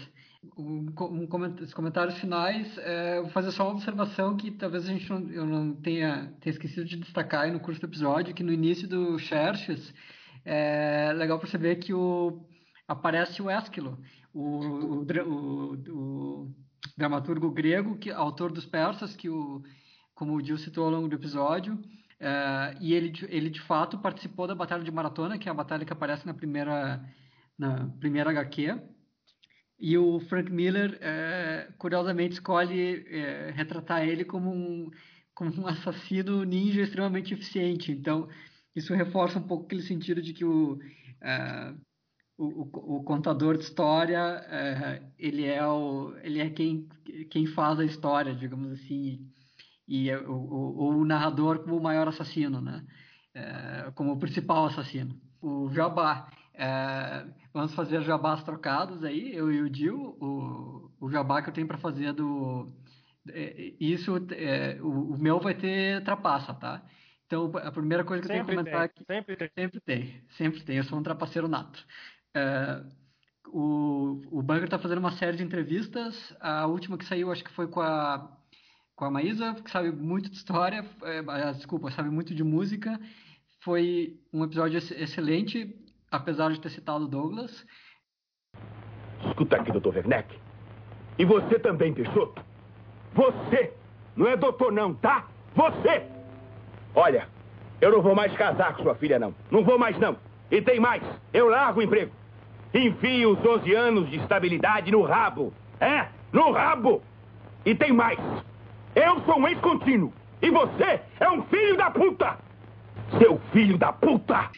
Um, um, os comentários finais, é, vou fazer só uma observação que talvez a gente não, eu não tenha, tenha esquecido de destacar no curso do episódio, que no início do Xerxes, é legal perceber que o, aparece o Ésquilo, o, o, o, o, dramaturgo grego, que autor dos persas, que o, como o Gil citou ao longo do episódio, é, e ele, ele de fato participou da Batalha de Maratona, que é a batalha que aparece na primeira, na primeira HQ, e o Frank Miller, é, curiosamente, escolhe é, retratar ele como um, como um assassino ninja extremamente eficiente. Então, isso reforça um pouco aquele sentido de que o, uh, o, o, contador de história uh, ele é o ele é quem quem faz a história digamos assim e é o, o, o narrador como o maior assassino né? Uh, como o principal assassino. O jabá vamos fazer jabás trocados aí eu e o Dil o, o jabá que eu tenho para fazer do isso o, o meu vai ter trapaça tá então, a primeira coisa que sempre eu tenho que comentar tem, é que sempre tem. sempre tem, sempre tem. Eu sou um trapaceiro nato. É, o, o Bunker está fazendo uma série de entrevistas. A última que saiu, acho que foi com a com a Maísa, que sabe muito de história, é, desculpa, sabe muito de música. Foi um episódio excelente, apesar de ter citado Douglas. Escuta aqui, Dr. Werneck. E você também, Peixoto. Você! Não é doutor não, tá? Você! Olha, eu não vou mais casar com sua filha, não. Não vou mais, não. E tem mais. Eu largo o emprego. Enfio os 12 anos de estabilidade no rabo. É, no rabo. E tem mais. Eu sou um ex-contínuo. E você é um filho da puta. Seu filho da puta.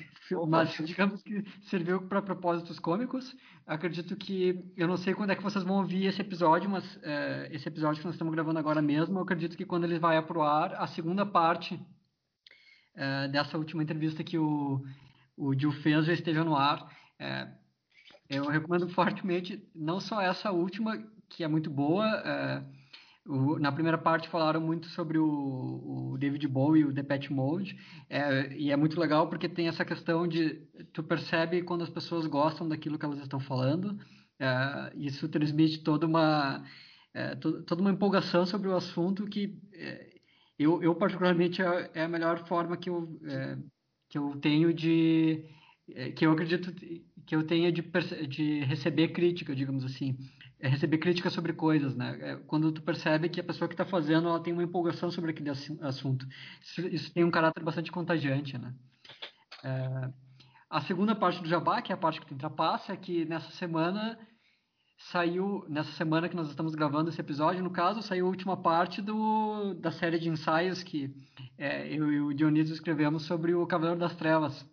Mas digamos que serviu para propósitos cômicos. Acredito que eu não sei quando é que vocês vão ouvir esse episódio, mas é, esse episódio que nós estamos gravando agora mesmo, eu acredito que quando ele vai pro ar, a segunda parte uh, dessa última entrevista que o, o Gil fez já esteja no ar. Uh, eu recomendo fortemente, não só essa última, que é muito boa. Uh, o, na primeira parte falaram muito sobre o, o David Bowie e o Depeche Mode, é, e é muito legal porque tem essa questão de tu percebe quando as pessoas gostam daquilo que elas estão falando, é, isso transmite toda uma é, to, toda uma empolgação sobre o assunto que eu, eu particularmente, é, é a melhor forma que eu, é, que eu tenho de... É, que eu acredito que eu tenha de, de receber crítica, digamos assim. É receber crítica sobre coisas, né? É quando tu percebe que a pessoa que está fazendo, ela tem uma empolgação sobre aquele assunto. Isso, isso tem um caráter bastante contagiante, né? É, a segunda parte do Jabá, que é a parte que tu ultrapassa, é que nessa semana saiu nessa semana que nós estamos gravando esse episódio, no caso, saiu a última parte do, da série de ensaios que é, eu e o Dionísio escrevemos sobre o Cavaleiro das Trevas,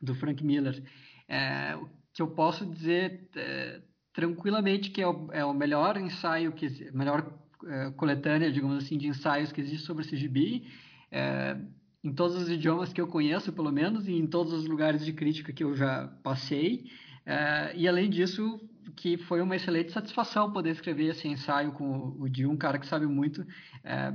do Frank Miller. É, que eu posso dizer é, tranquilamente que é o, é o, melhor ensaio, que melhor é, coletânea, digamos assim, de ensaios que existe sobre esse gibi. É, em todos os idiomas que eu conheço, pelo menos, e em todos os lugares de crítica que eu já passei. É, e além disso, que foi uma excelente satisfação poder escrever esse ensaio com o Dio, um cara que sabe muito. É,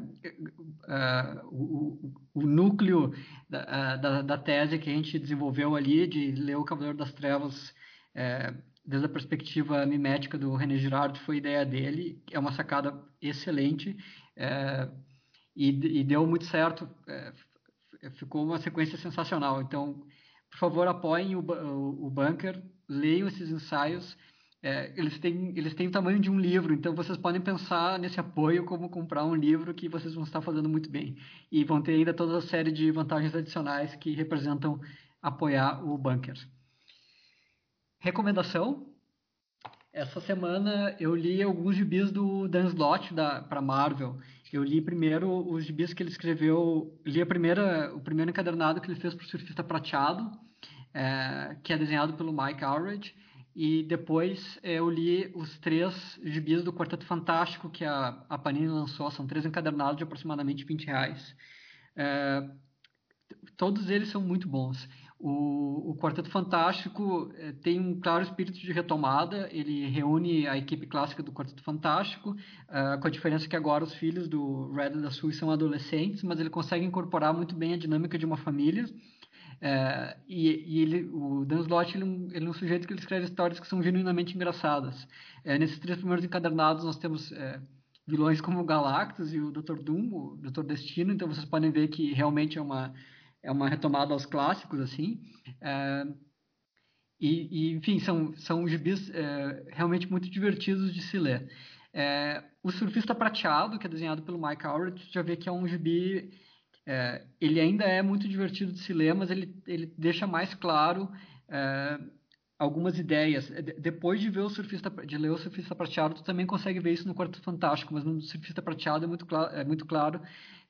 é, o, o, núcleo da, da, da, tese que a gente desenvolveu ali, de ler O Cavaleiro das Trevas é, desde a perspectiva mimética do René Girard, foi ideia dele. É uma sacada excelente é, e, e, deu muito certo. É, ficou uma sequência sensacional. Então, por favor, apoiem o, o, o Bunker, leiam esses ensaios é, eles, têm, eles têm o tamanho de um livro, então vocês podem pensar nesse apoio como comprar um livro que vocês vão estar fazendo muito bem. E vão ter ainda toda a série de vantagens adicionais que representam apoiar o Bunker. Recomendação? Essa semana eu li alguns gibis do Dan Slott para Marvel. Eu li primeiro os gibis que ele escreveu, li a primeira, o primeiro encadernado que ele fez para o Surfista Prateado, é, que é desenhado pelo Mike Allred e depois eh, eu li os três gibis do Quarteto Fantástico que a, a Panini lançou. São três encadernados de aproximadamente 20 reais. É, todos eles são muito bons. O, o Quarteto Fantástico é, tem um claro espírito de retomada. Ele reúne a equipe clássica do Quarteto Fantástico, é, com a diferença que agora os filhos do Red e da Sue são adolescentes, mas ele consegue incorporar muito bem a dinâmica de uma família. É, e, e ele, o Dan Slott ele, é ele, é um sujeito que ele escreve histórias que são genuinamente engraçadas. É, nesses três primeiros encadernados nós temos é, vilões como o Galactus e o Dr. Doom, o Dr. Destino, então vocês podem ver que realmente é uma, é uma retomada aos clássicos, assim. É, e, e, enfim, são, são gibis é, realmente muito divertidos de se ler. o Surfista Prateado, que é desenhado pelo Mike Howard, já vê que é um gibi é, ele ainda é muito divertido de se ler, mas ele, ele deixa mais claro é, algumas ideias. É, depois de ver o surfista, de ler o Surfista Prateado, tu também consegue ver isso no Quarto Fantástico, mas no Surfista Prateado é muito, claro, é muito claro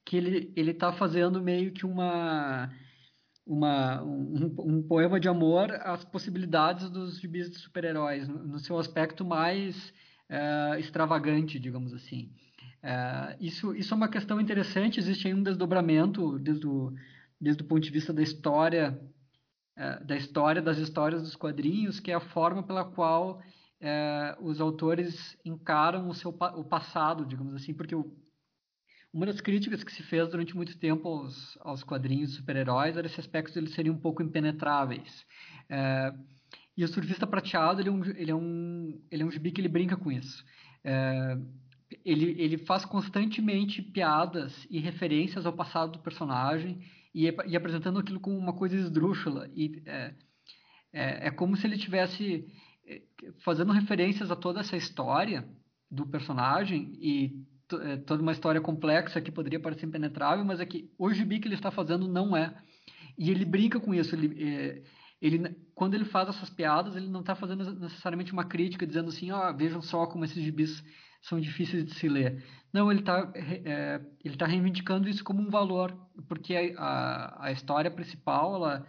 que ele ele está fazendo meio que uma uma, um, um, poema de amor às possibilidades dos gibis de super-heróis, no, no, seu aspecto mais é, extravagante, digamos assim. É, isso, isso é uma questão interessante, existe aí um desdobramento desde o, desde o ponto de vista da história, é, da história das histórias dos quadrinhos, que é a forma pela qual é, os autores encaram o seu o passado, digamos assim, porque o, uma das críticas que se fez durante muito tempo aos, aos quadrinhos de super-heróis era esse aspecto de eles serem um pouco impenetráveis. É, e o Surfista Prateado, ele é um, ele é um, ele é um gibi que ele brinca com isso. É, ele, ele faz constantemente piadas e referências ao passado do personagem e, e apresentando aquilo como uma coisa esdrúxula. E é, é, é como se ele tivesse é, fazendo referências a toda essa história do personagem e é, toda uma história complexa que poderia parecer impenetrável, mas é que o gibi que ele está fazendo não é. E ele brinca com isso. Ele, é, ele, quando ele faz essas piadas, ele não está fazendo necessariamente uma crítica, dizendo assim, oh, vejam só como esses gibis são difíceis de se ler. Não, ele está é, ele tá reivindicando isso como um valor, porque a, a história principal, ela,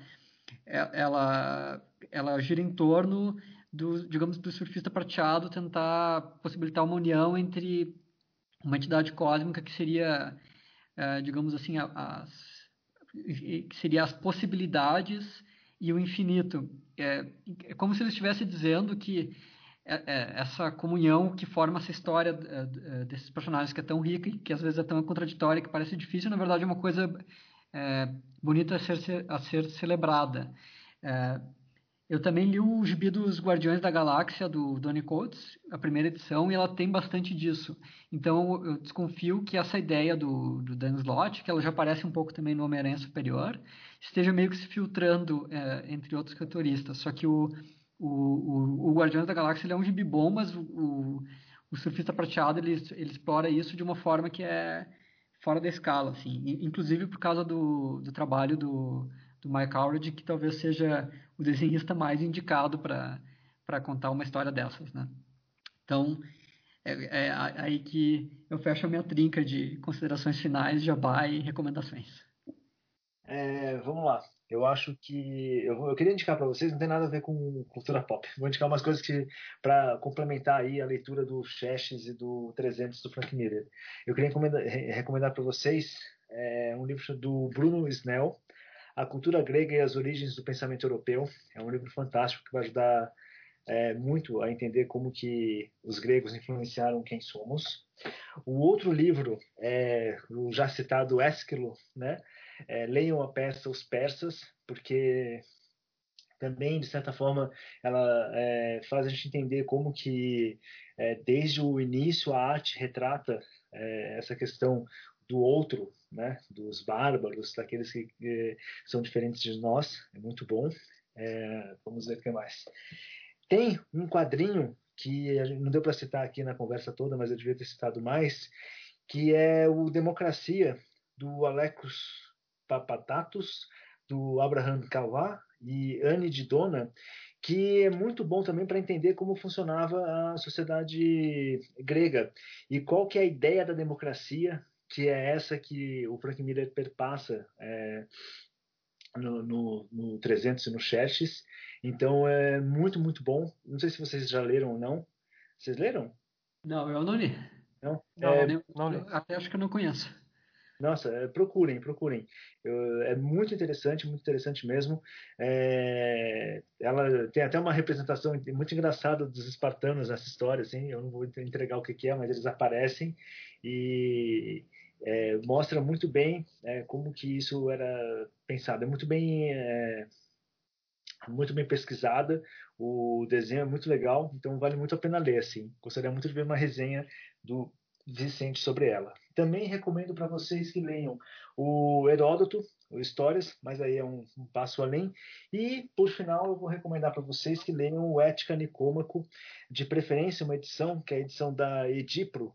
é, ela, ela gira em torno do, digamos, do surfista prateado tentar possibilitar uma união entre uma entidade cósmica que seria, é, digamos assim, as, que seria as possibilidades e o infinito. É, é como se ele estivesse dizendo que essa comunhão que forma essa história é, desses personagens que é tão rica e que às vezes é tão contraditória que parece difícil, na verdade é uma coisa é, bonita a ser, a ser celebrada. É, eu também li o Gibi dos Guardiões da Galáxia, do Donny Coates, a primeira edição, e ela tem bastante disso. Então eu desconfio que essa ideia do, do Dan Slott, que ela já aparece um pouco também no Homem-Aranha Superior, esteja meio que se filtrando é, entre outros roteiristas. Só que o o, o, o Guardiões da Galáxia é um gibi bom, mas o, o, Surfista Prateado ele, ele explora isso de uma forma que é fora da escala, assim. Inclusive por causa do, do trabalho do, do Mike Howard, que talvez seja o desenhista mais indicado para contar uma história dessas, né? Então, é, é, aí que eu fecho a minha trinca de considerações finais, jabá e recomendações. É, vamos lá. Eu acho que eu, eu queria indicar para vocês, não tem nada a ver com cultura pop. Vou indicar umas coisas que para complementar aí a leitura do Chestes e do 300 do Frank Miller. Eu queria recomendar, recomendar para vocês é um livro do Bruno Snell, A Cultura Grega e as Origens do Pensamento Europeu. É um livro fantástico que vai ajudar é, muito a entender como que os gregos influenciaram quem somos. O outro livro é o já citado Ésquilo, né? É, leiam a peça Os Persas, porque também, de certa forma, ela é, faz a gente entender como que, é, desde o início, a arte retrata é, essa questão do outro, né, dos bárbaros, daqueles que, que são diferentes de nós. É muito bom. É, vamos ver o que mais. Tem um quadrinho que não deu para citar aqui na conversa toda, mas eu devia ter citado mais, que é o Democracia, do Alecos Papatatos, do Abraham Calvá e Anne de Dona, que é muito bom também para entender como funcionava a sociedade grega e qual que é a ideia da democracia, que é essa que o Frank Miller perpassa é, no, no, no 300 e no Xerxes. Então é muito, muito bom. Não sei se vocês já leram ou não. Vocês leram? Não, eu não li. Não? Não, é, não, não li. Até acho que eu não conheço. Nossa, é, procurem, procurem. É muito interessante, muito interessante mesmo. É, ela tem até uma representação muito engraçada dos espartanos nessa história, assim. Eu não vou entregar o que, é, mas eles aparecem e é, mostra muito bem como que isso era pensado. É muito bem, muito bem pesquisada. O desenho é muito legal, então vale muito a pena ler. Assim. Gostaria muito de ver uma resenha do Vicente sobre ela. Também recomendo para vocês que leiam o Heródoto, o Histórias, mas aí é um, um passo além. E, por final, eu vou recomendar para vocês que leiam o Ética Nicômaco, de preferência uma edição, que é a edição da Edipro,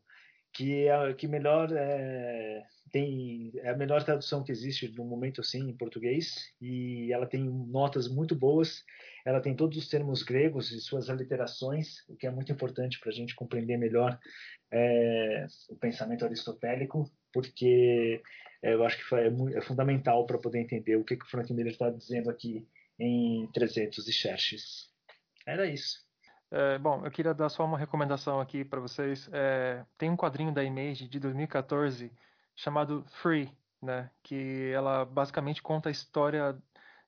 que é a que melhor é, tem é a melhor tradução que existe no momento assim em português e ela tem notas muito boas ela tem todos os termos gregos e suas aliterações o que é muito importante para a gente compreender melhor é, o pensamento aristotélico porque é, eu acho que é, é fundamental para poder entender o que, que o Frank Miller está dizendo aqui em 300 e Xerxes. Era isso. É, bom, eu queria dar só uma recomendação aqui para vocês. É, tem um quadrinho da Image de 2014 chamado Free, né, que ela basicamente conta a história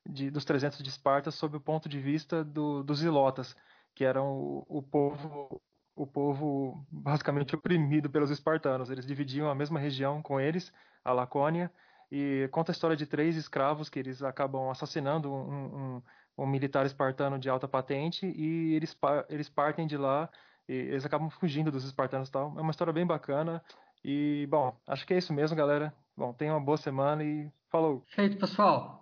de, dos 300 de Esparta sob o ponto de vista do, dos Ilotas, que eram o, o povo o povo basicamente oprimido pelos espartanos. Eles dividiam a mesma região com eles, a Lacônia, e conta a história de três escravos que eles acabam assassinando um, um, um militar espartano de alta patente e eles, eles partem de lá e eles acabam fugindo dos espartanos e tal. É uma história bem bacana. E, bom, acho que é isso mesmo, galera. Bom, tenha uma boa semana e falou! Feito, pessoal.